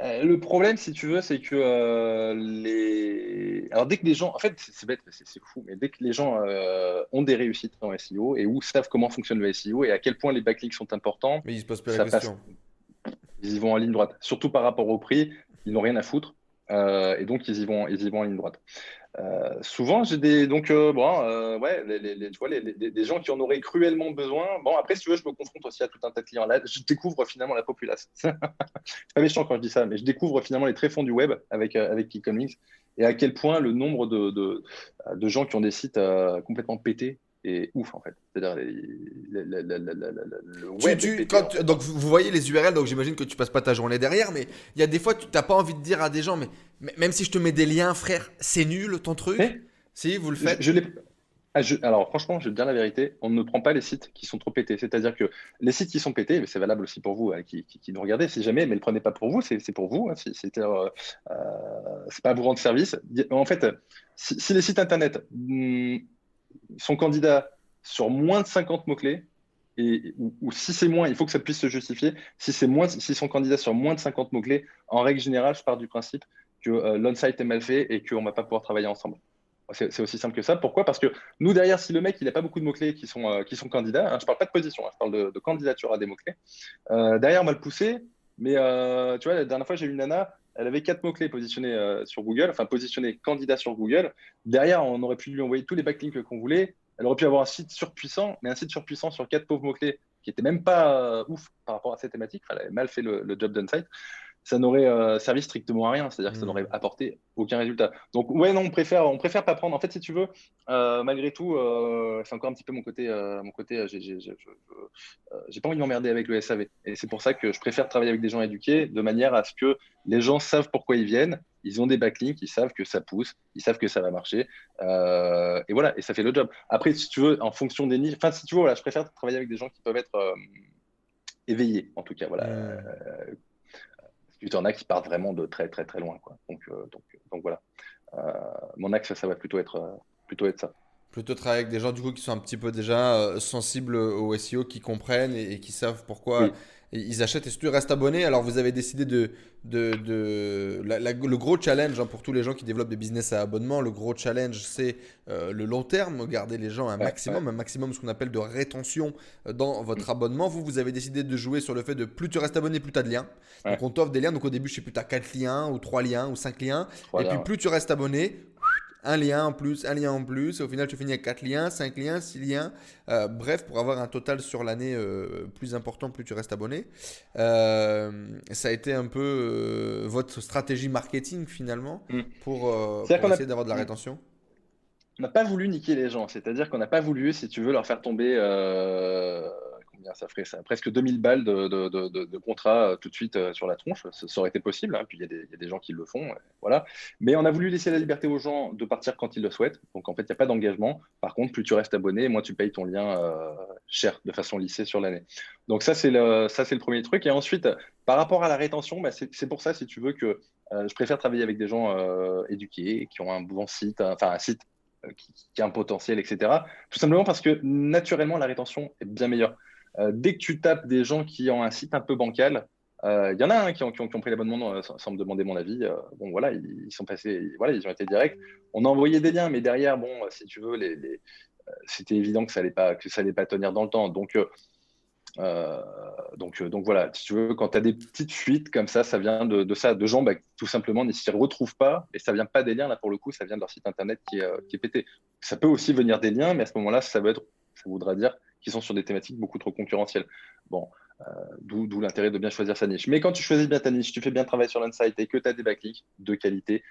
Euh, le problème, si tu veux, c'est que euh, les. Alors, dès que les gens. En fait, c'est bête, c'est fou, mais dès que les gens euh, ont des réussites en SEO et où savent comment fonctionne le SEO et à quel point les backlinks sont importants, Mais ils se posent pas la passe. question. ils y vont en ligne droite. Surtout par rapport au prix, ils n'ont rien à foutre. euh, et donc, ils y vont, ils y vont en ligne droite. Euh, souvent, j'ai des. Donc, euh, bon, euh, ouais, les, tu vois, les, gens qui en auraient cruellement besoin. Bon, après, si tu veux, je me confronte aussi à tout un tas de clients. Là, je découvre finalement la populace. c'est pas méchant quand je dis ça, mais je découvre finalement les tréfonds du web avec, avec Ecomlinks et à quel point le nombre de, de, de gens qui ont des sites complètement pétés est ouf, en fait. C'est-à-dire, le Tu- web. tu- pété, quand tu- donc vous voyez les URL, donc j'imagine que tu passes pas ta journée derrière, mais il y a des fois tu n'as pas envie de dire à des gens, mais, mais même si je te mets des liens, frère, c'est nul ton truc. Eh si vous le faites. je Ah, je- Alors, franchement, je vais te dire la vérité, on ne prend pas les sites qui sont trop pétés. C'est-à-dire que les sites qui sont pétés, mais c'est valable aussi pour vous hein, qui, qui- qui nous regardez, si jamais, mais ne le prenez pas pour vous, c'est pour vous. hein, c'est euh, euh, pas à vous rendre service. En fait, si, si les sites internet hmm, sont candidats sur moins de 50 mots-clés, et, ou, si c'est moins, il faut que ça puisse se justifier. Si c'est moins, s'ils sont candidats sur moins de 50 mots-clés, en règle générale, je pars du principe que euh, l'on-site est mal fait et qu'on ne va pas pouvoir travailler ensemble. C'est aussi simple que ça. Pourquoi? Parce que nous, derrière, si le mec, il n'a pas beaucoup de mots-clés qui sont, euh, qui sont candidats, hein, je ne parle pas de position, hein, je parle de, de candidature à des mots-clés, euh, derrière, on va le pousser. Mais euh, tu vois, la dernière fois, j'ai eu une nana, elle avait quatre mots-clés positionnés euh, sur Google, enfin positionnés candidat sur Google. Derrière, on aurait pu lui envoyer tous les backlinks qu'on voulait. Elle aurait pu avoir un site surpuissant, mais un site surpuissant sur quatre pauvres mots-clés qui n'était même pas euh, ouf par rapport à cette thématique. Enfin, elle avait mal fait le, le job done-site ça n'aurait euh, servi strictement à rien, c'est-à-dire que ça Mm. n'aurait apporté aucun résultat. Donc ouais, non, on préfère, on préfère pas prendre. En fait, si tu veux, euh, malgré tout, euh, c'est encore un petit peu mon côté, mon côté, j'ai, pas envie de m'emmerder avec le SAV, et c'est pour ça que je préfère travailler avec des gens éduqués, de manière à ce que les gens savent pourquoi ils viennent, ils ont des backlinks, ils savent que ça pousse, ils savent que ça va marcher, et voilà, et ça fait le job. Après, si tu veux, en fonction des niches, enfin, si tu veux, voilà, je préfère travailler avec des gens qui peuvent être éveillés, en tout cas, voilà. Mm. Tu en as qui partent vraiment de très très très loin. Quoi. Donc, euh, donc, donc voilà. Euh, mon axe, ça va plutôt être, euh, plutôt être ça. Plutôt travailler avec des gens du coup qui sont un petit peu déjà euh, sensibles au SEO, qui comprennent et, et qui savent pourquoi Oui. ils achètent. Et surtout, restent abonnés. Alors, vous avez décidé de. de, de la- la- le gros challenge hein, pour tous les gens qui développent des business à abonnement, le gros challenge, c'est euh, le long terme. Garder les gens un Ouais, maximum, un maximum, ce qu'on appelle de rétention euh, dans votre abonnement. Vous, vous avez décidé de jouer sur le fait de plus tu restes abonné, plus tu as de liens. Ouais. Donc, on t'offre des liens. Donc, au début, je sais plus, tu as 4 liens ou 3 liens ou 5 liens. Voilà. Et puis plus tu restes abonné, un lien en plus, un lien en plus, et au final tu finis avec 4 liens, 5 liens, 6 liens, Euh, bref, pour avoir un total sur l'année euh, plus important, plus tu restes abonné. Euh, ça a été un peu votre stratégie marketing finalement Mm. pour, a- essayer d'avoir de la Mm. rétention On n'a pas voulu niquer les gens, c'est-à-dire qu'on n'a pas voulu, si tu veux, leur faire tomber, ça ferait presque 2000 balles de, de, contrat euh, tout de suite euh, sur la tronche. Ça, aurait été possible, hein, puis il y, a des- gens qui le font, voilà. Mais on a voulu laisser la liberté aux gens de partir quand ils le souhaitent. Donc en fait, il n'y a pas d'engagement. Par contre, plus tu restes abonné, moins tu payes ton lien euh, cher, de façon lissée sur l'année. Donc ça, c'est le, premier truc. Et ensuite, par rapport à la rétention, bah, c'est pour ça, si tu veux, que je préfère travailler avec des gens éduqués, qui ont un bon site, enfin un site qui a un potentiel, etc. Tout simplement parce que naturellement, la rétention est bien meilleure. Euh, dès que tu tapes des gens qui ont un site un peu bancal, euh, il y en a un qui, ont, qui ont- qui ont pris l'abonnement euh, sans, sans me demander mon avis. Euh, bon, voilà, ils, sont passés, voilà, ils ont été directs. On a envoyé des liens, mais derrière, bon, euh, si tu veux, euh, c'était évident que ça allait pas, tenir dans le temps. Donc, euh, euh, euh, voilà, si tu veux, quand tu as des petites fuites comme ça, ça vient de, ça, de gens bah, tout simplement ne s'y retrouvent pas, et ça vient pas des liens, là pour le coup, ça vient de leur site internet qui est, euh, pété. Ça peut aussi venir des liens, mais à ce moment-là, ça voudra dire qu'ils sont sur des thématiques beaucoup trop concurrentielles. Bon, euh, d'où l'intérêt de bien choisir sa niche. Mais quand tu choisis bien ta niche, tu fais bien travailler sur l'insite et que tu as des backlinks de qualité,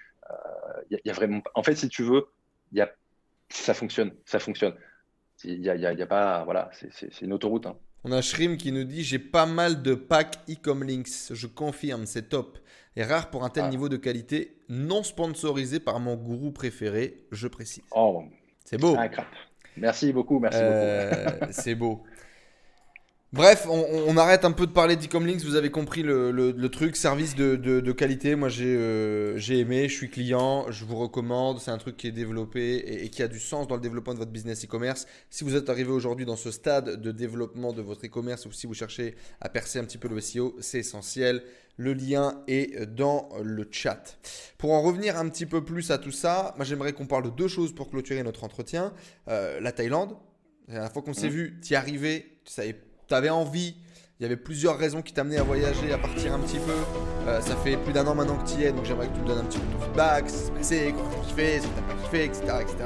il y, a vraiment. En fait, si tu veux, y a... ça fonctionne, ça fonctionne. Il y a, a, y a pas, voilà, c'est- une autoroute. hein. On a Shrim qui nous dit J'ai pas mal de packs e-com links. Je confirme, c'est top. Et rare pour un tel Ah. niveau de qualité, non sponsorisé par mon gourou préféré, je précise. Oh, C'est beau. un crap. Merci beaucoup, merci beaucoup. Euh, c'est beau. Bref, on, arrête un peu de parler d'e-com links. Vous avez compris le, le- truc, service de, de- qualité. Moi, j'ai euh, j'ai aimé, je suis client, je vous recommande. C'est un truc qui est développé et, et qui a du sens dans le développement de votre business e-commerce. Si vous êtes arrivé aujourd'hui dans ce stade de développement de votre e-commerce ou si vous cherchez à percer un petit peu le SEO, c'est essentiel. Le lien est dans le chat. Pour en revenir un petit peu plus à tout ça, moi j'aimerais qu'on parle de deux choses pour clôturer notre entretien. Euh, la Thaïlande, la dernière fois qu'on s'est Mhm. vu, tu y arrivais, tu savais, avais envie. Il y avait plusieurs raisons qui t'amenaient à voyager, à partir un petit peu. Euh, ça fait plus d'un an maintenant que tu y es, donc j'aimerais que tu me donnes un petit peu ton feedback, ce qui s'est passé, comment t'as kiffé, ce que t'as pas kiffé, etc. etc.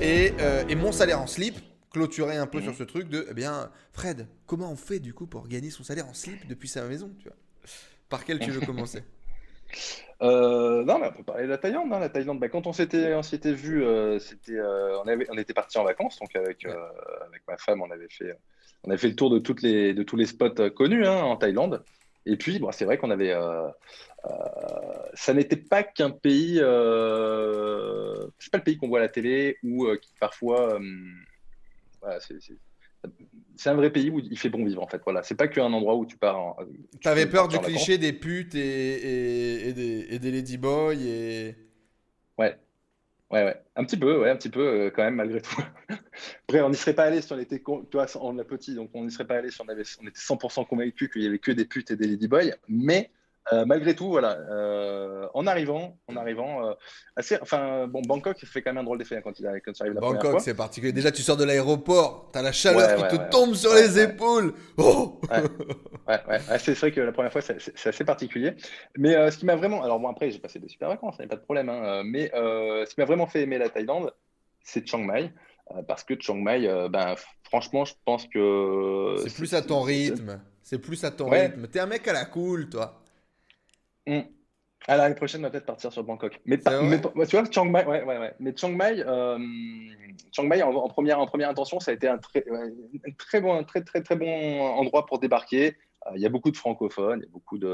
Et, euh, et mon salaire en slip, clôturer un peu Mhm. sur ce truc de, eh bien, Fred, comment on fait du coup pour gagner son salaire en slip depuis sa maison tu vois? Par quel tu veux commencer Euh, non, mais on peut parler de la Thaïlande. hein. La Thaïlande, bah, quand on s'était on s'était vu, euh, c'était, euh, on avait, on était parti en vacances, donc avec, euh, avec ma femme, on avait fait, on avait fait le tour de toutes les, de tous les spots connus hein, en Thaïlande. Et puis, bon, c'est vrai qu'on avait, ça n'était pas qu'un pays, c'est pas le pays qu'on voit à la télé ou qui parfois, voilà, c'est, c'est- un vrai pays où il fait bon vivre en fait. Voilà, c'est pas qu'un endroit où tu pars. En, T'avais peur du cliché des putes et, et, et des, et des ladyboys et... Ouais. Ouais, ouais. Un petit peu, ouais, un petit peu euh, quand même, malgré tout. Après, on n'y serait pas allé si on était, con- tu vois, on a petit, donc on n'y serait pas allé si on avait, on était 100% convaincu qu'il y avait que des putes et des ladyboys. Mais euh, malgré tout, voilà, euh, en arrivant, en arrivant, euh, assez, enfin, bon, Bangkok fait quand même un drôle d'effet hein, quand il, quand il arrive la Bangkok, c'est particulier. Déjà, tu sors de l'aéroport, t'as la chaleur Ouais, qui ouais, te ouais. tombe sur les épaules. Oh Ouais, ouais, ouais, c'est vrai que la première fois, c'est assez particulier. Mais ce qui m'a vraiment. Alors, bon, après, j'ai passé des super vacances, il n'y a pas de problème. hein, mais ce qui m'a vraiment fait aimer la Thaïlande, c'est Chiang Mai. parce que Chiang Mai, euh, ben, franchement, je pense que. C'est plus à ton rythme. C'est plus à ton Ouais. rythme. T'es un mec à la cool, toi. Hmm. À l'année prochaine, on va peut-être partir sur Bangkok. Mais, pas- mais tu vois, Chiang Mai, ouais, ouais, ouais. Mais Chiang Mai, euh, Chiang Mai en, en première, en première intention, ça a été un très, un très bon, un très, très, très bon endroit pour débarquer. Euh, Il y a beaucoup de francophones, il y a beaucoup de,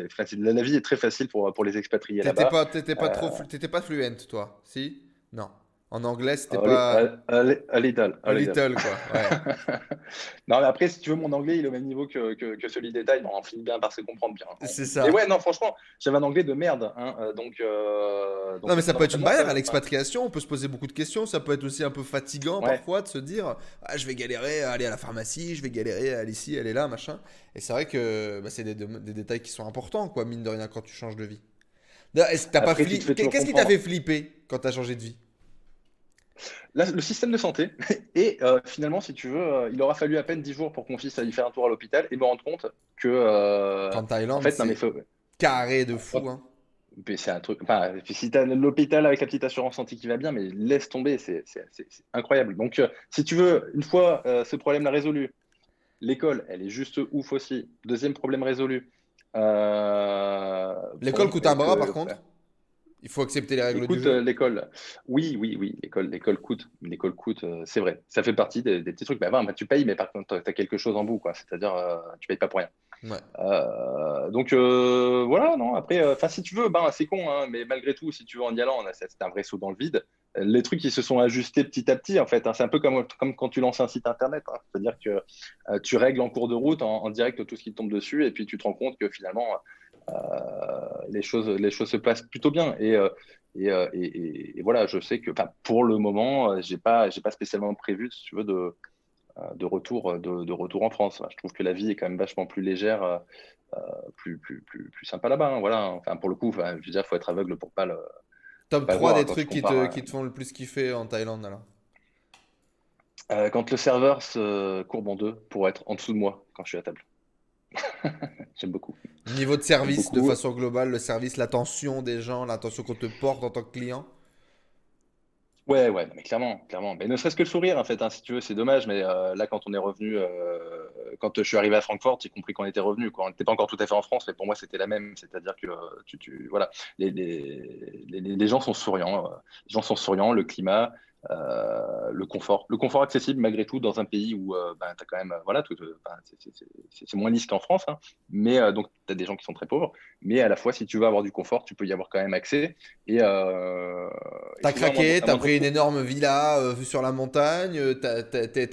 a- la vie est très facile pour, pour les expatriés T'étais pas, t'étais pas Euh. trop, t'étais pas fluent, toi. Si? Non. En anglais, c'était pas a- a li- a little, a a little. quoi. Ouais. non, mais après, si tu veux, mon anglais, il est au même niveau que, que, que celui des Thaïs. Bon, on finit bien par se comprendre bien. C'est ça. Et ouais, non, franchement, j'avais un anglais de merde. hein, euh, donc, euh, donc- Non, mais ça peut être une barrière à l'expatriation. On peut se poser beaucoup de questions. Ça peut être aussi un peu fatigant Ouais. parfois de se dire ah, je vais galérer à aller à la pharmacie, je vais galérer à aller ici, aller là, machin. Et c'est vrai que bah, c'est des, des détails qui sont importants, quoi, mine de rien, quand tu changes de vie. Qu'est-ce qui t'a fait flipper quand t'as changé de vie? Le système de santé. Et euh, finalement, si tu veux, euh, il aura fallu à peine 10 jours pour qu'on puisse aller faire un tour à l'hôpital et me rendre compte que. euh, En Thaïlande, en fait, c'est faut- carré de fou. Hein. c'est un truc. Enfin, si tu as l'hôpital avec la petite assurance santé qui va bien, mais laisse tomber, c'est incroyable. Donc, euh, si tu veux, une fois euh, ce problème-là résolu, l'école, elle est juste ouf aussi. Deuxième problème résolu. Euh, L'école coûte un bras, euh, par contre. Il faut accepter les règles du jeu. euh, l'école, oui, oui, oui, l'école, l'école coûte, l'école coûte, euh, c'est vrai. Ça fait partie des, des petits trucs. Bah, bah, tu payes, mais par contre, tu as quelque chose en bout, quoi. C'est-à-dire, euh, tu payes pas pour rien. Ouais. Euh, donc euh, voilà, non. Après, enfin, si tu veux, ben, c'est con, hein, mais malgré tout, si tu veux en y allant, c'est un vrai saut dans le vide. Les trucs qui se sont ajustés petit à petit, en fait. hein. c'est un peu comme, comme quand tu lances un site internet. hein. C'est-à-dire que tu règles en cours de route, en, en direct, tout ce qui te tombe dessus, et puis tu te rends compte que finalement, les choses, les choses se passent plutôt bien. Et euh, et, euh, et- et- et voilà, je sais que pour le moment, euh, j'ai pas, j'ai pas spécialement prévu, si tu veux, de, euh, de retour, euh, de, de retour en France. Je trouve que la vie est quand même vachement plus légère, euh, euh, plus, plus, plus, plus sympa là-bas. hein, voilà. Enfin, pour le coup, je veux dire, faut être aveugle pour pas le. Top Bah, 3 voir des trucs qui te, qui te font le plus kiffer en Thaïlande alors. Euh, quand le serveur se courbe en deux pour être en dessous de moi quand je suis à table. J'aime beaucoup. Niveau de service, de façon globale, le service, l'attention des gens, l'attention qu'on te porte en tant que client. Ouais, ouais, mais clairement, clairement. Mais ne serait-ce que le sourire, en fait, hein, si tu veux, c'est dommage. Mais euh, là, quand on est revenu, euh, quand je suis arrivé à Francfort, j'ai compris qu'on était revenu. Quoi. On n'était pas encore tout à fait en France, mais pour moi, c'était la même. C'est-à-dire que euh, tu, tu, voilà, les, les, les, les gens sont souriants. les gens sont souriants, le climat, euh, le confort. Le confort accessible, malgré tout, dans un pays où euh, ben, tu as quand même, euh, voilà, ben, c'est- moins lisse qu'en France. Hein, mais euh, donc, tu as des gens qui sont très pauvres. Mais à la fois, si tu veux avoir du confort, tu peux y avoir quand même accès. Et, T'as craqué, t'as pris une énorme villa vue sur la montagne, t'as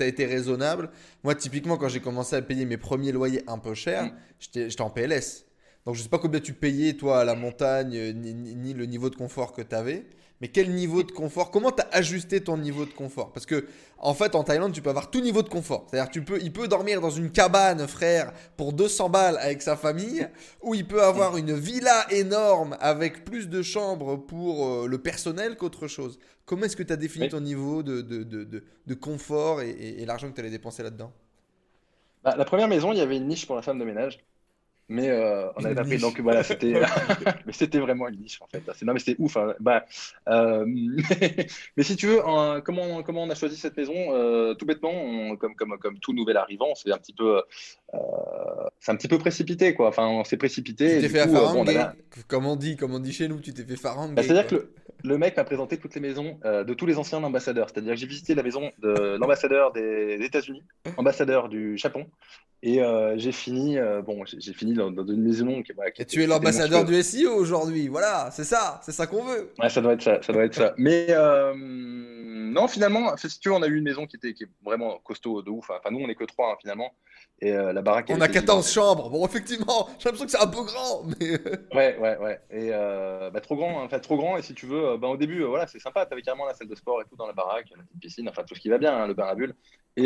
été raisonnable. Moi, typiquement, quand j'ai commencé à payer mes premiers loyers un peu cher, Mm. j'étais en PLS. Donc, je sais pas combien tu payais, toi, à la montagne, ni, ni- ni le niveau de confort que t'avais. Mais quel niveau de confort? Comment t'as ajusté ton niveau de confort? Parce que, en fait, en Thaïlande, tu peux avoir tout niveau de confort. C'est-à-dire, tu peux, il peut dormir dans une cabane, frère, pour 200 balles avec sa famille, ou il peut avoir une villa énorme avec plus de chambres pour euh, le personnel qu'autre chose. Comment est-ce que tu as défini ton niveau de, de, de, de- de confort et, et- et l'argent que tu allais dépenser là-dedans? Bah, la première maison, il y avait une niche pour la femme de ménage. Mais euh, on avait pas pris. niche. Donc voilà, c'était mais c'était vraiment une niche en fait. C'est non mais c'était ouf. hein. Bah, euh, mais si tu veux, en- comment comment on a choisi cette maison Euh, Tout bêtement, on- comme comme comme tout nouvel arrivant, on s'est un petit peu c'est un petit peu précipité quoi. Enfin, on s'est précipité. Tu t'es fait coup, euh, bon, avait- comme on dit, comme on dit chez nous, tu t'es fait faranguer. Bah, C'est-à-dire que le, le mec m'a présenté toutes les maisons euh, de tous les anciens ambassadeurs. C'est-à-dire que j'ai visité la maison de l'ambassadeur des États-Unis, ambassadeur du Japon, et euh, j'ai fini, euh, bon, j'ai fini dans, dans une maison qui, voilà, qui Et était- tu es l'ambassadeur du SEO aujourd'hui, voilà, c'est ça, c'est ça qu'on veut. Ouais, ça doit être ça, ça doit être ça. Mais euh, non, finalement, si tu veux, on a eu une maison qui était qui est vraiment costaud de ouf. Enfin, nous, on n'est que trois hein, finalement, et euh, la baraque. On a était 14 chambres, bon effectivement, j'ai l'impression que c'est un peu grand, mais... Ouais, ouais, ouais. Et euh, bah, trop grand, hein. enfin trop grand. Et si tu veux, bah, au début, euh, voilà, c'est sympa. T'avais carrément la salle de sport et tout dans la baraque, la petite piscine, enfin tout ce qui va bien, hein, le bain à bulles. Et,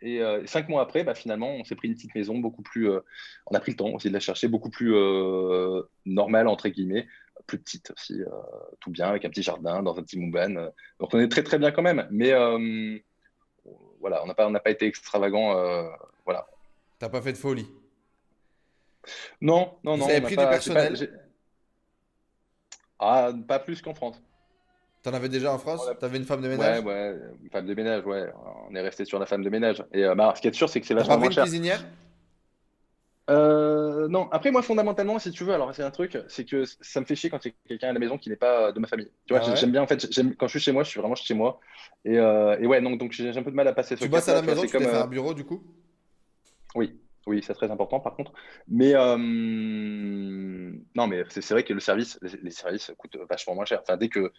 et cinq mois après, bah, finalement, on s'est pris une petite maison beaucoup plus. on a pris le temps aussi de la chercher, beaucoup plus normale entre guillemets, plus petite aussi, tout bien avec un petit jardin dans un petit mouban. donc on est très très bien quand même. Mais voilà, on n'a pas on pas été extravagant. euh, voilà. T'as pas fait de folie? Non, non, Vous non. avez on n'a pris pas- du pas- personnel? j'ai- Ah, pas plus qu'en France. T'en avais déjà en France? A- T'avais une femme de Ouais, ménage? Ouais, une femme de ménage, ouais. On est resté sur la femme de ménage. Et euh, bah, ce qui est sûr, c'est que c'est vachement pas moins une cher. cuisinière? Euh, non, après, moi, fondamentalement, si tu veux, alors c'est un truc, c'est que ça me fait chier quand il y a quelqu'un à la maison qui n'est pas de ma famille. Tu vois, Ah ouais j'aime bien, en fait, quand je suis chez moi, je suis vraiment chez moi. Et, euh, et ouais, donc, donc j'ai un peu de mal à passer ce Tu bosses à la maison, c'est tu comme, euh, un bureau du coup? Oui, oui, c'est très important par contre. Mais euh, non, mais c'est vrai que le service, les, les services coûtent vachement moins cher. Enfin, dès que euh,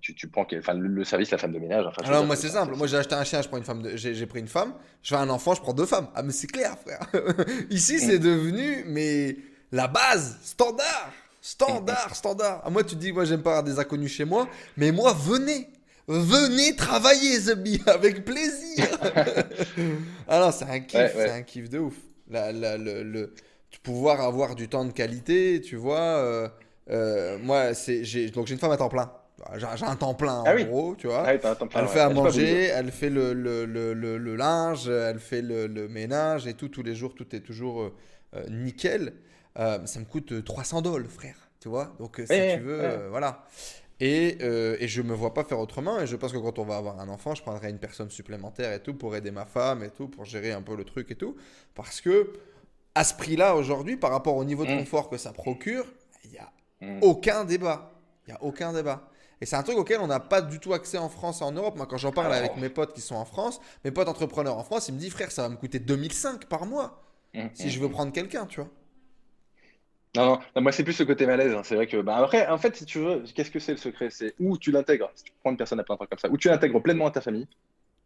tu, tu prends, enfin, le, le service, la femme de ménage. Enfin, Alors moi c'est simple, moi j'ai acheté un chien, je prends une femme, de... j'ai pris une femme, je fais un enfant, je prends deux femmes. Ah mais c'est clair frère. Ici c'est devenu mais la base, standard, standard, standard. Ah, moi tu te dis moi j'aime pas avoir des inconnus chez moi, mais moi venez, venez travailler Zebi avec plaisir. non c'est un kiff, Ouais, ouais. c'est un kiff de ouf. La, la- le, le- pouvoir avoir du temps de qualité, tu vois. euh, euh, moi c'est j'ai donc j'ai une femme à temps plein. J'ai un temps plein en Ah oui. gros, tu vois. Ah oui, plein, Elle ouais. fait à manger, elle fait le, le, le, le- le linge, elle fait le, le ménage et tout, tous les jours, tout est toujours euh, nickel. Ça me coûte euh, 300 dollars, frère, tu vois. Donc, si tu veux, voilà. Et, euh, et je me vois pas faire autrement. Et je pense que quand on va avoir un enfant, je prendrai une personne supplémentaire et tout pour aider ma femme et tout, pour gérer un peu le truc et tout. Parce que à ce prix-là aujourd'hui, par rapport au niveau de Mm. confort que ça procure, il n'y a Mm. aucun débat. Il n'y a aucun débat. Et c'est un truc auquel on n'a pas du tout accès en France et en Europe. Moi, quand j'en parle Alors. avec mes potes qui sont en France, mes potes entrepreneurs en France, ils me disent, frère, ça va me coûter 2005 par mois Mm, si je veux prendre quelqu'un, tu vois. Non, non, non, moi c'est plus ce côté malaise. hein. C'est vrai que, bah, après, en fait, si tu veux, qu'est-ce que c'est le secret? C'est où tu l'intègres. Si tu prends une personne à plein temps comme ça, où tu l'intègres pleinement à ta famille.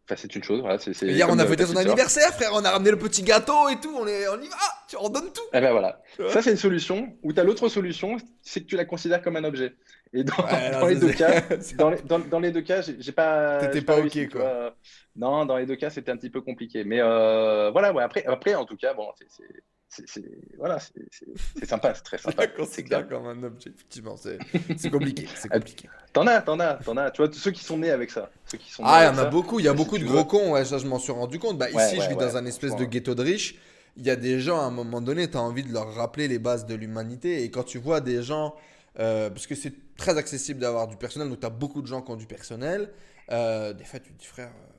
Enfin, c'est une chose. Voilà, c'est, Hier, on a fêté son anniversaire, frère. On a ramené le petit gâteau et tout. On, est, on y va. Tu en donnes tout. Eh ben voilà. Ça, c'est une solution. Ou tu as l'autre solution, c'est que tu la considères comme un objet. Et dans, Ouais, non, dans les deux cas, dans les, dans, dans les deux cas, j'ai pas. T'étais pas ok, quoi. vois. Non, dans les deux cas, c'était un petit peu compliqué. Mais euh, voilà, ouais, après, après, en tout cas, bon, c'est, voilà, c'est, sympa, c'est très sympa. la C'est clair. comme un objet, effectivement. C'est compliqué. C'est Ah, compliqué. T'en as, t'en as, t'en as. Tu vois, ceux qui sont nés avec ça. Ceux qui sont Ah, il y en a beaucoup. Il y a beaucoup de gros cons. Ouais, ça, je m'en suis rendu compte. Bah, ici, je ouais, dans un espèce de ghetto de riches. Il y a des gens, à un moment donné, tu as envie de leur rappeler les bases de l'humanité. Et quand tu vois des gens, euh, parce que c'est très accessible d'avoir du personnel, donc tu as beaucoup de gens qui ont du personnel, euh, des fois, tu te dis, frère, euh,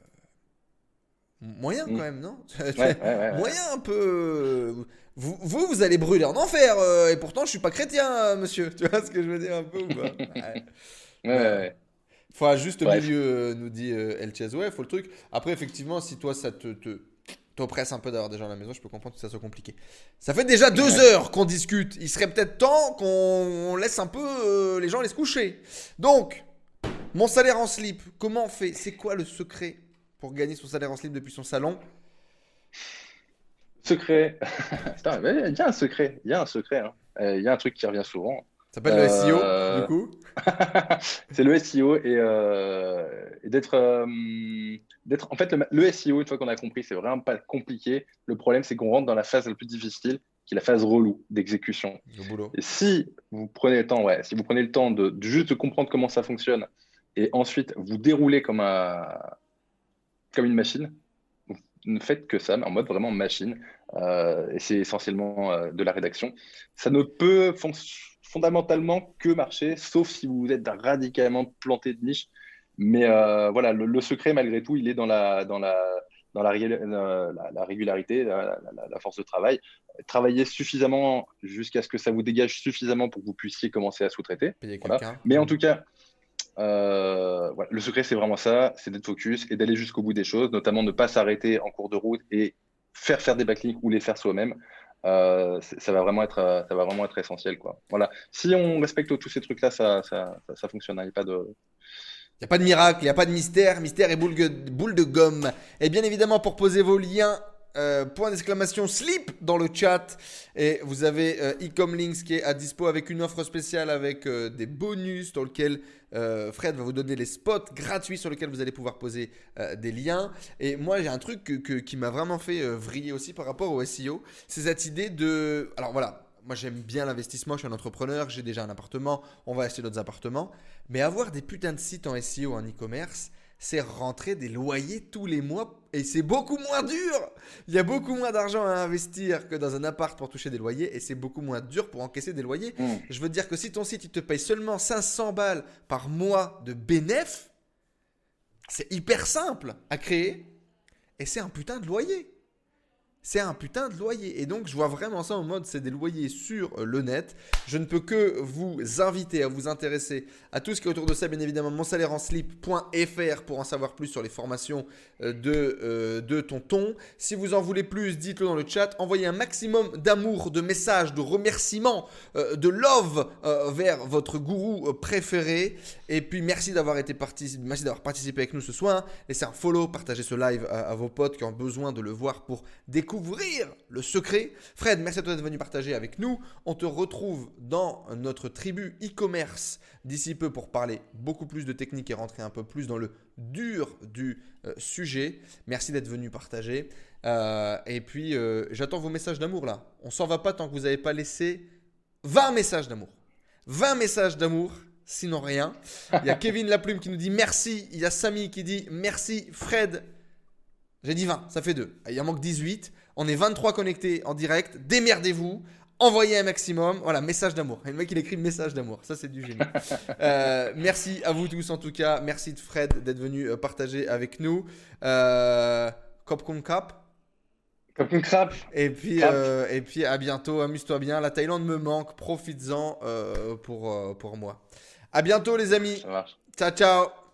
moyen Mm. quand même, non? Ouais, ouais, ouais. Moyen un peu. euh, Vous, vous, vous allez brûler en enfer. euh, et pourtant, je suis pas chrétien, monsieur. Tu vois ce que je veux dire un peu ou pas? Ouais. Ouais, ouais, ouais. Faut un juste milieu, nous dit El Chaz. Ouais, faut le truc. Après, effectivement, si toi, ça te, te t'oppresse un peu d'avoir des gens à la maison, je peux comprendre que ça soit compliqué. Ça fait déjà deux Ouais. heures qu'on discute. Il serait peut-être temps qu'on laisse un peu euh, les gens aller se coucher. Donc, mon salaire en slip, comment on fait? C'est quoi le secret pour gagner son salaire en slip depuis son salon? Secret. Il y a un secret. Il y a un secret. hein. Euh, Il y a un truc qui revient souvent. Ça s'appelle le SEO, Euh, du coup. c'est le SEO et, euh, et d'être, d'être. En fait, le, le SEO, une fois qu'on a compris, c'est vraiment pas compliqué. Le problème, c'est qu'on rentre dans la phase la plus difficile, qui est la phase relou d'exécution. Et si vous prenez le temps, ouais, si vous prenez le temps de, de juste comprendre comment ça fonctionne et ensuite vous déroulez comme un, comme une machine, vous ne faites que ça, mais en mode vraiment machine, euh, et c'est essentiellement euh, de la rédaction. Ça ne peut fon- fondamentalement que marcher, sauf si vous êtes radicalement planté de niche. Mais euh, voilà, le, le secret malgré tout, il est dans la, dans la, dans la, euh, la- la régularité, la- force de travail travailler suffisamment jusqu'à ce que ça vous dégage suffisamment pour que vous puissiez commencer à sous-traiter. Voilà. Mais en tout cas, euh, voilà, le secret, c'est vraiment ça, c'est d'être focus et d'aller jusqu'au bout des choses, notamment ne pas s'arrêter en cours de route et faire faire des backlinks ou les faire soi-même. Euh, ça va vraiment être, ça va vraiment être essentiel, quoi. Voilà. Si on respecte tous ces trucs-là, ça, ça, ça, ça fonctionne. hein. Il n'y a pas de, Il n'y a pas de miracle, il n'y a pas de mystère. Mystère et boule, de gomme. Et bien évidemment, pour poser vos liens, euh, point d'exclamation slip dans le chat. Et vous avez euh, Ecom Links qui est à dispo avec une offre spéciale avec euh, des bonus dans lequel euh, Fred va vous donner les spots gratuits sur lesquels vous allez pouvoir poser euh, des liens. Et moi, j'ai un truc que- qui m'a vraiment fait euh, vriller aussi par rapport au SEO. C'est cette idée de. Alors voilà. Moi, j'aime bien l'investissement. Je suis un entrepreneur. J'ai déjà un appartement. On va acheter d'autres appartements. Mais avoir des putains de sites en SEO, en e-commerce, c'est rentrer des loyers tous les mois et c'est beaucoup moins dur. Il y a beaucoup moins d'argent à investir que dans un appart pour toucher des loyers et c'est beaucoup moins dur pour encaisser des loyers. Hmm. Je veux dire que si ton site il te paye seulement 500 balles par mois de bénéf, c'est hyper simple à créer et c'est un putain de loyer. C'est un putain de loyer. Et donc, je vois vraiment ça en mode c'est des loyers sur le net. Je ne peux que vous inviter à vous intéresser à tout ce qui est autour de ça, bien évidemment, monsalaireenslip.fr pour en savoir plus sur les formations euh, de, euh, de Tonton. Si vous en voulez plus, dites-le dans le chat. Envoyez un maximum d'amour, de messages, de remerciements, euh, de love vers votre gourou préféré. Et puis, merci d'avoir été participé, merci d'avoir participé avec nous ce soir. Laissez un follow, partagez ce live à, vos potes qui ont besoin de le voir pour découvrir le secret. Fred, merci à toi d'être venu partager avec nous. On te retrouve dans notre tribu e-commerce d'ici peu pour parler beaucoup plus de technique et rentrer un peu plus dans le dur du euh, sujet. Merci d'être venu partager. Euh, et puis, euh, j'attends vos messages d'amour là. On s'en va pas tant que vous n'avez pas laissé 20 messages d'amour. 20 messages d'amour, sinon rien. Il y a Kevin Laplume qui nous dit merci. Il y a Samy qui dit merci. Fred, j'ai dit 20, ça fait 2. Il en manque 18. On est 23 connectés en direct. Démerdez-vous. Envoyez un maximum. Voilà, message d'amour. Et le mec, il écrit message d'amour. Ça, c'est du génie. Euh, merci à vous tous, en tout cas. Merci de Fred d'être venu euh, partager avec nous. Euh, Cop con Cap. Comme une crabe. Et puis, euh, et puis à bientôt. Amuse-toi bien. La Thaïlande me manque. Profites-en euh, pour, euh, pour moi. À bientôt, les amis. Ça marche. Ciao, ciao.